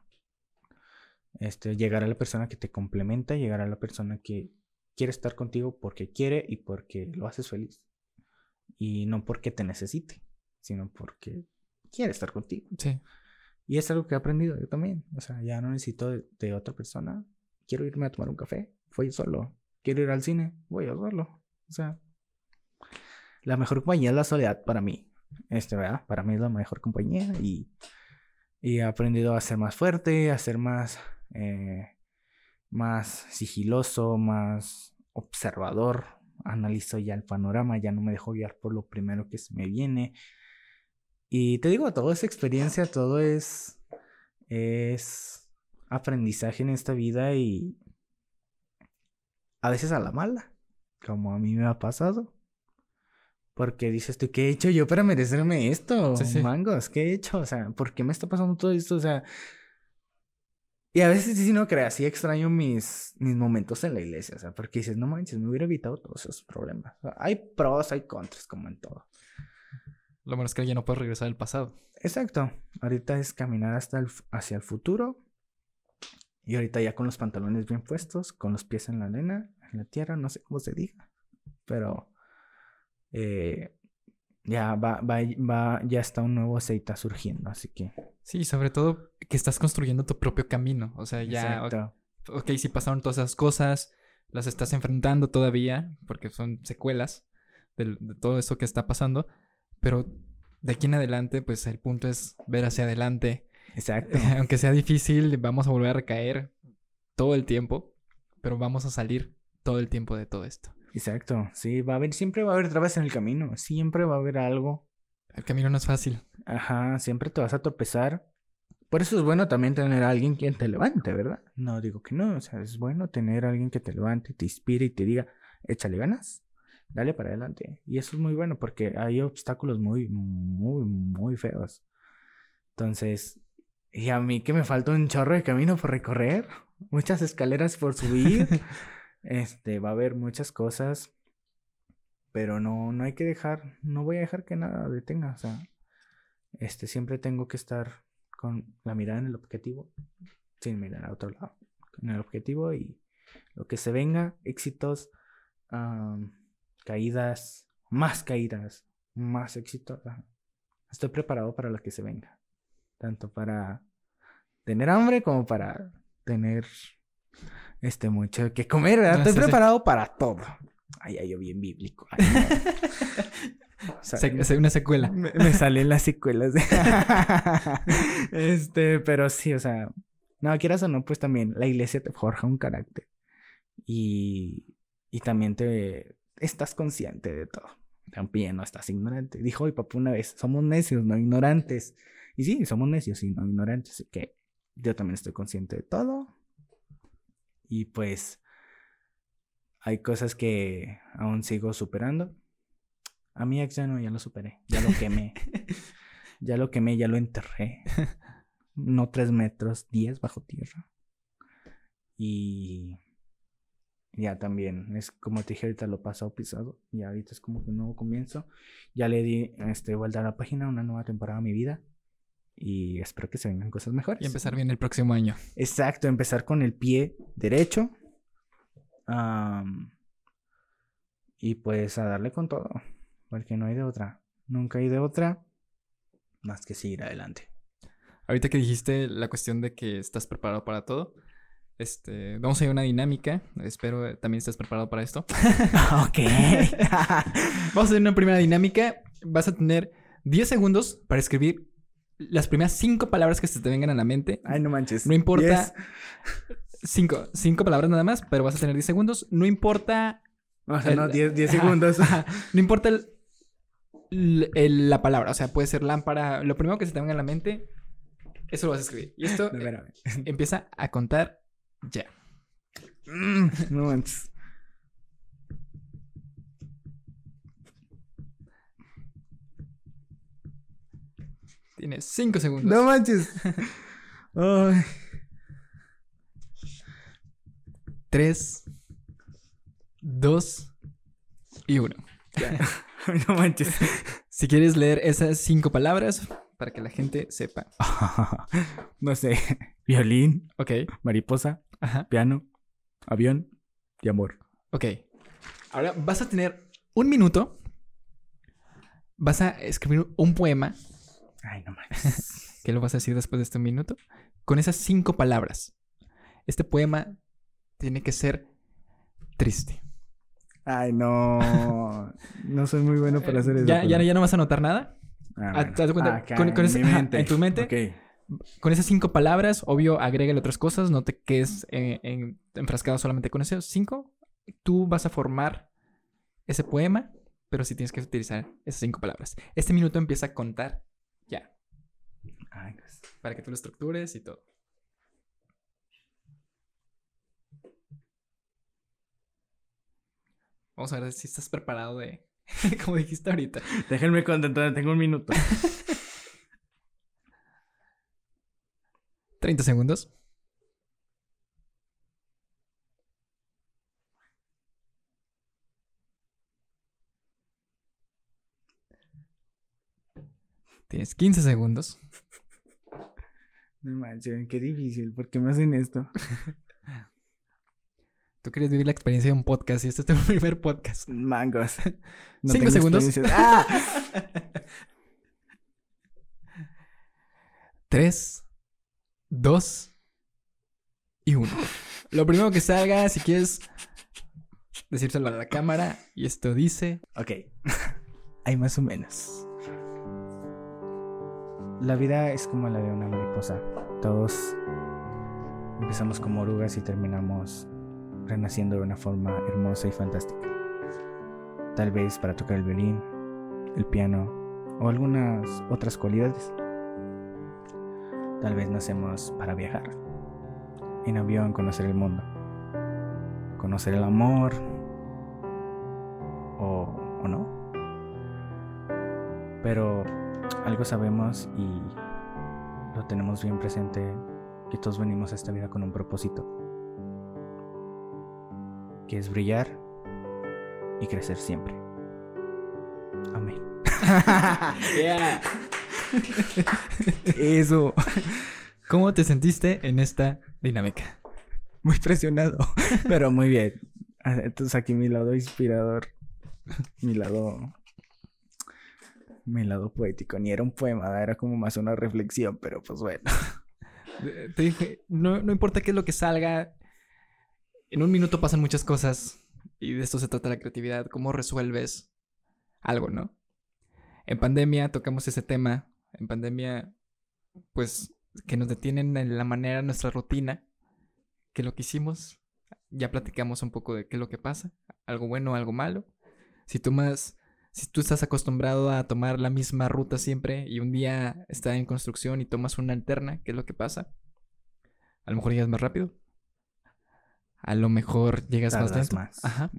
Speaker 2: Este, llegará la persona que te complementa, llegará la persona que quiere estar contigo porque quiere y porque lo haces feliz. Y no porque te necesite, sino porque quiere estar contigo.
Speaker 1: Sí.
Speaker 2: Y es algo que he aprendido yo también. O sea, ya no necesito de, de otra persona. Quiero irme a tomar un café. Fui solo quiero ir al cine, voy a verlo. O sea, la mejor compañía es la soledad para mí. Este, ¿verdad? Para mí es la mejor compañía y, he aprendido a ser más fuerte, a ser más, eh, más sigiloso, más observador. Analizo ya el panorama, ya no me dejo guiar por lo primero que se me viene. Y te digo, todo es experiencia, todo es, es aprendizaje en esta vida y a veces a la mala, como a mí me ha pasado. Porque dices tú, ¿qué he hecho yo para merecerme esto?
Speaker 1: Sí, sí.
Speaker 2: Mangos, ¿qué he hecho? O sea, ¿por qué me está pasando todo esto? O sea, y a veces sí no creas, sí extraño mis, mis momentos en la iglesia, o sea, porque dices, no manches, me hubiera evitado todos esos problemas. O sea, hay pros, hay contras, como en todo.
Speaker 1: Lo bueno es que ya no puedes regresar al pasado.
Speaker 2: Exacto. Ahorita es caminar hasta el, hacia el futuro. Y ahorita ya con los pantalones bien puestos, con los pies en la arena, en la tierra, no sé cómo se diga. Pero eh, ya va, va, va, ya está un nuevo aceite surgiendo, así que.
Speaker 1: Sí, sobre todo que estás construyendo tu propio camino. O sea, ya,
Speaker 2: Exacto.
Speaker 1: ok, si pasaron todas esas cosas, las estás enfrentando todavía, porque son secuelas del- de, todo eso que está pasando, pero de aquí en adelante, pues el punto es ver hacia adelante.
Speaker 2: Exacto.
Speaker 1: Aunque sea difícil, vamos a volver a recaer todo el tiempo, pero vamos a salir todo el tiempo de todo esto.
Speaker 2: Exacto. Sí, va a haber, siempre va a haber trabas en el camino. Siempre va a haber algo.
Speaker 1: El camino no es fácil.
Speaker 2: Ajá, siempre te vas a tropezar. Por eso es bueno también tener a alguien quien te levante, ¿verdad? No digo que no, o sea, es bueno tener a alguien que te levante, te inspire y te diga, échale ganas, dale para adelante. Y eso es muy bueno porque hay obstáculos muy, muy, muy feos. Entonces, y a mí que me falta un chorro de camino por recorrer, muchas escaleras por subir, este, va a haber muchas cosas, pero no, no hay que dejar, no voy a dejar que nada detenga, o sea, este, siempre tengo que estar con la mirada en el objetivo, sin mirar a otro lado, en el objetivo y lo que se venga, éxitos, caídas, más caídas, más éxitos. Estoy preparado para lo que se venga, tanto para tener hambre como para tener este mucho que comer, ¿verdad? Estoy
Speaker 1: sí, sí.
Speaker 2: preparado para todo. Ay, ay, yo bien bíblico. Ay, no. O sea,
Speaker 1: Se- se- una secuela.
Speaker 2: me, me salen las secuelas. de- este, pero sí, o sea, no, quieras o no, pues también la iglesia te forja un carácter. Y, y también te estás consciente de todo. También no estás ignorante. Dijo mi papá una vez, somos necios, no ignorantes. Y sí, somos necios y no ignorantes. Así que yo también estoy consciente de todo. Y pues hay cosas que aún sigo superando. A mi ex ya no, ya lo superé. Ya lo quemé. ya lo quemé, ya lo enterré. No tres metros, diez bajo tierra. Y ya también, es como te dije ahorita, lo pasado pisado. Y ahorita es como que un nuevo comienzo. Ya le di este, vuelta a la página, una nueva temporada a mi vida. Y espero que se vengan cosas mejores.
Speaker 1: Y empezar bien el próximo año.
Speaker 2: Exacto, empezar con el pie derecho. Y pues a darle con todo. Porque no hay de otra. Nunca hay de otra. Más que seguir adelante.
Speaker 1: Ahorita que dijiste la cuestión de que estás preparado para todo, este, vamos a ir a una dinámica. Espero eh, también estés preparado para esto.
Speaker 2: ok.
Speaker 1: Vamos a hacer una primera dinámica. Vas a tener 10 segundos para escribir las primeras 5 palabras que se te vengan a la mente.
Speaker 2: Ay, no manches.
Speaker 1: No importa. 5 cinco palabras nada más, pero vas a tener 10 segundos. No importa.
Speaker 2: O sea,
Speaker 1: El-
Speaker 2: no, 10 10
Speaker 1: Ajá,
Speaker 2: segundos.
Speaker 1: ajá. No importa el- el- el- la palabra. O sea, puede ser lámpara. Lo primero que se te venga a la mente, eso lo vas a escribir. Y esto
Speaker 2: No,
Speaker 1: empieza a contar ya.
Speaker 2: Mm, no manches.
Speaker 1: Tienes 5 segundos.
Speaker 2: No manches. Ay.
Speaker 1: 3, 2 y 1.
Speaker 2: no manches.
Speaker 1: Si quieres leer esas 5 palabras para que la gente sepa.
Speaker 2: no sé. Violín,
Speaker 1: Ok.
Speaker 2: mariposa,
Speaker 1: Ajá.
Speaker 2: piano, avión y amor.
Speaker 1: Ok. Ahora vas a tener un minuto. Vas a escribir un poema.
Speaker 2: Ay, no manches.
Speaker 1: que lo vas a decir después de este minuto? Con esas cinco palabras. Este poema tiene que ser triste.
Speaker 2: Ay, no. No soy muy bueno para hacer eso.
Speaker 1: ¿Ya,
Speaker 2: pero-
Speaker 1: ya, ya no vas a anotar nada?
Speaker 2: Ah,
Speaker 1: Ah, ¿te das cuenta?
Speaker 2: Acá,
Speaker 1: Con- con
Speaker 2: en
Speaker 1: ese-
Speaker 2: mi mente.
Speaker 1: en tu mente.
Speaker 2: Ok.
Speaker 1: Con esas cinco palabras, obvio, agrégale otras cosas. No te quedes eh, en- enfrascado solamente con esas cinco. Tú vas a formar ese poema, pero sí tienes que utilizar esas cinco palabras. Este minuto empieza a contar
Speaker 2: Ay, pues.
Speaker 1: para que tú lo estructures y todo. Vamos a ver si estás preparado de, como dijiste ahorita.
Speaker 2: Déjenme contentar, tengo un minuto.
Speaker 1: 30 segundos. Tienes 15 segundos.
Speaker 2: No manches, qué difícil. ¿Por qué me hacen esto?
Speaker 1: Tú querías vivir la experiencia de un podcast y este es tu primer podcast.
Speaker 2: Mangos. No
Speaker 1: Cinco segundos.
Speaker 2: ¡Ah!
Speaker 1: Tres, dos y uno. Lo primero que salga, si quieres decírselo a la cámara, y esto dice.
Speaker 2: Ok. Hay más o menos. La vida es como la de una mariposa. Todos empezamos como orugas y terminamos renaciendo de una forma hermosa y fantástica. Tal vez para tocar el violín, el piano o algunas otras cualidades. Tal vez nacemos para viajar. En avión conocer el mundo. Conocer el amor. O, o no. Pero algo sabemos y lo tenemos bien presente que todos venimos a esta vida con un propósito. Que es brillar y crecer siempre. Amén. Eso.
Speaker 1: ¿Cómo te sentiste en esta dinámica?
Speaker 2: Muy presionado. Pero muy bien. Ah, Entonces aquí mi lado inspirador. Mi lado. Mi lado poético. Ni era un poema, era como más una reflexión, pero pues bueno.
Speaker 1: Eh, Te dije, no, no importa qué es lo que salga, en un minuto pasan muchas cosas y de esto se trata la creatividad, cómo resuelves algo, ¿no? En pandemia tocamos ese tema, en pandemia, pues que nos detienen en la manera, nuestra rutina, que lo que hicimos, ya platicamos un poco de qué es lo que pasa, algo bueno, algo malo. Si tomas, si tú estás acostumbrado a tomar la misma ruta siempre y un día está en construcción y tomas una alterna, ¿qué es lo que pasa? A lo mejor llegas más rápido. A lo mejor llegas más lento.
Speaker 2: más.
Speaker 1: Ajá.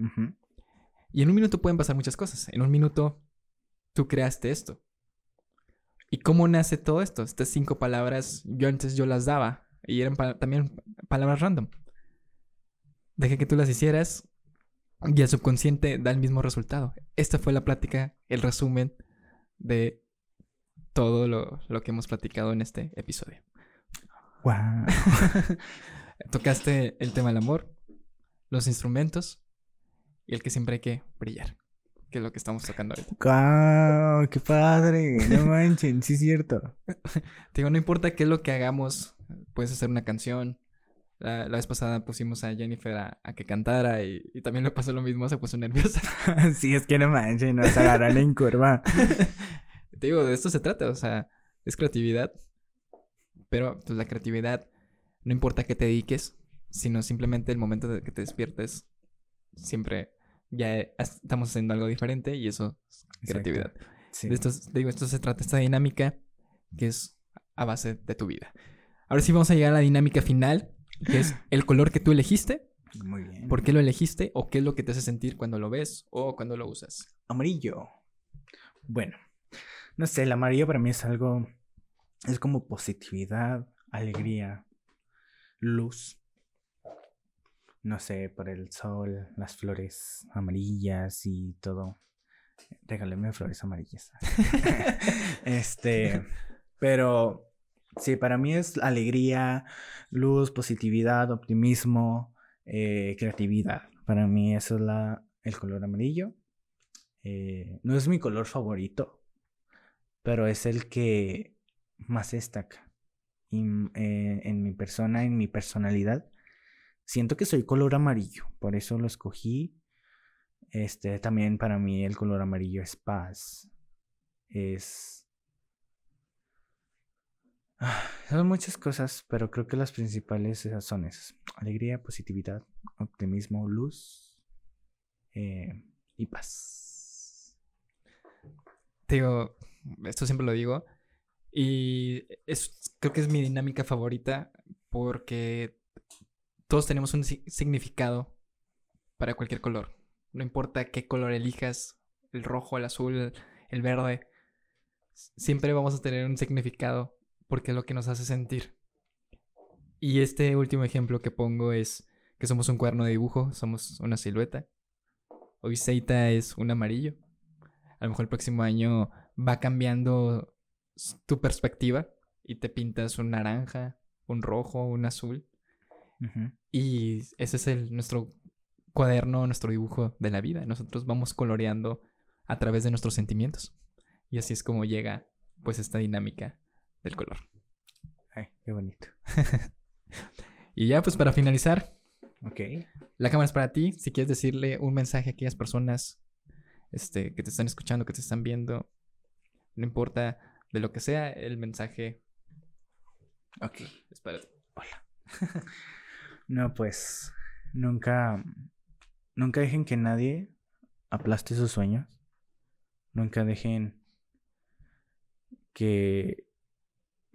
Speaker 1: Y en un minuto pueden pasar muchas cosas. En un minuto tú creaste esto. ¿Y cómo nace todo esto? Estas cinco palabras, yo antes yo las daba. Y eran pa- también palabras random. Dejé que tú las hicieras y el subconsciente da el mismo resultado. Esta fue la plática, el resumen de todo lo, lo que hemos platicado en este episodio.
Speaker 2: Guau.
Speaker 1: Tocaste el tema del amor, los instrumentos y el que siempre hay que brillar, que es lo que estamos tocando ahorita.
Speaker 2: Guau, qué padre. No manchen, sí es cierto.
Speaker 1: Te digo, no importa qué es lo que hagamos, puedes hacer una canción. La, la vez pasada pusimos a Jennifer a, a que cantara y, y también le pasó lo mismo, se puso nerviosa.
Speaker 2: sí, es que no manchen, nos agarran en curva.
Speaker 1: Te digo, de esto se trata, o sea, es creatividad, pero pues la creatividad no importa qué te dediques, sino simplemente el momento de que te despiertes, siempre ya estamos haciendo algo diferente y eso es creatividad.
Speaker 2: Sí.
Speaker 1: De esto, te digo, esto se trata, esta dinámica que es a base de tu vida. Ahora sí vamos a llegar a la dinámica final, que es el color que tú elegiste,
Speaker 2: Muy bien.
Speaker 1: por qué lo elegiste o qué es lo que te hace sentir cuando lo ves o cuando lo usas.
Speaker 2: Amarillo. Bueno, no sé, el amarillo para mí es algo. Es como positividad, alegría, luz. No sé, por el sol, las flores amarillas y todo. Regáleme flores amarillas. este, pero sí, para mí es alegría, luz, positividad, optimismo, eh, creatividad. Para mí eso es la, el color amarillo. Eh, no es mi color favorito, pero es el que más destaca. Y eh, en mi persona, en mi personalidad, siento que soy color amarillo, por eso lo escogí. Este, también para mí el color amarillo es paz. Es... Son muchas cosas, pero creo que las principales esas son esas. Alegría, positividad, optimismo, luz eh, y paz.
Speaker 1: Te digo, esto siempre lo digo. Y es, creo que es mi dinámica favorita porque todos tenemos un si- significado para cualquier color. No importa qué color elijas, el rojo, el azul, el verde, siempre vamos a tener un significado porque es lo que nos hace sentir. Y este último ejemplo que pongo es que somos un cuaderno de dibujo, somos una silueta. Hoy Seita es un amarillo. A lo mejor el próximo año va cambiando tu perspectiva y te pintas un naranja, un rojo, un azul. Y ese es el, nuestro cuaderno, nuestro dibujo de la vida. Nosotros vamos coloreando a través de nuestros sentimientos. Y así es como llega pues esta dinámica del color.
Speaker 2: Ay, qué bonito.
Speaker 1: y ya pues para finalizar.
Speaker 2: Ok.
Speaker 1: La cámara es para ti. Si quieres decirle un mensaje a aquellas personas este, que te están escuchando, que te están viendo, no importa de lo que sea, el mensaje.
Speaker 2: Ok.
Speaker 1: Es para ti.
Speaker 2: Hola. no, pues nunca, nunca dejen que nadie aplaste sus sueños. Nunca dejen que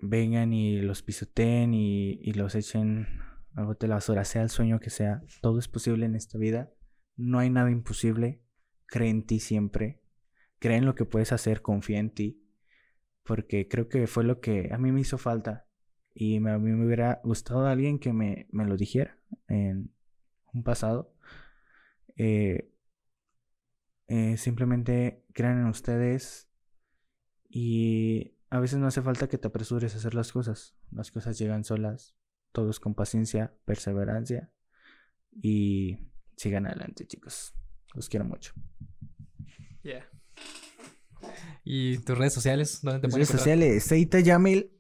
Speaker 2: vengan y los pisoteen y, los echen al bote de las horas, sea el sueño que sea. Todo es posible en esta vida. No hay nada imposible. Cree en ti siempre. Cree en lo que puedes hacer. Confía en ti. Porque creo que fue lo que a mí me hizo falta. Y a mí me hubiera gustado alguien que me, me lo dijera en un pasado. Eh, eh, simplemente crean en ustedes y a veces no hace falta que te apresures a hacer las cosas. Las cosas llegan solas, todos con paciencia, perseverancia y sigan adelante, chicos. Los quiero mucho.
Speaker 1: Yeah. ¿Y tus redes sociales?
Speaker 2: ¿Dónde te Redes sociales, Seita Yamil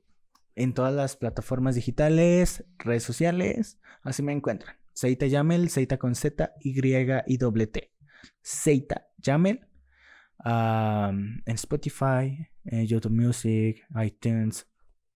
Speaker 2: en todas las plataformas digitales, redes sociales, así me encuentran. Seita Yamel, Seita con Z, Y y doble T. Seita Yamel en Spotify, en YouTube Music, iTunes,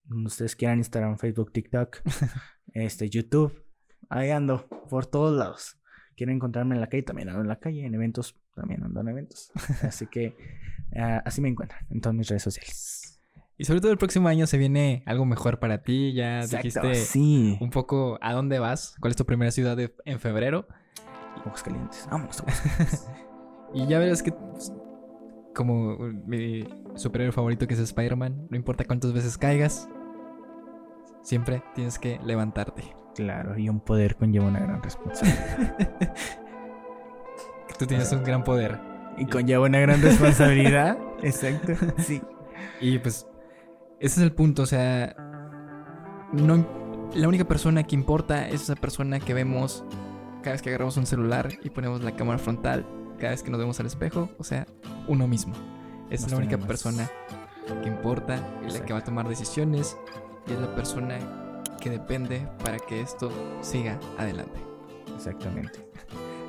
Speaker 2: donde ustedes quieran, Instagram, Facebook, TikTok, este, YouTube. Ahí ando, por todos lados. Quieren encontrarme en la calle, también ando en la calle, en eventos, también ando en eventos. Así que ah, así me encuentran en todas mis redes sociales.
Speaker 1: Y sobre todo el próximo año se viene algo mejor para ti. Ya dijiste
Speaker 2: sí.
Speaker 1: un poco a dónde vas, cuál es tu primera ciudad en febrero.
Speaker 2: Ojos calientes, vámonos.
Speaker 1: y ya verás que pues, como mi superhéroe favorito que es Spider-Man, no importa cuántas veces caigas, siempre tienes que levantarte.
Speaker 2: Claro, y un poder conlleva una gran responsabilidad.
Speaker 1: Tú tienes un gran poder.
Speaker 2: Y conlleva una gran responsabilidad. Exacto. Sí.
Speaker 1: Y pues, ese es el punto. O sea, no, la única persona que importa es esa persona que vemos cada vez que agarramos un celular y ponemos la cámara frontal cada vez que nos vemos al espejo, o sea, uno mismo. Es la única persona que importa, es la que va a tomar decisiones y es la persona que depende para que esto siga adelante.
Speaker 2: Exactamente.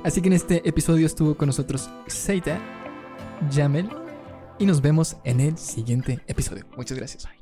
Speaker 1: Así que en este episodio estuvo con nosotros Seita, Jamel y nos vemos en el siguiente episodio. Muchas gracias.